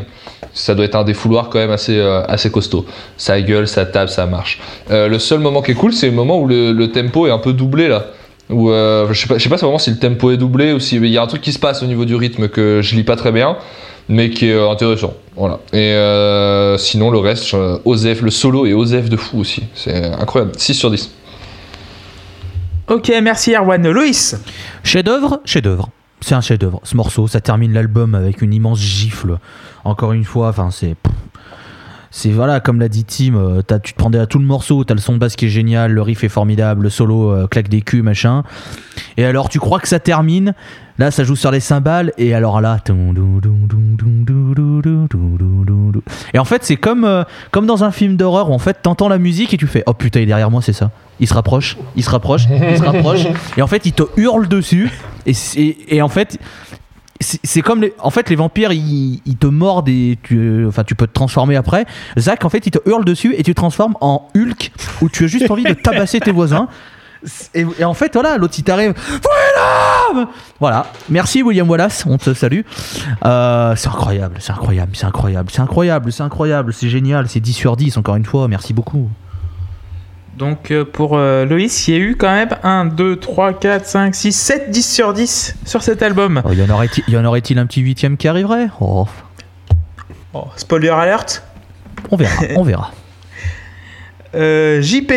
Ça doit être un défouloir quand même assez euh, assez costaud. Ça gueule, ça tape, ça marche. Euh, le seul moment qui est cool, c'est le moment où le, tempo est un peu doublé là. Où, euh, je sais pas, sais pas vraiment si le tempo est doublé ou si il y a un truc qui se passe au niveau du rythme que je lis pas très bien mais qui est euh, intéressant. Voilà. Et euh, sinon, le reste, euh, Osef, le solo est Osef de fou aussi. C'est incroyable. 6 sur 10. Ok, merci Erwan. Loïs, Chef-d'œuvre, chef-d'œuvre. C'est un chef-d'œuvre. Ce morceau, ça termine l'album avec une immense gifle. Encore une fois, enfin, c'est. C'est voilà, comme l'a dit Tim, euh, t'as- tu te prends à tout le morceau, t'as le son de basse qui est génial, le riff est formidable, le solo euh, claque des culs, machin. Et alors tu crois que ça termine, là ça joue sur les cymbales, et alors là. Et en fait, c'est comme, euh, comme dans un film d'horreur où en fait t'entends la musique et tu fais Oh putain, il est derrière moi, c'est ça. Il se rapproche, il se rapproche, il se rapproche, et en fait il te hurle dessus, et, et en fait c'est comme les, en fait les vampires ils, ils te mordent et tu enfin tu peux te transformer après. Zach en fait il te hurle dessus et tu te transformes en Hulk où tu as juste envie de tabasser tes voisins. Et, et en fait voilà l'autre il t'arrive voilà. Merci William Wallace. On te salue. Euh, c'est incroyable c'est incroyable c'est incroyable c'est incroyable c'est incroyable. C'est génial c'est 10 sur 10 encore une fois. Merci beaucoup donc euh, pour euh, Loïs, il y a eu quand même 1, 2, 3, 4, 5, 6, 7, 10 sur 10 sur cet album. Oh, y en aurait-il y en aurait-il un petit huitième qui arriverait? Oh, Oh, spoiler alert? on verra on verra Euh, JP,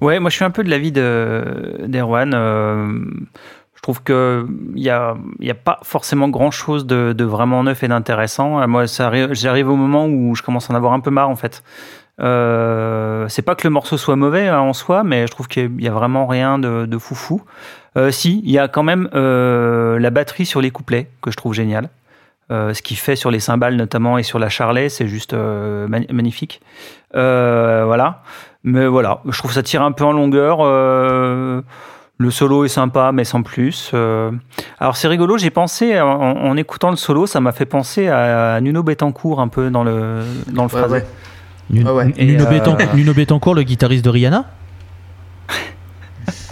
Ouais, moi je suis un peu de l'avis de- d'Erwan. Euh, je trouve que il y a, il y a pas forcément grand chose de, de vraiment neuf et d'intéressant. Moi, j'arrive au moment où je commence à en avoir un peu marre en fait. Euh, c'est pas que le morceau soit mauvais hein, en soi, mais je trouve qu'il y a vraiment rien de, de foufou. Euh, si, il y a quand même euh, la batterie sur les couplets que je trouve génial. Euh, ce qu'il fait sur les cymbales notamment et sur la charlet, c'est juste magnifique. Voilà. Mais voilà, je trouve ça tire un peu en longueur. le solo est sympa, mais sans plus. Alors c'est rigolo, j'ai pensé, en, en écoutant le solo, ça m'a fait penser à Nuno Betancourt un peu dans le, dans le Ouais, phrasé. ouais. Nuno, Ah ouais. Nuno euh, Betancourt- Nuno Betancourt, le guitariste de Rihanna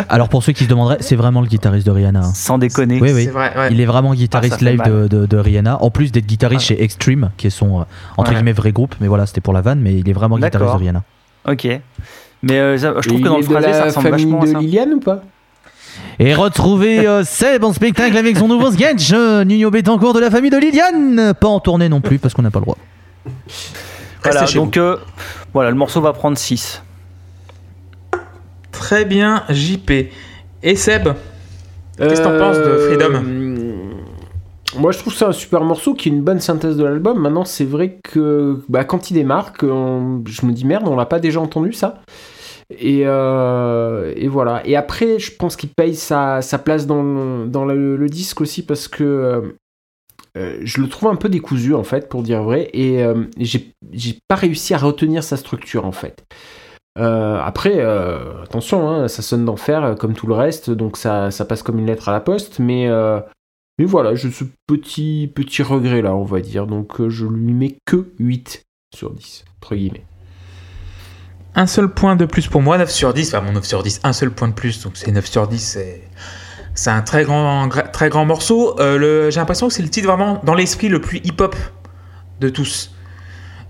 Alors pour ceux qui se demanderaient, c'est vraiment le guitariste de Rihanna. hein. Sans déconner. Oui, oui. c'est vrai. ouais. Il est vraiment guitariste Ah, live de, mal. de- de Rihanna, en plus d'être guitariste chez Extreme, qui est son euh, entre Ouais. guillemets vrai groupe, mais voilà, c'était pour la vanne, mais il est vraiment guitariste de Rihanna. Ok. Mais euh, ça- je trouve Et que dans le phrasé, ça ressemble vachement à de ça. Liliane ou pas? Et retrouvez euh, Seb en spectacle avec son nouveau sketch, euh, Nuno Betancourt de la famille de Liliane. Pas en tournée non plus, parce qu'on n'a pas le droit. Voilà, Restez chez donc euh, voilà, le morceau va prendre 6. Très bien, JP. Et Seb Qu'est-ce que t'en penses de Freedom? Euh, Moi, je trouve ça un super morceau qui est une bonne synthèse de l'album. Maintenant, c'est vrai que bah, quand il démarre, que on- je me dis merde, on l'a pas déjà entendu ça. Et, euh, et voilà. Et après, je pense qu'il paye sa, sa place dans, le, dans le, le disque aussi parce que euh, je le trouve un peu décousu en fait, pour dire vrai. Et euh, j'ai pas réussi à retenir sa structure en fait. Euh, après, attention, hein, ça sonne d'enfer comme tout le reste, donc ça, ça passe comme une lettre à la poste, mais, mais voilà, j'ai ce petit, petit regret là, on va dire. Donc je lui mets que 8 sur 10, entre guillemets. Un seul point de plus pour moi, 9 sur 10. Enfin, mon 9 sur 10, un seul point de plus, donc c'est 9 sur 10. C'est, c'est un très grand, gra- très grand morceau. Euh, j'ai l'impression que c'est le titre vraiment dans l'esprit le plus hip-hop de tous.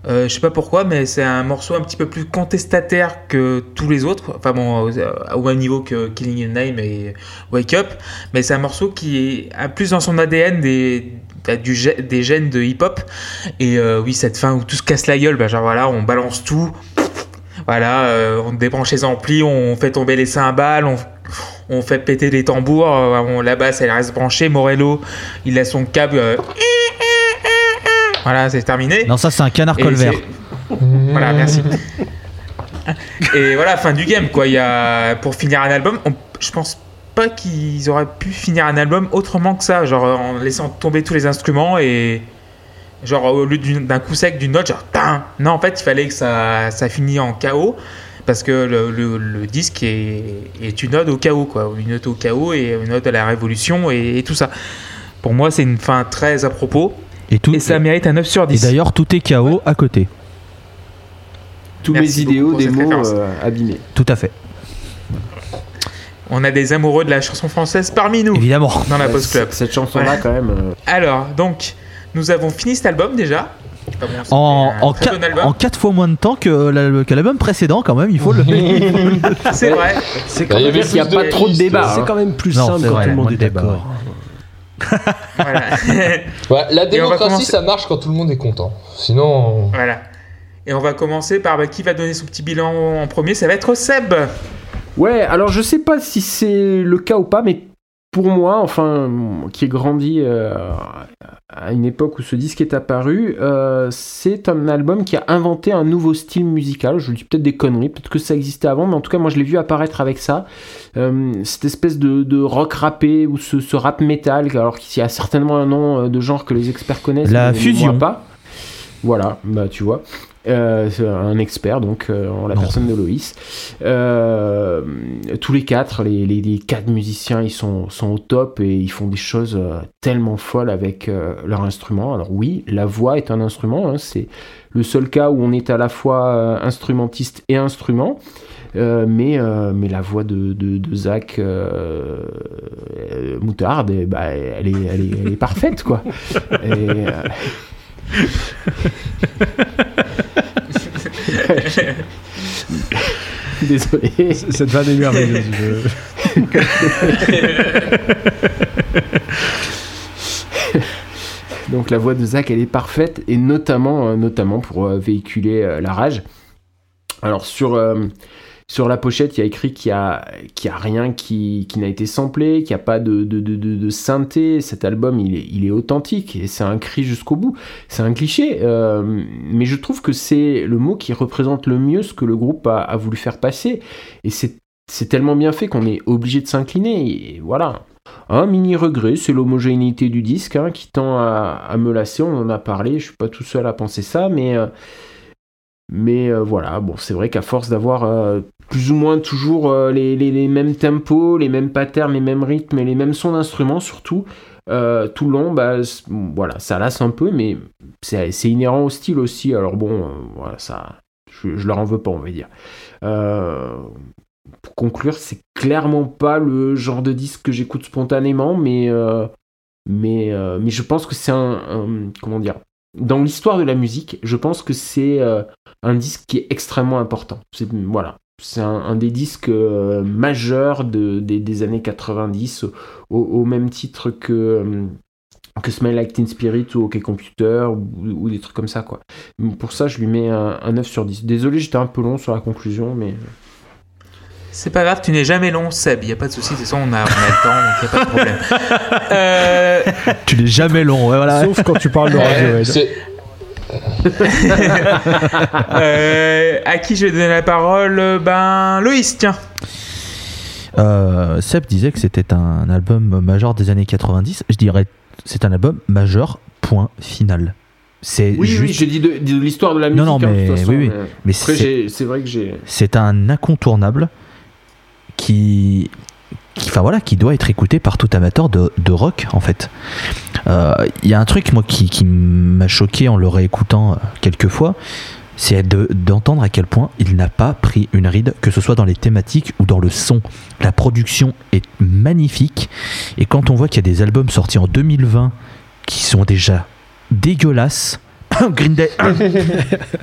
Euh, je sais pas pourquoi, mais c'est un morceau un petit peu plus contestataire que tous les autres. Enfin bon, au, au même niveau que Killing Your Name et Wake Up. Mais c'est un morceau qui est plus dans son ADN gè- des gènes de hip-hop. Et euh, oui, cette fin où tout se casse la gueule, bah, genre voilà, on balance tout. Voilà, euh, on débranche les amplis, on fait tomber les cymbales, on, on fait péter les tambours, euh, on- la basse elle reste branchée, Morello il a son câble. euh, voilà, c'est terminé. Non, ça c'est un canard colvert. Voilà, merci. Et voilà, fin du game quoi. Il y a, pour finir un album, on- je pense pas qu'ils auraient pu finir un album autrement que ça, genre en laissant tomber tous les instruments et genre au lieu d'un coup sec d'une note, genre. Non, en fait, il fallait que ça, ça finisse en chaos parce que le, le- le disque est, est une ode au chaos quoi, une note au chaos et une ode à la révolution et, et tout ça. Pour moi, c'est une fin très à propos Et, tout, et ça mérite un 9 sur et 10. d'ailleurs, tout est KO à côté. Tous Merci mes idéaux, des mots euh, abîmés. Tout à fait. On a des amoureux de la chanson française parmi nous Évidemment. dans la Post Club. cette- Cette chanson-là, Ouais. quand même. euh, Alors, donc, nous avons fini cet album déjà. En, en, très qua- bon album. en quatre fois moins de temps que la- que l'album précédent, quand même, il faut le. C'est vrai. C'est quand, il y même- Il n'y a plus pas trop de débat. c'est hein. quand même plus Non, simple quand vrai, tout le monde est d'accord. voilà. Ouais, la démocratie, commencer- ça marche quand tout le monde est content. Sinon, voilà. Et on va commencer par bah, qui va donner son petit bilan en premier? Ça va être Seb. Ouais, alors je sais pas si c'est le cas ou pas, mais pour moi, enfin, qui ai grandi euh, à une époque où ce disque est apparu, euh, c'est un album qui a inventé un nouveau style musical. Je dis peut-être des conneries, peut-être que ça existait avant, mais en tout cas, moi je l'ai vu apparaître avec ça. Euh, cette espèce de, de rock rappé ou ce, ce rap metal, alors qu'il y a certainement un nom de genre que les experts connaissent. La mais fusion. moi pas. Voilà, bah tu vois. Euh, un expert, donc euh, en la Non. personne de Loïs. Euh, tous les quatre, les, les, les quatre musiciens, ils sont, sont au top et ils font des choses tellement folles avec leur instrument. Alors oui, la voix est un instrument, hein, c'est le seul cas où on est à la fois instrumentiste et instrument. Euh, mais, euh, mais la voix de, de, de Zach euh, Moutarde, ben, elle, est, elle, est, elle est parfaite, quoi. Et, Désolé. Cette vanne est merveilleuse. je- Donc la voix de Zach, elle est parfaite, et notamment, euh, notamment pour euh, véhiculer euh, la rage. Alors sur, euh, sur la pochette, il y a écrit qu'il n'y a, rien qui, n'a été samplé, qu'il n'y a pas de, de, synthé. Cet album, il est, authentique, et c'est un cri jusqu'au bout. C'est un cliché, euh, mais je trouve que c'est le mot qui représente le mieux ce que le groupe a, voulu faire passer. Et c'est tellement bien fait qu'on est obligé de s'incliner, voilà. Un mini regret, c'est l'homogénéité du disque hein, qui tend à, me lasser. On en a parlé, je suis pas tout seul à penser ça, mais, euh, mais euh, voilà. Bon, c'est vrai qu'à force d'avoir euh, plus ou moins toujours euh, les, mêmes tempos, les mêmes patterns, les mêmes rythmes et les mêmes sons d'instruments surtout, tout le long, bah, voilà, ça lasse un peu, mais c'est inhérent au style aussi. Alors bon, voilà, ça, je, je leur en veux pas, on va dire. Pour conclure, c'est clairement pas le genre de disque que j'écoute spontanément, mais, mais, mais je pense que c'est un, Comment dire Dans l'histoire de la musique, je pense que c'est un disque qui est extrêmement important. C'est, voilà. C'est un, un des disques euh, majeurs de, des, des années 90, au, au même titre que. euh, que Smell Like Teen Spirit ou OK Computer ou, ou des trucs comme ça quoi. Pour ça je lui mets un, un 9 sur 10. Désolé j'étais un peu long sur la conclusion mais C'est pas grave, tu n'es jamais long, Seb. Il n'y a pas de souci, de toute façon, on a, on a le temps, donc il n'y a pas de problème. Euh, tu n'es jamais long, voilà. Sauf quand tu parles de Radiohead. Euh, à qui je vais donner la parole? Ben, Loïs, tiens. Euh, Seb disait que c'était un album majeur des années 90. Je dirais c'est un album majeur, point final. C'est Oui, juste, oui, j'ai dit de, de l'histoire de la musique. Non, non, hein, de mais toute façon, oui, oui. euh. mais j'ai- c'est vrai que j'ai. c'est un incontournable qui, qui, enfin voilà, qui doit être écouté par tout amateur de, rock en fait. Euh, Il y a un truc moi qui, m'a choqué en le réécoutant euh, quelques fois, c'est de- d'entendre à quel point il n'a pas pris une ride, que ce soit dans les thématiques ou dans le son. La production est magnifique et quand on voit qu'il y a des albums sortis en 2020 qui sont déjà dégueulasses. Green Day.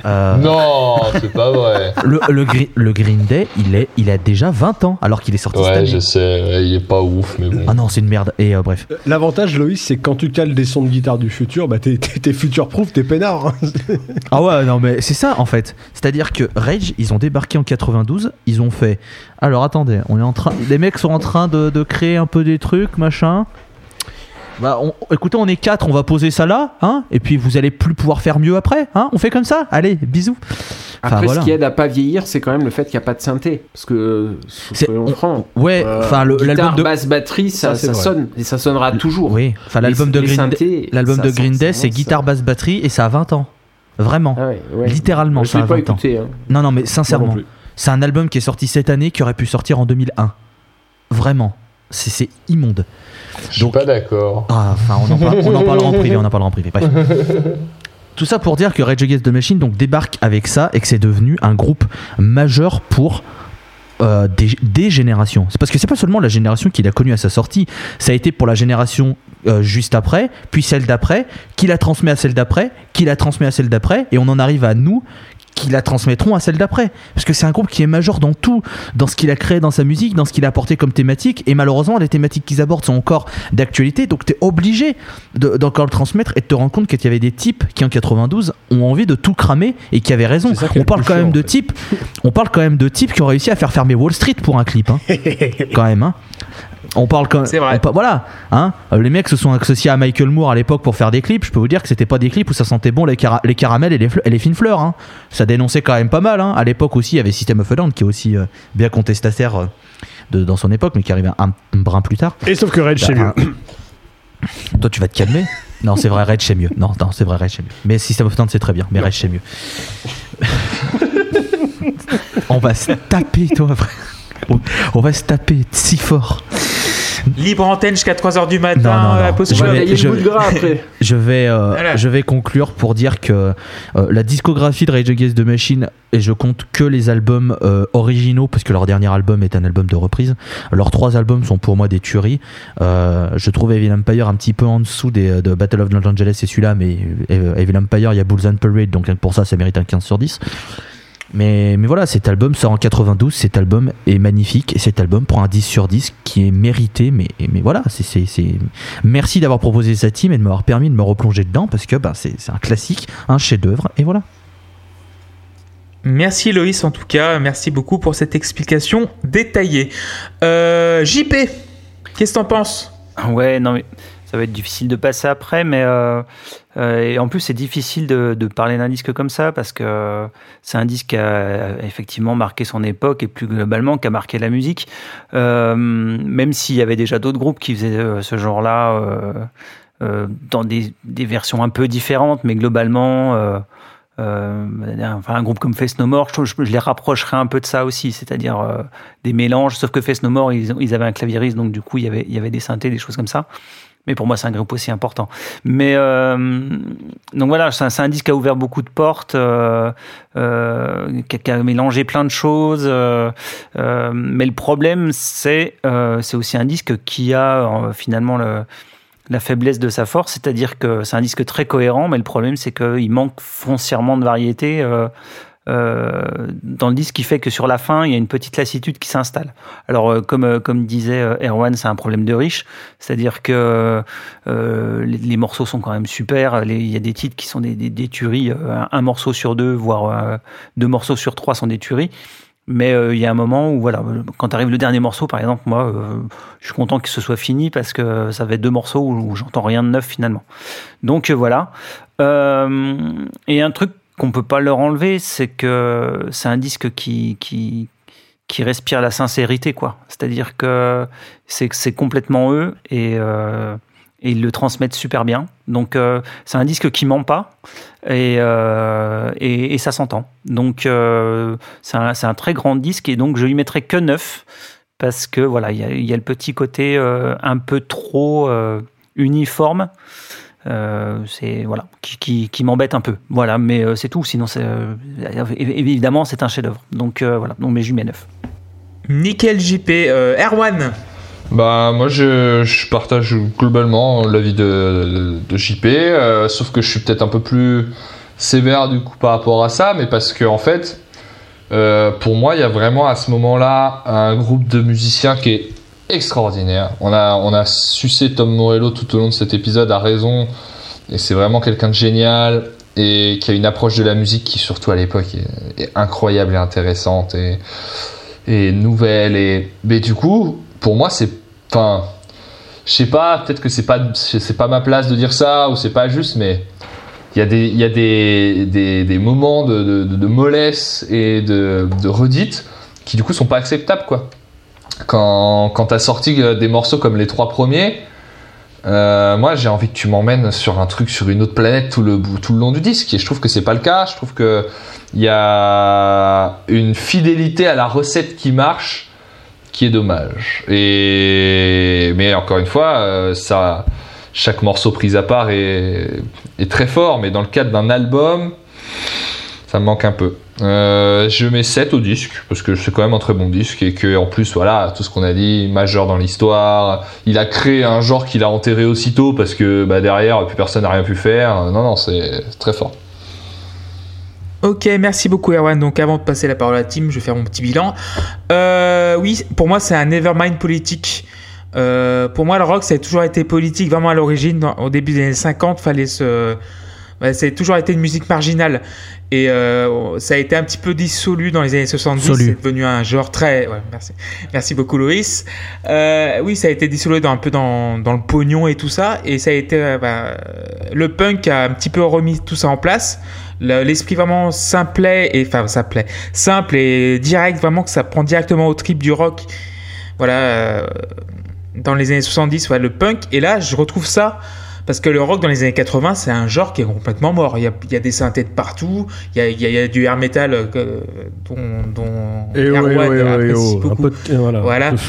Euh, Non, c'est pas vrai. le, le, le Green Day, il, est, il a déjà 20 ans alors qu'il est sorti cette Ouais, année. je sais, ouais, il est pas ouf, mais bon. Ah non, c'est une merde. Et euh, bref. L'avantage, Loïs, c'est que quand tu cales des sons de guitare du futur, bah t'es, t'es, future-proof, t'es peinard. hein. Ah ouais, non, mais c'est ça en fait. C'est-à-dire que Rage, ils ont débarqué en 92, ils ont fait. Alors attendez, on est en train. Les mecs sont en train de, de créer un peu des trucs, machin. Bah, on- écoutez, on est quatre, on va poser ça là, hein, et puis vous allez plus pouvoir faire mieux après, hein, on fait comme ça, allez, bisous. Enfin, Après, voilà. ce qui aide à pas vieillir, c'est quand même le fait qu'il n'y a pas de synthé. Parce que, euh, C'est- on- francs, Ouais, euh, enfin, l'album de. basse, batterie, ça, sonne. Et ça sonnera toujours. Oui, enfin, l'album de Green Day, l'album de Green Day, c'est guitare, basse, batterie, et ça a 20 ans. Vraiment. Ah ouais, ouais. Littéralement, Je ça l'ai a pas 20 ans. écouté. hein. Non, non, mais sincèrement, c'est un album qui est sorti cette année qui aurait pu sortir en 2001. Vraiment. C'est immonde. Je suis donc- pas d'accord. Ah, enfin, on, en par- on en parlera en privé, on en parlera en privé. Bref. Tout ça pour dire que Rage Against the Machine donc, débarque avec ça et que c'est devenu un groupe majeur pour euh, des, des générations. C'est parce que c'est pas seulement la génération qu'il a connue à sa sortie, ça a été pour la génération euh, juste après, puis celle d'après, qui la transmet à celle d'après, qui la transmet à celle d'après, et on en arrive à nous qui la transmettront à celle d'après. Parce que c'est un groupe qui est majeur dans tout, dans ce qu'il a créé dans sa musique, dans ce qu'il a apporté comme thématique, et malheureusement les thématiques qu'ils abordent sont encore d'actualité, donc tu es obligé de- d'encore le transmettre et de te rendre compte qu'il y avait des types qui en 92 ont envie de tout cramer et qui avaient raison. On le parle quand chiant, même de fait. types, on parle quand même de types qui ont réussi à faire fermer Wall Street pour un clip, hein. quand même. Hein. On parle quand C'est vrai. on voilà, hein. Euh, Les mecs se sont associés à Michael Moore à l'époque pour faire des clips. Je peux vous dire que c'était pas des clips où ça sentait bon les, cara- les caramels et les, fleurs- et les fines fleurs. hein. Ça dénonçait quand même pas mal. Hein. À l'époque aussi, il y avait System of a Down qui est aussi euh, bien contestataire euh, de- dans son époque, mais qui arrive un, un brin plus tard. Et sauf que Rage, c'est Bah, mieux. Toi, tu vas te calmer? Non, c'est vrai, Rage c'est mieux. Non, non, c'est vrai, Rage c'est mieux. Mais System of a Down c'est très bien, mais Rage c'est mieux. On va se taper, toi, frère. On- On va se taper si fort. Libre antenne jusqu'à 3h du matin. Non, non, non. pause Je vais- je- le bout de gras après. Je vais, euh, Voilà. je vais conclure pour dire que euh, la discographie de Rage Against the Machine, et je compte que les albums euh, originaux, parce que leur dernier album est un album de reprise, leurs trois albums sont pour moi des tueries. Euh, je trouve Evil Empire un petit peu en dessous des, de Battle of Los Angeles et celui-là, mais euh, Evil Empire, il y a Bulls and Parade, donc pour ça, ça mérite un 15 sur 10. Mais, mais voilà, cet album sort en 92, cet album est magnifique et cet album prend un 10 sur 10 qui est mérité. Mais, mais voilà, c'est, c'est, c'est- merci d'avoir proposé cette team et de m'avoir permis de me replonger dedans parce que bah, c'est, c'est un classique, un chef-d'œuvre et voilà. Merci Loïs en tout cas, merci beaucoup pour cette explication détaillée. Euh, JP, qu'est-ce que t'en penses? Ouais, non, mais ça va être difficile de passer après, mais euh, euh, en plus c'est difficile de, parler d'un disque comme ça parce que c'est un disque qui a effectivement marqué son époque et plus globalement qui a marqué la musique. Euh, même s'il y avait déjà d'autres groupes qui faisaient ce genre-là dans des, versions un peu différentes, mais globalement. enfin, un groupe comme Face No More, je, les rapprocherais un peu de ça aussi, c'est-à-dire des mélanges, sauf que Face No More, ils, avaient un claviériste, donc du coup, il y avait des synthés, des choses comme ça. Mais pour moi, c'est un groupe aussi important. Mais euh, donc voilà, c'est un, disque qui a ouvert beaucoup de portes, euh, euh, qui, a, mélangé plein de choses. mais le problème, c'est aussi un disque qui a finalement le, la faiblesse de sa force, c'est-à-dire que c'est un disque très cohérent, mais le problème, c'est qu'il manque foncièrement de variété. Euh, dans le disque qui fait que sur la fin, il y a une petite lassitude qui s'installe. Alors, euh, comme, euh, comme disait Erwan, c'est un problème de riche, c'est-à-dire que les, morceaux sont quand même super, il y a des titres qui sont des, tueries, un, morceau sur deux, voire deux morceaux sur trois sont des tueries. Mais il y a un moment où, voilà, quand arrive le dernier morceau, par exemple, moi, je suis content que ce soit fini parce que ça être deux morceaux où, j'entends rien de neuf finalement. Donc voilà. Et un truc qu'on peut pas leur enlever, c'est que c'est un disque qui, qui, respire la sincérité, quoi. C'est-à-dire que c'est c'est complètement eux et, euh, ils le transmettent super bien. Donc euh, c'est un disque qui ment pas et, euh, et, ça s'entend. Donc c'est un, un très grand disque et donc je lui mettrai que 9 parce que voilà, il y y a le petit côté un peu trop uniforme. Euh, c'est voilà qui, qui, qui m'embête un peu. Voilà mais euh, c'est tout. Sinon c'est euh, évidemment c'est un chef d'œuvre donc euh, voilà. Donc mais je mets 9 Nickel JP. Euh, Erwan. Bah moi je, je partage globalement l'avis de, de JP, euh, sauf que je suis peut-être un peu plus sévère du coup par rapport à ça, mais parce que en fait, euh, pour moi il y a vraiment à ce moment-là un groupe de musiciens qui est extraordinaire. On a, on a sucé Tom Morello tout au long de cet épisode à raison, et c'est vraiment quelqu'un de génial et qui a une approche de la musique qui surtout à l'époque est, incroyable et intéressante et, et nouvelle et mais du coup pour moi c'est enfin je sais pas peut-être que c'est pas c'est pas ma place de dire ça ou c'est pas juste mais il y a des y a des, des, des moments de, mollesse et de, de qui du coup sont pas acceptables quoi quand quand t'as sorti euh, des morceaux comme les trois premiers euh, moi j'ai envie que tu m'emmènes sur un truc sur une autre planète tout le tout le long du disque. Et je trouve que c'est pas le cas. Je trouve que il y a une fidélité à la recette qui marche qui est dommage. Et mais encore une fois, euh, chaque morceau pris à part est très fort, mais dans le cadre d'un album, ça me manque un peu. Euh, je mets 7 au disque parce que c'est quand même un très bon disque et que en plus voilà tout ce qu'on a dit majeur dans l'histoire il a créé un genre qu'il a enterré aussitôt parce que bah, derrière plus personne n'a rien pu faire non non c'est très fort Ok, merci beaucoup Erwan. Donc avant de passer la parole à Tim, je vais faire mon petit bilan. Euh, oui, pour moi c'est un Nevermind politique. Euh, pour moi le rock ça a toujours été politique, vraiment à l'origine. Au début des années 50, fallait se... ouais, ça a toujours été une musique marginale. Et euh, ça a été un petit peu dissolu dans les années 70. Absolu. C'est devenu un genre très... Ouais, merci. merci beaucoup Loïs. Euh, oui, ça a été dissolu dans, un peu dans, dans le pognon et tout ça. Et ça a été... euh, bah, le punk a un petit peu remis tout ça en place le- l'esprit vraiment simplet et enfin simplet simple et direct vraiment que ça prend directement au trip du rock voilà euh, dans les années 70 ouais, le punk et là je retrouve ça parce que le rock dans les années 80 c'est un genre qui est complètement mort il y a, il y a des synthés de partout il y a, il y du air metal euh, dont, dont Et Erwan apprécie beaucoup. peu de- voilà. Voilà.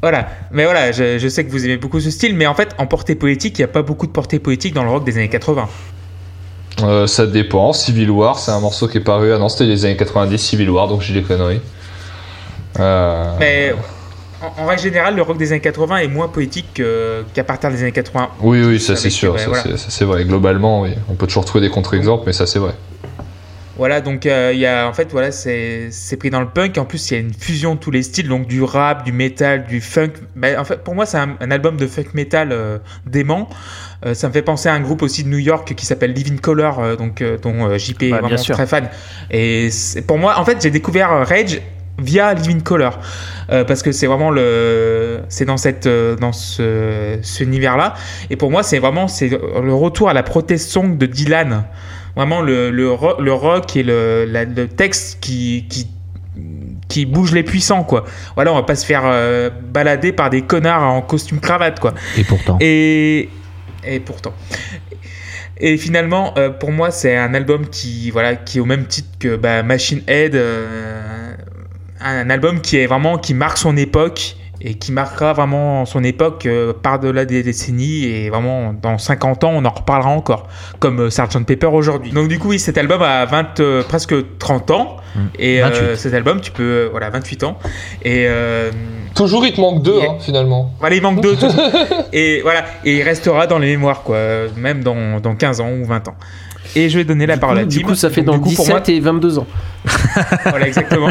Voilà, mais voilà, je, je sais que vous aimez beaucoup ce style, mais en fait, en portée poétique, il n'y a pas beaucoup de portée poétique dans le rock des années 80. Euh, ça dépend. Civil War, c'est un morceau qui est paru. Ah non, c'était les années 90, Civil War, donc j'ai des conneries. Euh, Mais en, en règle générale, le rock des années 80 est moins poétique que- qu'à partir des années 80. Oui, oui, ça c'est sûr. ça, voilà. c'est- ça, c'est vrai. Globalement, oui. On peut toujours trouver des contre-exemples, mais ça c'est vrai. Voilà, donc euh, il y a en fait voilà, c'est pris dans le punk. En plus, il y a une fusion de tous les styles, donc du rap, du metal, du funk. Ben, en fait, pour moi, c'est un, un album de funk metal euh, dément. Euh, ça me fait penser à un groupe aussi de New York qui s'appelle Living Color, euh, donc euh, dont euh, JP est Bah, vraiment très fan. Et c'est- pour moi, en fait, j'ai découvert Rage via Living Color Euh, parce que c'est vraiment le c'est dans cette euh, dans ce, ce univers là et pour moi c'est vraiment c'est le retour à la protest song de Dylan vraiment le, le, ro- le rock et le, la- le texte qui, qui, qui bouge les puissants, quoi. Voilà, on va pas se faire euh, balader par des connards en costume cravate, quoi. Et pourtant. Et, et pourtant. Et finalement, pour moi, c'est un album qui, voilà, qui est au même titre que bah, Machine Head, euh, un album qui est vraiment qui marque son époque et qui marquera vraiment son époque euh, par-delà des décennies et vraiment dans 50 ans on en reparlera encore comme euh, Sgt Pepper aujourd'hui. Donc du coup oui cet album a 20 euh, presque 30 ans Mmh. et euh, 28. cet album tu peux euh, voilà 28 ans et euh, Toujours, il te manque deux, hein, finalement. voilà, il manque deux. tout- et voilà, et il restera dans les mémoires, quoi, même dans, dans 15 ans ou 20 ans. Et je vais donner la Du parole coup, à Tim. du coup, ça fait Donc, dans du coup, pour 17 moi, et 22 ans. voilà, exactement.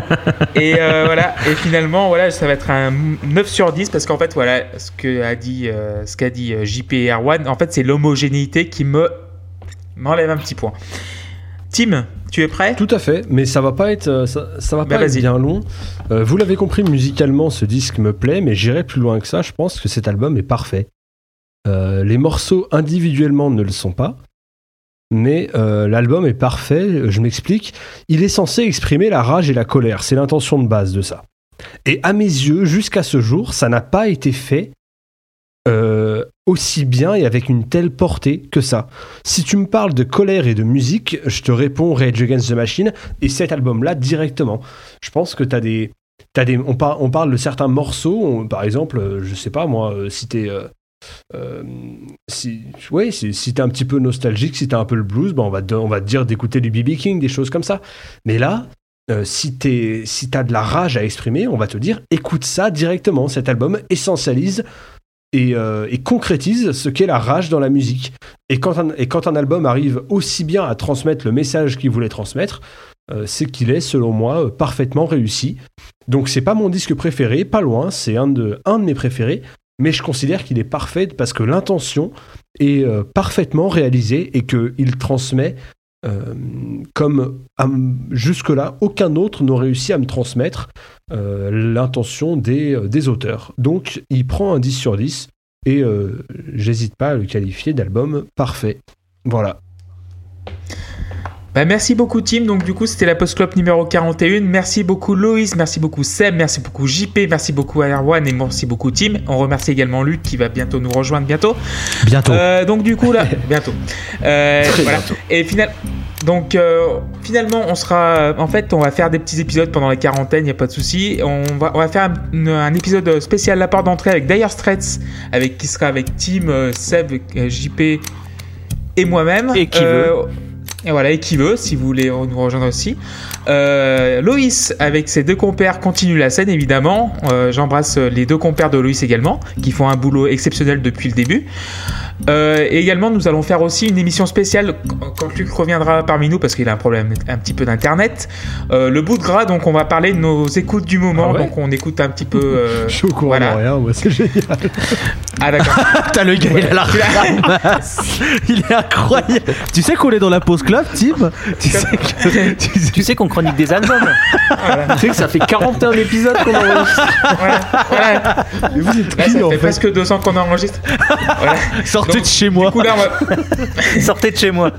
et euh, voilà, et finalement, voilà, ça va être un 9 sur 10 parce qu'en fait, voilà, ce que a dit, euh, ce qu'a dit euh, JP et Erwan, en fait, c'est l'homogénéité qui me m'enlève un petit point. Tim, tu es prêt? Tout à fait, mais ça va pas être, euh, ça, ça va Bah, pas être vas-y. bien long. Euh, vous l'avez compris, musicalement, ce disque me plaît, mais j'irai plus loin que ça. Je pense que cet album est parfait. Euh, les morceaux individuellement ne le sont pas, mais euh, l'album est parfait. Je m'explique. Il est censé exprimer la rage et la colère. C'est l'intention de base de ça. Et à mes yeux, jusqu'à ce jour, ça n'a pas été fait euh, aussi bien et avec une telle portée que ça. Si tu me parles de colère et de musique, je te réponds Rage Against the Machine et cet album-là directement. Je pense que t'as des, t'as des, on, par- on parle de certains morceaux, par exemple, euh, je sais pas moi, si t'es, euh, si, ouais, si, t'es un petit peu nostalgique, si t'as un peu le blues, ben on va te, on va dire d'écouter du BB King, des choses comme ça. Mais là, euh, si t'es, si t'as de la rage à exprimer, on va te dire écoute ça directement. Cet album essentialise et, euh, et concrétise ce qu'est la rage dans la musique. Et quand, un, et quand un album arrive aussi bien à transmettre le message qu'il voulait transmettre, c'est qu'il est, selon moi, parfaitement réussi. Donc c'est pas mon disque préféré, pas loin, c'est un de, un de mes préférés, mais je considère qu'il est parfait parce que l'intention est euh, parfaitement réalisée et qu'il transmet euh, comme jusque-là aucun autre n'a réussi à me transmettre euh, l'intention des, des auteurs. Donc il prend un 10 sur 10 et j'hésite pas à le qualifier d'album parfait. Voilà. Bah, merci beaucoup Tim, donc du coup c'était la Post Club numéro 41. Merci beaucoup Loïs, merci beaucoup Seb, merci beaucoup JP, merci beaucoup Erwan et merci beaucoup Tim. On remercie également Luc qui va bientôt nous rejoindre bientôt. Bientôt. Euh, donc du coup là, bientôt. Euh, voilà. Et final, donc euh, finalement on sera, en fait on va faire des petits épisodes pendant la quarantaine, il y a pas de souci. On va, on va faire un, un épisode spécial la porte d'entrée avec Dire Straits, avec qui sera avec Tim, Seb, JP et moi-même. Et qui Euh, Et voilà, et qui veut, si vous voulez nous rejoindre aussi. Euh, Loïs, avec ses deux compères, continue la scène, évidemment. Euh, J'embrasse les deux compères de Loïs également, qui font un boulot exceptionnel depuis le début. Euh, et également, nous allons faire aussi une émission spéciale quand- Luc reviendra parmi nous, parce qu'il a un problème un petit peu d'internet. Euh, le bout de gras, donc on va parler de nos écoutes du moment. Ah ouais donc on écoute un petit peu. euh, Je suis au courant voilà. de rien, moi c'est génial. Ah d'accord. T'as le gars, il a la ramasse. Il est incroyable. Tu sais qu'on est dans la pause club, Tim? Tu sais que. tu sais- Tu sais qu'on chronique des albums Tu sais que ça fait 41 épisodes qu'on enregistre. voilà. Mais vous êtes qui ça en fait fait presque deux ans qu'on enregistre. Voilà. Sortez Donc, de chez moi. Coup, là, va- Sortez de chez moi.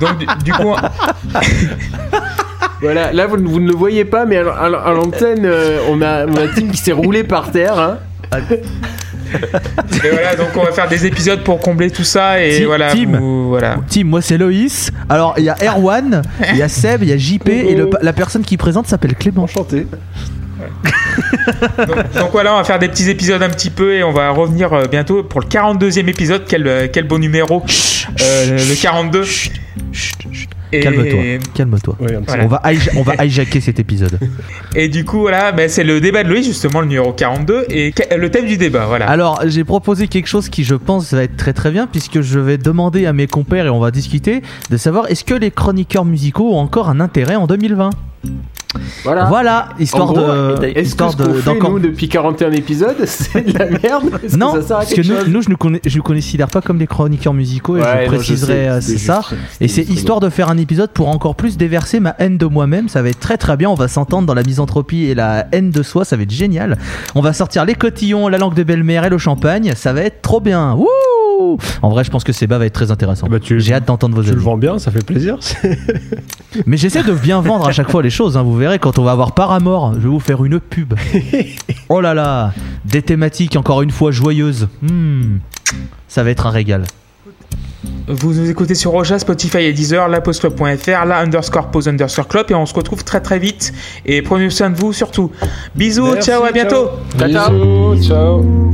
Donc, du, du coup, Voilà, là vous, ne- vous ne le voyez pas, mais à, à- à l'antenne, euh, on a, on a Tim qui s'est roulé par terre. hein. Et voilà, donc on va faire des épisodes pour combler tout ça et Tim- voilà. Tim. vous- voilà. Tim, moi c'est Loïs. Alors il y a Erwan, il y a Seb, il y a JP et le- la personne qui présente s'appelle Clément. Enchanté. Donc, donc voilà, on va faire des petits épisodes un petit peu et on va revenir euh, bientôt pour le 42e épisode. Quel, euh, quel beau numéro Euh, Le 42. Et- Calme-toi, calme-toi. Oui, Voilà. On va, hija- on va hijacker cet épisode. Et du coup, voilà, ben, c'est le débat de Louis, justement, le numéro 42. Et le thème du débat, voilà. Alors, j'ai proposé quelque chose qui, je pense, va être très très bien, puisque je vais demander à mes compères et on va discuter de savoir est-ce que les chroniqueurs musicaux ont encore un intérêt en 2020 Voilà. Voilà, histoire gros, de. Est-ce que histoire ce qu'on de- fait, nous, depuis 41 épisodes, c'est de la merde? Est-ce Non, que ça sert à parce que nous, nous, je ne connais, je considère pas comme des chroniqueurs musicaux et Ouais, je non, préciserai sais, euh, c'est ça. juste- Et c'est histoire de faire un épisode pour encore plus déverser ma haine de moi-même. Ça va être très très bien. On va s'entendre dans la misanthropie et la haine de soi. Ça va être génial. On va sortir les cotillons, la langue de belle-mère et le champagne. Ça va être trop bien. Wouh en vrai, je pense que Seba va être très intéressant. Bah, tu- J'ai hâte d'entendre vos Tu le avis. vends bien, ça fait plaisir. Mais j'essaie de bien vendre à chaque fois les choses. hein. Vous verrez quand on va avoir Paramore, je vais vous faire une pub. oh là là, des thématiques encore une fois joyeuses. Hmm. Ça va être un régal. Vous nous écoutez sur Rocha, Spotify et Deezer, lapostclub.fr, la underscore pose underscore club. Et on se retrouve très très vite. Et prenez soin de vous surtout. Bisous, Merci, ciao, à bientôt. Bisous, ciao.